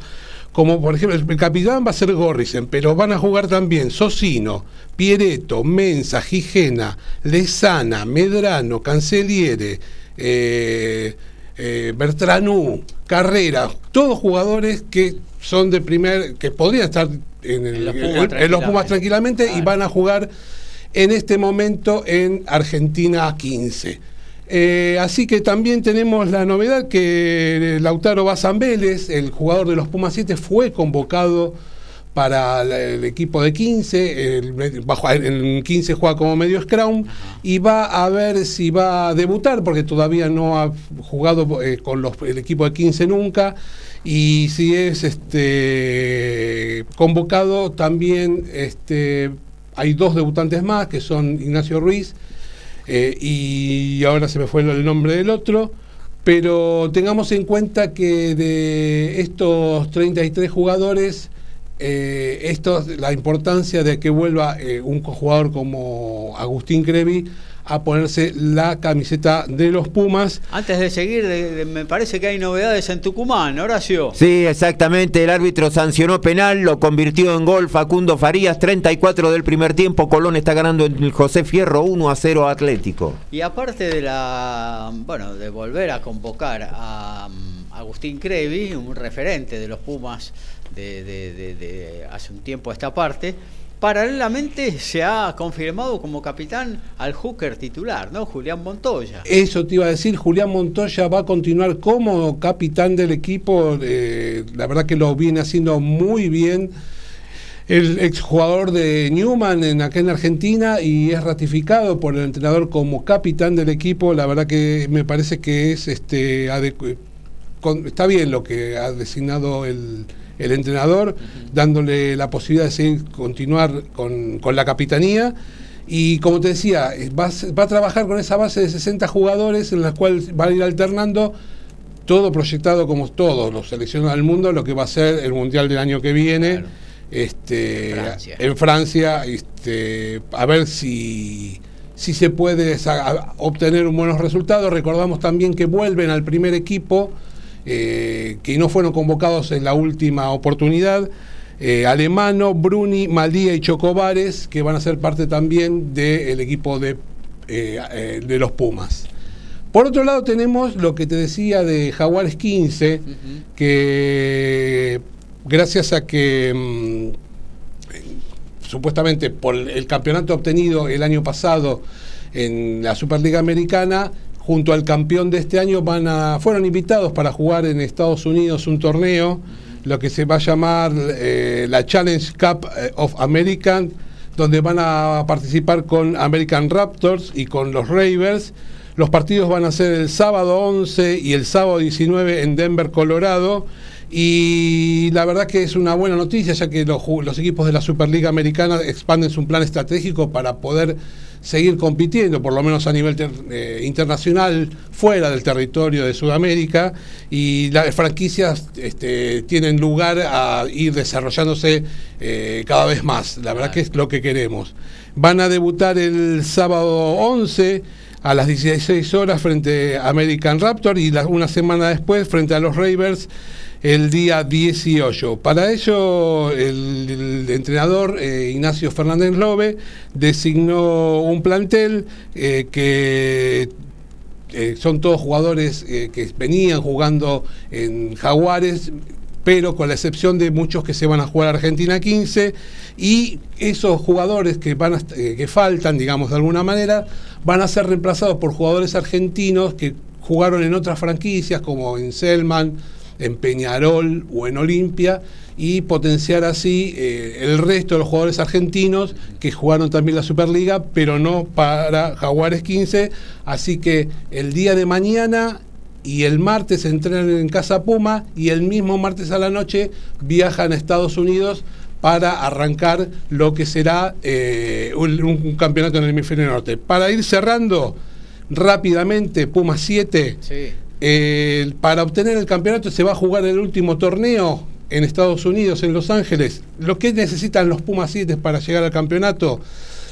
Como por ejemplo, el capitán va a ser Gorrisen, pero van a jugar también Socino, Piereto, Mensa, Gigena, Lezana, Medrano, Canceliere, eh, eh, Bertranú, Carrera, todos jugadores que son de primer, que podrían estar en, el- En los Pumas en- en los Pumas tranquilamente. y van a jugar en este momento en Argentina 15. Eh, así que también tenemos la novedad que Lautaro Bazán Vélez, el jugador de los Pumas 7, fue convocado para el equipo de 15, el, jugar- en 15 juega como medio scrum y va a ver si va a debutar porque todavía no ha jugado eh, con los- el equipo de 15 nunca. Y si es este convocado también este hay dos debutantes más que son Ignacio Ruiz eh, y ahora se me fue el nombre del otro, pero tengamos en cuenta que de estos 33 jugadores, eh, esto, la importancia de que vuelva eh, un jugador como Agustín Crevi a ponerse la camiseta de los Pumas. Antes de seguir, de- de- me parece que hay novedades en Tucumán, Horacio. Sí, exactamente. El árbitro sancionó penal, lo convirtió en gol Facundo Farías, 34 del primer tiempo. Colón está ganando en el José Fierro 1 a 0 Atlético. Y aparte de la, bueno, de volver a convocar a um, Agustín Crevi, un referente de los Pumas de, hace un tiempo a esta parte, paralelamente se ha confirmado como capitán al hooker titular, ¿no? Julián Montoya. Eso te iba a decir, Julián Montoya va a continuar como capitán del equipo, eh, la verdad que lo viene haciendo muy bien. El exjugador de Newman en acá en Argentina y es ratificado por el entrenador como capitán del equipo. La verdad que me parece que es este con- está bien lo que ha designado el, el entrenador, dándole la posibilidad de seguir continuar con, con la capitanía. Y como te decía, eh, va, a va a trabajar con esa base de 60 jugadores en la cual va a ir alternando todo proyectado como todos los seleccionados del mundo, lo que va a ser el Mundial del año que viene. Claro. Este, Francia. en Francia, este, a ver si, si se puede obtener buenos resultados. Recordamos también que vuelven al primer equipo, eh, que no fueron convocados en la última oportunidad. eh, Alemano, Bruni, Maldía y Chocobares, que van a ser parte también del equipo de, eh, eh, de los Pumas. Por otro lado tenemos lo que te decía de Jaguares 15, que gracias a que mm, supuestamente por el campeonato obtenido el año pasado en la Superliga Americana, junto al campeón de este año fueron invitados para jugar en Estados Unidos un torneo, lo que se va a llamar eh, la Challenge Cup eh, of American, donde van a participar con American Raptors y con los Ravens. Los partidos van a ser el sábado 11 y el sábado 19 en Denver, Colorado. Y la verdad que es una buena noticia, ya que los, los equipos de la Superliga Americana expanden su plan estratégico para poder seguir compitiendo, por lo menos a nivel eh, internacional, fuera del territorio de Sudamérica. Y las franquicias este, tienen lugar a ir desarrollándose eh, cada vez más. La verdad que es lo que queremos. Van a debutar el sábado 11 a las 16 horas frente a American Raptor y una semana después frente a los Ravens el día 18. Para ello, el, entrenador eh, Ignacio Fernández Lobe designó un plantel eh, que eh, son todos jugadores que venían jugando en Jaguares, pero con la excepción de muchos que se van a jugar a Argentina 15 y esos jugadores que van a que faltan, digamos de alguna manera, van a ser reemplazados por jugadores argentinos que jugaron en otras franquicias como en Selman, en Peñarol o en Olimpia y potenciar así eh, el resto de los jugadores argentinos que jugaron también la Superliga, pero no para Jaguares 15. Así que el día de mañana y el martes entrenan en Casa Puma y el mismo martes a la noche viajan a Estados Unidos para arrancar lo que será eh, un, un campeonato en el hemisferio norte. Para ir cerrando rápidamente, Puma 7, Sí. Eh, para obtener el campeonato se va a jugar el último torneo en Estados Unidos, en Los Ángeles. Lo que necesitan los Pumas 7 para llegar al campeonato,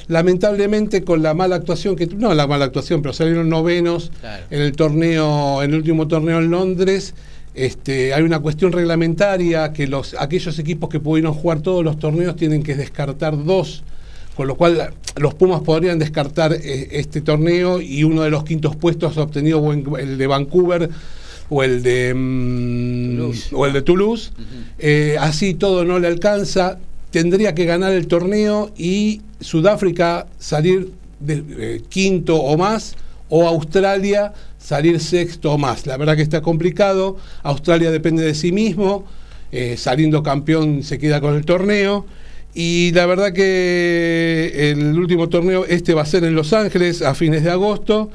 lamentablemente con la mala actuación que no la mala actuación, pero salieron novenos Claro. en el torneo, en el último torneo en Londres. Este, hay una cuestión reglamentaria que los aquellos equipos que pudieron jugar todos los torneos tienen que descartar dos con lo cual los Pumas podrían descartar eh, este torneo y uno de los quintos puestos obtenido el de Vancouver o el de, mm, o el de Toulouse. Eh, así todo no le alcanza. Tendría que ganar el torneo y Sudáfrica salir de, eh, quinto o más, o Australia salir sexto o más. La verdad que está complicado. Australia depende de sí mismo. eh, saliendo campeón se queda con el torneo. Y la verdad que el último torneo, este va a ser en Los Ángeles a fines de agosto.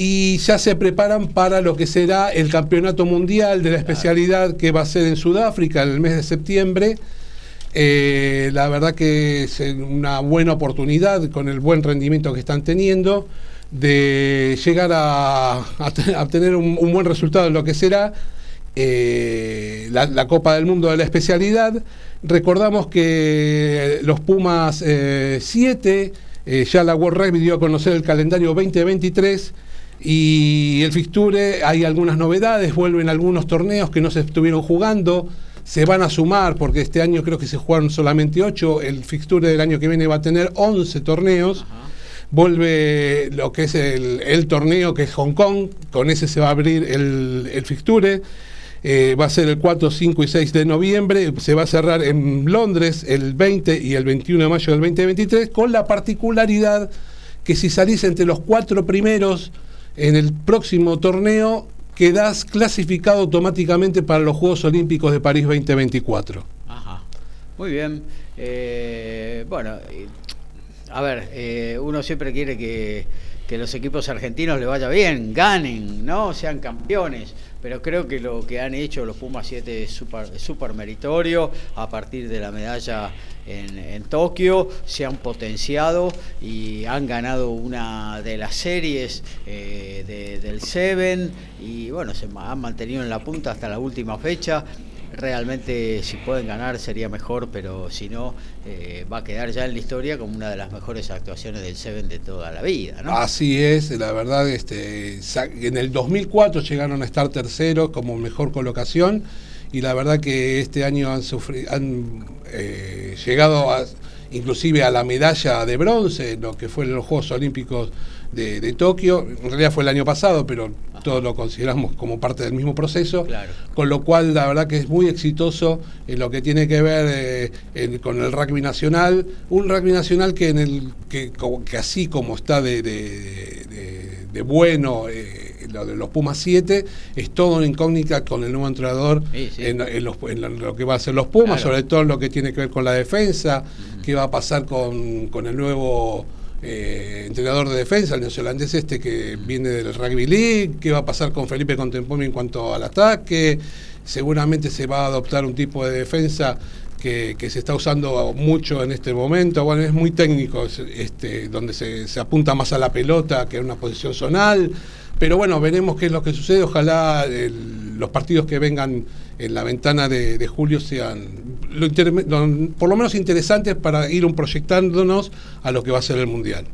Y ya se preparan para lo que será el campeonato mundial de la especialidad que va a ser en Sudáfrica en el mes de septiembre. Eh, la verdad que es una buena oportunidad con el buen rendimiento que están teniendo de llegar a, a te- a obtener un, un buen resultado en lo que será eh, la, la Copa del Mundo de la especialidad. Recordamos que los Pumas 7, ya la World Rugby dio a conocer el calendario 2023 y el fixture, hay algunas novedades, vuelven algunos torneos que no se estuvieron jugando, se van a sumar porque este año creo que se jugaron solamente 8, el fixture del año que viene va a tener 11 torneos. Vuelve lo que es el, el torneo que es Hong Kong, con ese se va a abrir el, el fixture. Eh, va a ser el 4, 5 y 6 de noviembre. Se va a cerrar en Londres el 20 y el 21 de mayo del 2023, con la particularidad que si salís entre los cuatro primeros en el próximo torneo, quedás clasificado automáticamente para los Juegos Olímpicos de París 2024. Ajá. Muy bien. Eh, bueno, a ver, eh, uno siempre quiere que, que los equipos argentinos le vaya bien, ganen, ¿no? Sean campeones. Pero creo que lo que han hecho los Pumas 7 es súper es súper meritorio. A partir de la medalla en, en Tokio se han potenciado y han ganado una de las series eh, de- del Seven y bueno, se han mantenido en la punta hasta la última fecha. Realmente si pueden ganar sería mejor, pero si no, eh, va a quedar ya en la historia como una de las mejores actuaciones del Seven de toda la vida. ¿no? Así es, la verdad, este, en el 2004 llegaron a estar terceros como mejor colocación y la verdad que este año han, han eh, llegado a- inclusive a la medalla de bronce, lo que fue en los Juegos Olímpicos de, de Tokio, en realidad fue el año pasado, pero todos lo consideramos como parte del mismo proceso, Claro. con lo cual la verdad que es muy exitoso en lo que tiene que ver eh, en- con el rugby nacional, un rugby nacional que en el que, que así como está de, de- bueno eh, lo de los Pumas 7, es todo una incógnita con el nuevo entrenador Sí, sí. En, en los- en lo- que va a ser los Pumas, Claro. sobre todo en lo que tiene que ver con la defensa, qué va a pasar con, con el nuevo eh, entrenador de defensa, el neozelandés este que viene del Rugby League, qué va a pasar con Felipe Contempomi en cuanto al ataque, seguramente se va a adoptar un tipo de defensa que, se está usando mucho en este momento, bueno, es muy técnico, es, este, donde se, apunta más a la pelota que a una posición zonal, pero bueno, veremos qué es lo que sucede, ojalá los partidos que vengan en la ventana de, de julio sean lo inter- lo- por lo menos interesantes para ir un proyectándonos a lo que va a ser el Mundial.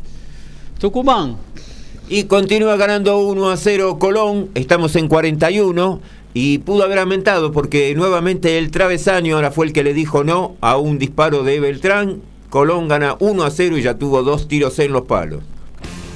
Tucumán, Y continúa ganando 1 a 0 Colón, estamos en 41 y pudo haber aumentado porque nuevamente el travesaño ahora fue el que le dijo no a un disparo de Beltrán. Colón gana 1 a 0 y ya tuvo dos tiros en los palos.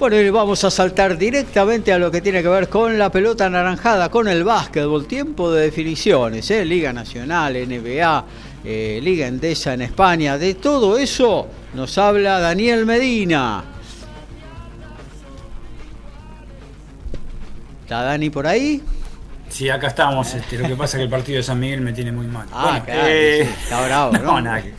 Bueno, y vamos a saltar directamente a lo que tiene que ver con la pelota anaranjada, con el básquetbol, tiempo de definiciones, ¿eh? Liga Nacional, NBA, eh, Liga Endesa en España, de todo eso nos habla Daniel Medina. ¿Está Dani por ahí? Sí, acá estamos. Este, lo que pasa es que el partido de San Miguel me tiene muy mal. Ah, claro, sí, está bravo, ¿no? No, nada que-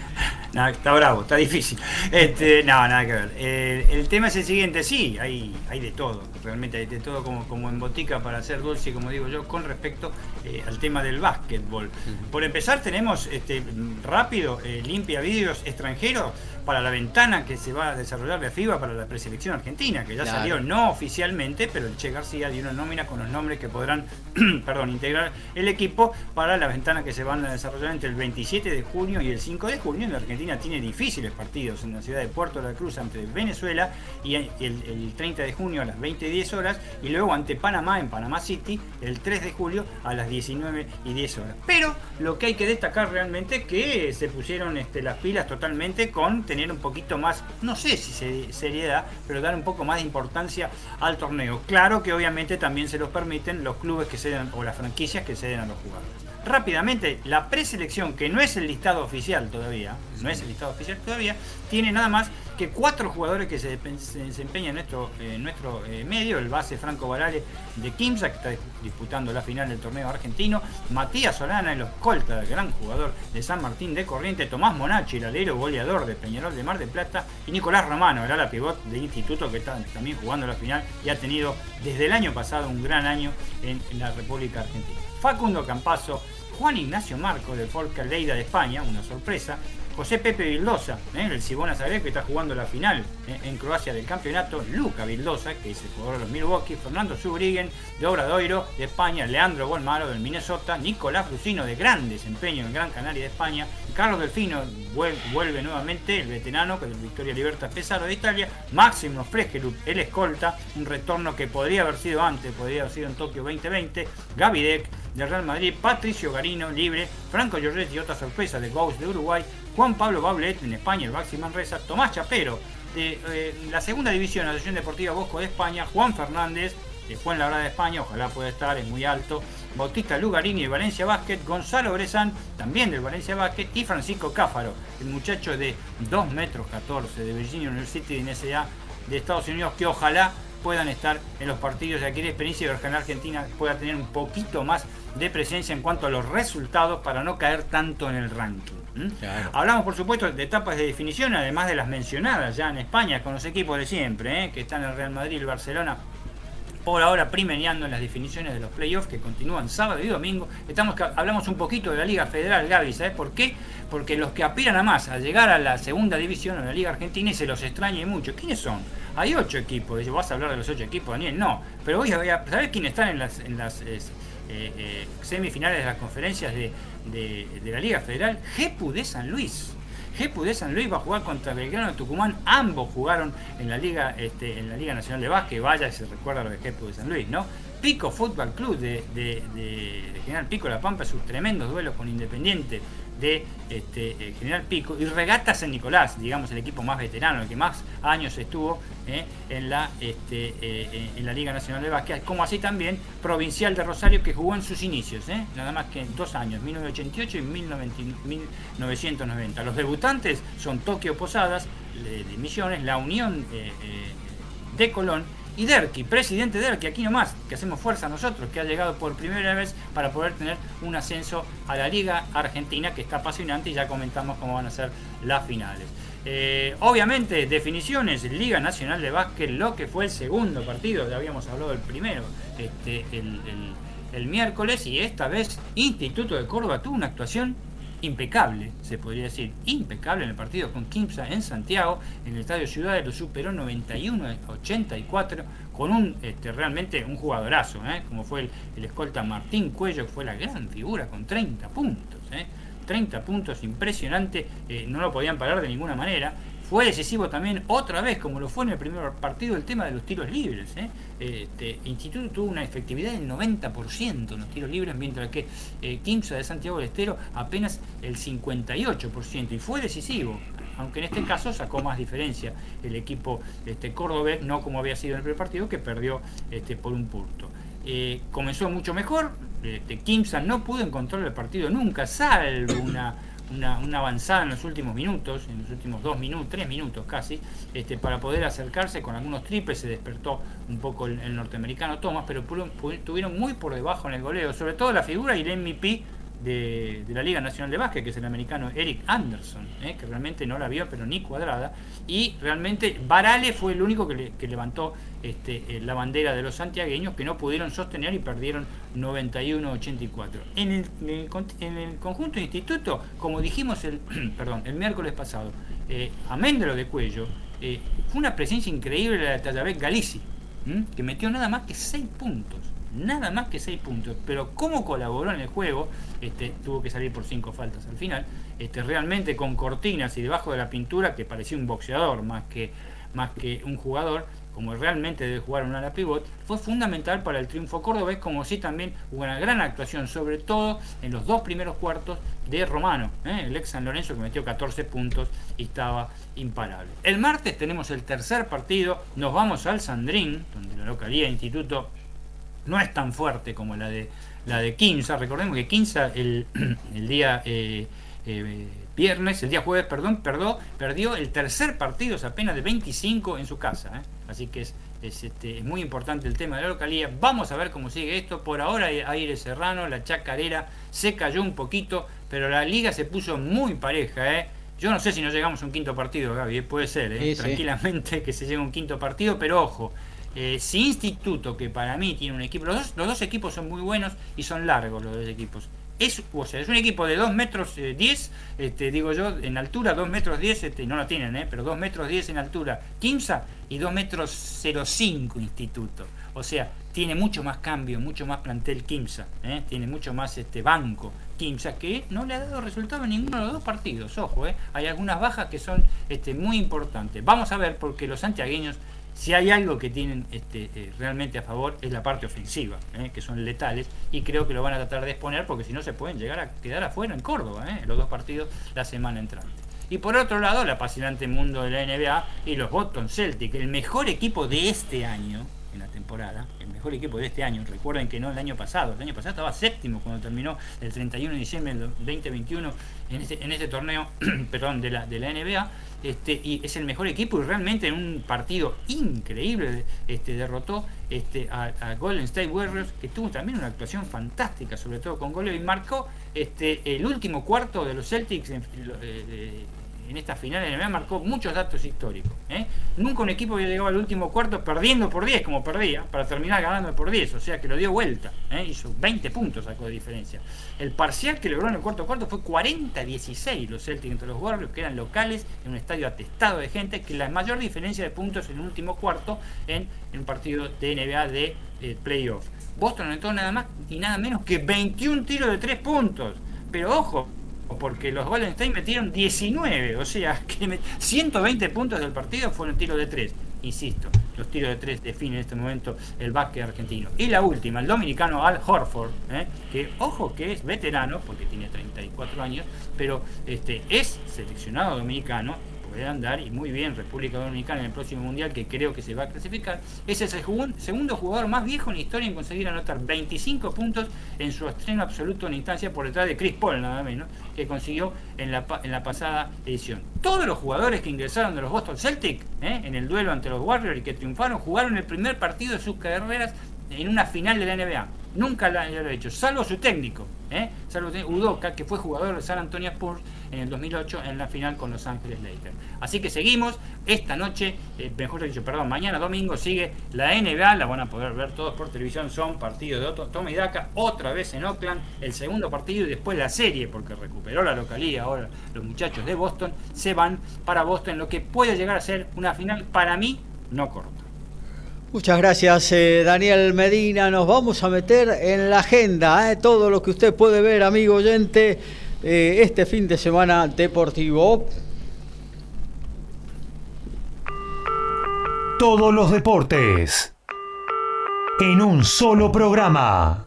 está bravo, está difícil. Este, no, nada que ver. Eh, el tema es el siguiente, sí, hay, hay de todo. Realmente hay de todo como, como en botica para hacer dulce, como digo yo, con respecto eh, al tema del básquetbol. Por empezar, tenemos este, rápido, eh, limpia vídeos extranjeros. Para la ventana que se va a desarrollar de FIBA para la preselección argentina, que ya Claro. salió no oficialmente, pero el Che García dio una nómina con los nombres que podrán perdón, integrar el equipo para la ventana que se van a desarrollar entre el 27 de junio y el 5 de junio. La Argentina tiene difíciles partidos en la ciudad de Puerto de la Cruz ante Venezuela y el, el 30 de junio a las 20 y 10 horas y luego ante Panamá en Panamá City el 3 de julio a las 19 y 10 horas. Pero lo que hay que destacar realmente es que se pusieron este, las pilas totalmente con tener un poquito más, no sé si se- seriedad, pero dar un poco más de importancia al torneo. Claro que obviamente también se los permiten los clubes que ceden o las franquicias que ceden a los jugadores. Rápidamente, la preselección, que no es el listado oficial todavía, no es el listado oficial todavía, tiene nada más cuatro jugadores que se, desempeñan en nuestro, nuestro eh, medio, el base Franco Barale de Kimsa, que está disputando la final del torneo argentino, Matías Solana, el escolta, el gran jugador de San Martín de Corriente, Tomás Monachi, el alero goleador de Peñarol de Mar del Plata, y Nicolás Romano, el ala pivot de Instituto, que está también jugando la final y ha tenido desde el año pasado un gran año en, la República Argentina. Facundo Campazo, Juan Ignacio Marco del Forca Leida de España, una sorpresa. José Pepe Vildosa, ¿eh? el Cibona Zagreb que está jugando la final ¿eh? en Croacia del campeonato. Luca Vildosa, que es el jugador de los Milwaukee. Fernando Subriguen de Obradoiro de España. Leandro Golmaro del Minnesota. Nicolás Lucino de gran desempeño en Gran Canaria de España. Carlos Delfino vuel- vuelve nuevamente, el veterano que del Victoria Libertad Pesaro de Italia. Máximo Fregelup, el escolta. Un retorno que podría haber sido antes, podría haber sido en Tokio 2020. Gavidec del Real Madrid, Patricio Garino, libre, Franco Giorgetti, otra sorpresa de Ghost de Uruguay, Juan Pablo Baulet en España, el Baxi Manresa, Tomás Chapero de eh, la segunda división, Asociación Deportiva Bosco de España, Juan Fernández de Fuenlabrada de España, ojalá pueda estar, es muy alto, Bautista Lugarini de Valencia Basket, Gonzalo Brezán, también del Valencia Basket, y Francisco Cáfaro, el muchacho de 2 metros 14 de Virginia University de NSA de Estados Unidos, que ojalá puedan estar en los partidos de de experiencia y ojalá Argentina pueda tener un poquito más de presencia en cuanto a los resultados para no caer tanto en el ranking. Hablamos, por supuesto, de etapas de definición, además de las mencionadas ya en España con los equipos de siempre, ¿eh? que están el Real Madrid y el Barcelona por ahora primereando en las definiciones de los playoffs que continúan sábado y domingo. Estamos hablamos un poquito de la Liga Federal, Gaby, ¿sabes por qué? Porque los que aspiran a más, a llegar a la segunda división, a la Liga Argentina, y se los extraña mucho. ¿Quiénes son? Hay ocho equipos. ¿Vas a hablar de los ocho equipos, Daniel? No. Pero a- ¿sabés quiénes están en las, en las eh, eh, semifinales de las conferencias de, de- la Liga Federal? GEPU de San Luis. GEPU de San Luis va a jugar contra Belgrano de Tucumán. Ambos jugaron en la Liga, este, en la Liga Nacional de Básquet. Vaya se recuerda lo de GEPU de San Luis, ¿no? Pico Fútbol Club de, de- de- de General Pico La Pampa, sus tremendos duelos con Independiente de este, eh, General Pico. Y Regata San Nicolás, digamos el equipo más veterano, el que más años estuvo eh, en, la, este, eh, en la Liga Nacional de Básquet. Como así también Provincial de Rosario, que jugó en sus inicios, nada más que en dos años, 1988 y 1990 1990. Los debutantes son Tokio Posadas, de, de Misiones, la Unión de Colón y Derqui, presidente Derqui, aquí nomás, que hacemos fuerza nosotros, que ha llegado por primera vez para poder tener un ascenso a la Liga Argentina, que está apasionante y ya comentamos cómo van a ser las finales. Eh, obviamente, definiciones, Liga Nacional de Básquet, lo que fue el segundo partido, ya habíamos hablado del primero, este, el, el- el miércoles, y esta vez Instituto de Córdoba tuvo una actuación impecable, se podría decir, impecable en el partido con Kimsa en Santiago, en el Estadio Ciudades lo superó 91-84 con un este, realmente un jugadorazo, ¿eh? como fue el, escolta Martín Cuello, que fue la gran figura con 30 puntos. ¿eh? 30 puntos, impresionante, eh, no lo podían parar de ninguna manera. Fue decisivo también otra vez, como lo fue en el primer partido, el tema de los tiros libres. ¿eh? Este, Instituto tuvo una efectividad del 90% en los tiros libres, mientras que eh, Quimsa de Santiago del Estero apenas el 58%. Y fue decisivo, aunque en este caso sacó más diferencia el equipo este, cordobés, no como había sido en el primer partido, que perdió este, por un punto. Eh, comenzó mucho mejor, este, Kimsa no pudo encontrar el partido nunca, salvo una, una, avanzada en los últimos minutos, en los últimos dos minutos, tres minutos casi, este, para poder acercarse con algunos triples, se despertó un poco el, norteamericano Thomas, pero pu- pu- tuvieron muy por debajo en el goleo, sobre todo la figura y el MVP de, la Liga Nacional de Básquet, que es el americano Eric Anderson, ¿eh? que realmente no la vio, pero ni cuadrada. Y realmente Barale fue el único que, le- que levantó este, eh, la bandera de los santiagueños, que no pudieron sostener y perdieron 91-84. En el, en el conjunto de instituto, como dijimos el, perdón, el miércoles pasado, eh, de lo de cuello, eh, fue una presencia increíble la de Tallavec Galici, que metió nada más que 6 puntos. Nada más que 6 puntos. Pero cómo colaboró en el juego, este, tuvo que salir por 5 faltas al final, este, realmente con cortinas y debajo de la pintura, que parecía un boxeador más que, más que un jugador, como realmente debe jugar un ala pivot, fue fundamental para el triunfo cordobés, como sí también hubo una gran actuación, sobre todo en los dos primeros cuartos de Romano, ¿eh? el ex San Lorenzo que metió 14 puntos y estaba imparable. El martes tenemos el tercer partido, nos vamos al Sandrín, donde la localidad de instituto no es tan fuerte como la de la de Quinza, recordemos que Quinza el, el día eh, eh, viernes, el día jueves, perdón, perdió, perdió el tercer partido, es apenas de 25 en su casa. ¿eh? Así que es, este, es, muy importante el tema de la localidad. Vamos a ver cómo sigue esto. Por ahora Aire Serrano, la Chacarera se cayó un poquito, pero la liga se puso muy pareja. ¿eh? Yo no sé si no llegamos a un quinto partido, Gaby, ¿eh? puede ser, tranquilamente que se llegue a un quinto partido, pero ojo. Si Instituto, que para mí tiene un equipo, los dos, equipos son muy buenos y son largos los dos equipos es, o sea, es un equipo de 2 metros 10, eh, este, digo yo, en altura 2 metros 10, este, no lo tienen, eh, pero 2 metros 10 en altura Kimsa y 2 metros 05 Instituto. O sea, tiene mucho más cambio, mucho más plantel Kimsa, eh, tiene mucho más este banco Kimsa, que no le ha dado resultado en ninguno de los dos partidos. Ojo, eh, hay algunas bajas que son este, muy importantes. Vamos a ver, porque los santiagueños si hay algo que tienen este, eh, realmente a favor es la parte ofensiva, eh, que son letales, y creo que lo van a tratar de exponer porque si no se pueden llegar a quedar afuera en Córdoba, eh, los dos partidos la semana entrante. Y por otro lado, el apasionante mundo de la NBA y los Boston Celtics, el mejor equipo de este año, en la temporada, el mejor equipo de este año. Recuerden que no el año pasado, el año pasado estaba séptimo cuando terminó el 31 de diciembre del 2021 en este, en este torneo perdón, de, la, de la NBA. Este, y es el mejor equipo y realmente en un partido increíble este, derrotó este, a, Golden State Warriors que tuvo también una actuación fantástica sobre todo con goles y marcó este, el último cuarto de los Celtics eh, en esta final de NBA marcó muchos datos históricos. ¿eh? Nunca un equipo había llegado al último cuarto perdiendo por 10, como perdía, para terminar ganando por 10, o sea que lo dio vuelta, ¿eh? hizo 20 puntos sacó de diferencia. El parcial que logró en el cuarto cuarto fue 40-16 los Celtics entre los Warriors, que eran locales, en un estadio atestado de gente, que la mayor diferencia de puntos en el último cuarto en, un partido de NBA de eh, playoff. Boston anotó nada más y nada menos que 21 tiros de 3 puntos. Pero ojo, porque los Golden State metieron 19, o sea, que 120 puntos del partido fueron tiros de 3. Insisto, los tiros de 3 definen en este momento el básquet argentino. Y la última, el dominicano Al Horford, ¿eh? que ojo que es veterano, porque tiene 34 años, pero este, es seleccionado dominicano puede andar y muy bien República Dominicana en el próximo Mundial, que creo que se va a clasificar, es el segundo jugador más viejo en la historia en conseguir anotar 25 puntos en su estreno absoluto en instancia por detrás de Chris Paul, nada menos, que consiguió en la, en la pasada edición. Todos los jugadores que ingresaron de los Boston Celtics ¿eh? en el duelo ante los Warriors y que triunfaron jugaron el primer partido de sus carreras en una final de la NBA. Nunca lo ha hecho, salvo su técnico, ¿eh? salvo Udoka, que fue jugador de San Antonio Spurs en el 2008 en la final con Los Ángeles Lakers. Así que seguimos, esta noche, eh, mejor dicho, perdón, mañana domingo sigue la NBA, la van a poder ver todos por televisión, son partidos de otro, Toma y Daca, otra vez en Oakland, el segundo partido y después la serie, porque recuperó la localía, ahora los muchachos de Boston se van para Boston, lo que puede llegar a ser una final para mí no corta. Muchas gracias, eh, Daniel Medina. Nos vamos a meter en la agenda, eh, todo lo que usted puede ver, amigo oyente, eh, este fin de semana deportivo. Todos los deportes en un solo programa.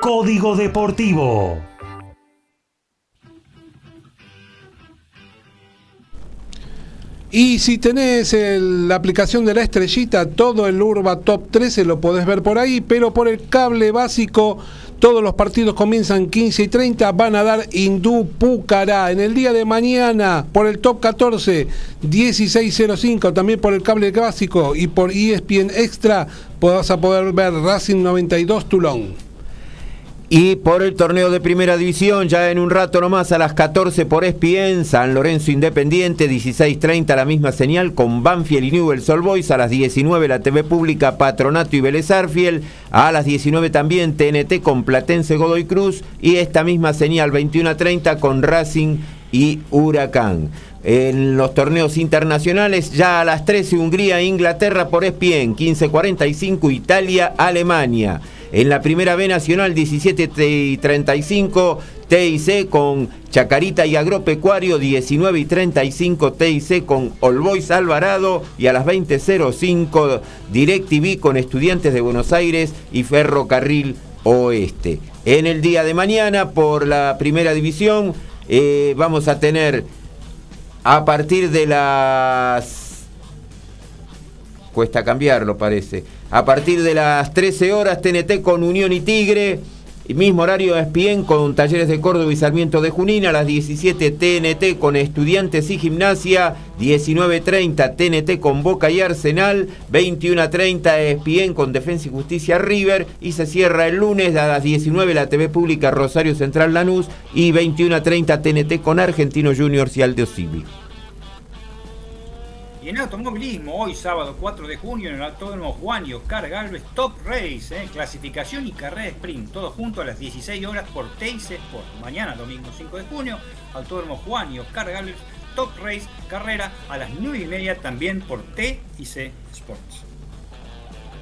Código Deportivo. Y si tenés la aplicación de la estrellita, todo el Urba Top 13 lo podés ver por ahí, pero por el cable básico, todos los partidos comienzan 15 y 30, van a dar Hindú Pucará. En el día de mañana, por el Top 14, 16.05, también por el cable básico y por ESPN Extra, vas a poder ver Racing 92 Toulon. Y por el torneo de primera división, ya en un rato nomás a las 14 por ESPN, San Lorenzo Independiente, 16.30 la misma señal con Banfield y Newell's Old Boys, a las 19 la TV Pública Patronato y Vélez Arfiel, a las 19 también TNT con Platense Godoy Cruz y esta misma señal 21.30 con Racing y Huracán. en los torneos internacionales. Ya a las 13 Hungría, Inglaterra por ESPN, 15.45 Italia, Alemania. En la primera B nacional 17 y 35 TIC con Chacarita y Agropecuario 19 y 35 TIC con Olbois Alvarado y a las 20.05 DirecTV con Estudiantes de Buenos Aires y Ferrocarril Oeste. En el día de mañana por la primera división eh, vamos a tener a partir de las... Cuesta cambiarlo parece. A partir de las 13 horas TNT con Unión y Tigre. mismo horario ESPN con Talleres de Córdoba y Sarmiento de Junín. A las 17 TNT con Estudiantes y Gimnasia. 19.30 TNT con Boca y Arsenal. 21.30 ESPN con Defensa y Justicia River. Y se cierra el lunes a las 19 la TV Pública Rosario Central Lanús. Y 21.30 TNT con Argentino Juniors y Aldo. Y en automovilismo, hoy sábado 4 de junio en el Autódromo Juan y Oscar Galvez Top Race, ¿eh? clasificación y carrera sprint, todo junto a las 16 horas por Teis Sport. Mañana, domingo 5 de junio, Autódromo Juan y Oscar Galvez Top Race, carrera a las 9 y media también por TIC Sports.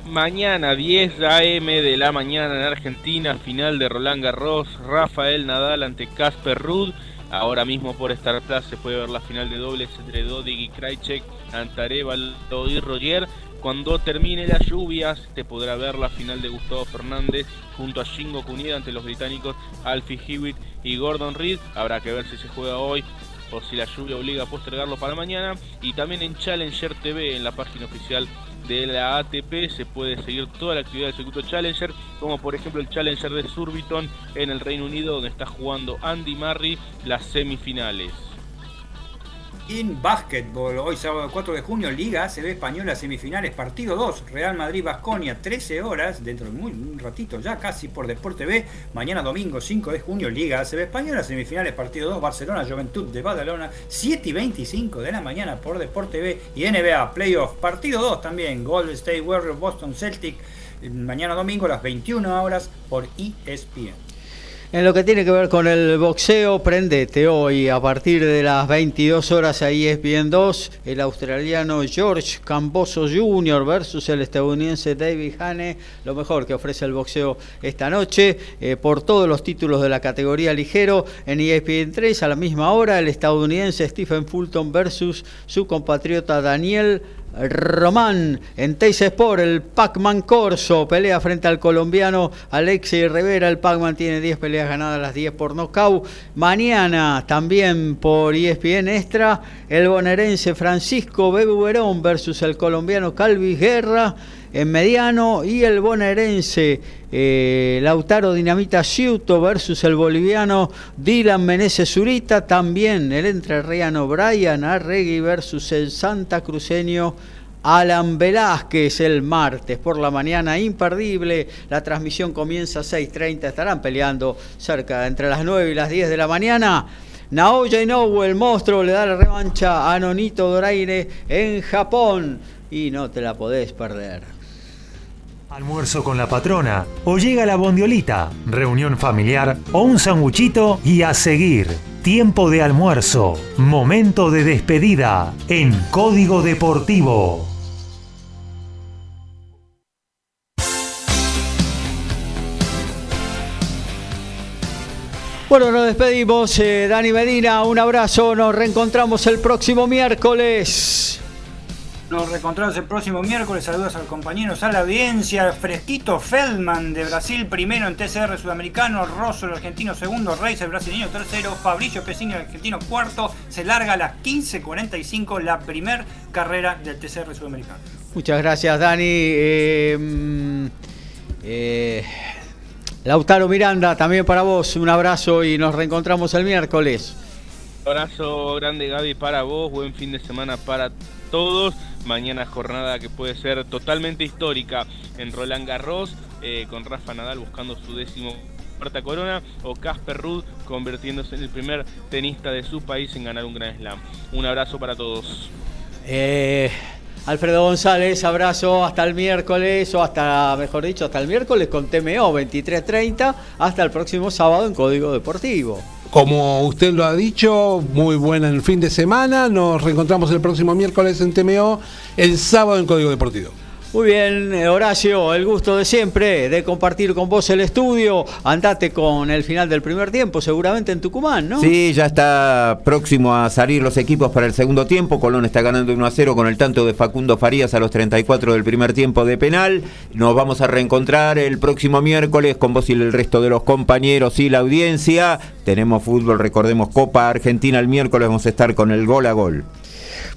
Mañana 10 AM de la mañana en Argentina, final de Roland Garros, Rafael Nadal ante Casper Ruud. Ahora mismo por Star Plus se puede ver la final de dobles entre Dodig y Krajcek, Antareva y Roger. Cuando termine las lluvias, te podrá ver la final de Gustavo Fernández junto a Shingo Kunieda ante los británicos Alfie Hewitt y Gordon Reed. Habrá que ver si se juega hoy o si la lluvia obliga a postergarlo para mañana. Y también en Challenger TV, en la página oficial de la ATP se puede seguir toda la actividad del circuito Challenger, como por ejemplo el Challenger de Surbiton en el Reino Unido, donde está jugando Andy Murray las semifinales. En básquetbol, hoy sábado 4 de junio, Liga ACB Española semifinales, partido 2, Real Madrid-Basconia, 13 horas, dentro de muy, un ratito ya casi por Deporte B. Mañana domingo 5 de junio, Liga ACB Española, semifinales, partido 2, Barcelona, Juventud de Badalona, 7 y 25 de la mañana por Deporte B. Y NBA Playoff, partido 2 también, Golden State Warriors, Boston Celtic, mañana domingo a las 21 horas por ESPN. En lo que tiene que ver con el boxeo, prendete hoy a partir de las 22 horas ahí es bien 2, el australiano George Camboso Jr. versus el estadounidense David Hane, lo mejor que ofrece el boxeo esta noche, eh, por todos los títulos de la categoría ligero, en ESPN 3 a la misma hora, el estadounidense Stephen Fulton versus su compatriota Daniel Román en Teis Sport, el Pac-Man Corso pelea frente al colombiano Alexi Rivera. El Pac-Man tiene 10 peleas ganadas, las 10 por nocaut. Mañana también por ESPN Extra, el bonaerense Francisco Bebuberón versus el colombiano Calvi Guerra en mediano y el bonaerense eh, Lautaro Dinamita Ciuto versus el boliviano Dylan Meneses Zurita, también el entrerriano Brian Arregui versus el Santa Cruceño Alan Velázquez el martes por la mañana, imperdible. La transmisión comienza a 6.30, estarán peleando cerca entre las 9 y las 10 de la mañana. Naoya Inoue, el monstruo, le da la revancha a Nonito Doraire en Japón y no te la podés perder. Almuerzo con la patrona, o llega la bondiolita, reunión familiar o un sanguchito y a seguir. Tiempo de almuerzo, momento de despedida en Código Deportivo. Bueno, nos despedimos. Eh, Dani Medina, un abrazo. Nos reencontramos el próximo miércoles. Nos reencontramos el próximo miércoles. Saludos al compañero, a la audiencia. Fresquito Feldman de Brasil, primero en TCR sudamericano. Rosso, el argentino, segundo. Reis, el brasileño, tercero. Fabricio Pesini, el argentino, cuarto. Se larga a las 15.45 la primer carrera del TCR sudamericano. Muchas gracias, Dani. Eh, mm, eh, Lautaro Miranda, también para vos. Un abrazo y nos reencontramos el miércoles. Un abrazo grande, Gaby, para vos. Buen fin de semana para todos. Mañana jornada que puede ser totalmente histórica en Roland Garros, eh, con Rafa Nadal buscando su décimo cuarta corona o Casper Ruud convirtiéndose en el primer tenista de su país en ganar un Grand Slam. Un abrazo para todos. Eh, Alfredo González, abrazo hasta el miércoles o hasta, mejor dicho, hasta el miércoles con TMO 23.30, hasta el próximo sábado en Código Deportivo. Como usted lo ha dicho, muy buena en el fin de semana. Nos reencontramos el próximo miércoles en TMO, el sábado en Código Deportivo. Muy bien, eh, Horacio, el gusto de siempre de compartir con vos el estudio. Andate con el final del primer tiempo, seguramente en Tucumán, ¿no? Sí, ya está próximo a salir los equipos para el segundo tiempo. Colón está ganando 1 a 0 con el tanto de Facundo Farías a los 34 del primer tiempo de penal. Nos vamos a reencontrar el próximo miércoles con vos y el resto de los compañeros y la audiencia. Tenemos fútbol, recordemos Copa Argentina el miércoles, vamos a estar con el gol a gol.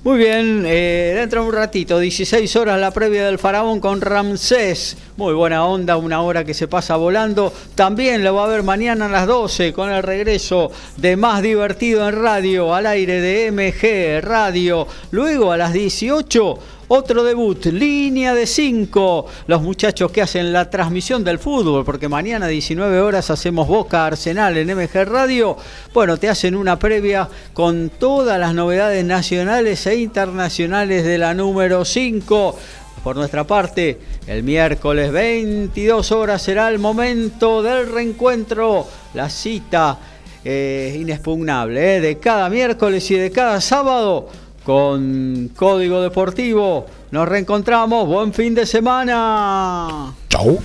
Muy bien, eh, dentro de un ratito, 16 horas la previa del Faraón con Ramsés. Muy buena onda, una hora que se pasa volando. También lo va a ver mañana a las 12 con el regreso de Más Divertido en Radio, al aire de MG Radio. Luego a las 18 otro debut, línea de 5. Los muchachos que hacen la transmisión del fútbol, porque mañana a 19 horas hacemos Boca Arsenal en MG Radio. Bueno, te hacen una previa con todas las novedades nacionales e internacionales de la número 5. Por nuestra parte, el miércoles 22 horas será el momento del reencuentro, la cita eh, inexpugnable eh, de cada miércoles y de cada sábado con Código Deportivo. Nos reencontramos. Buen fin de semana. Chau.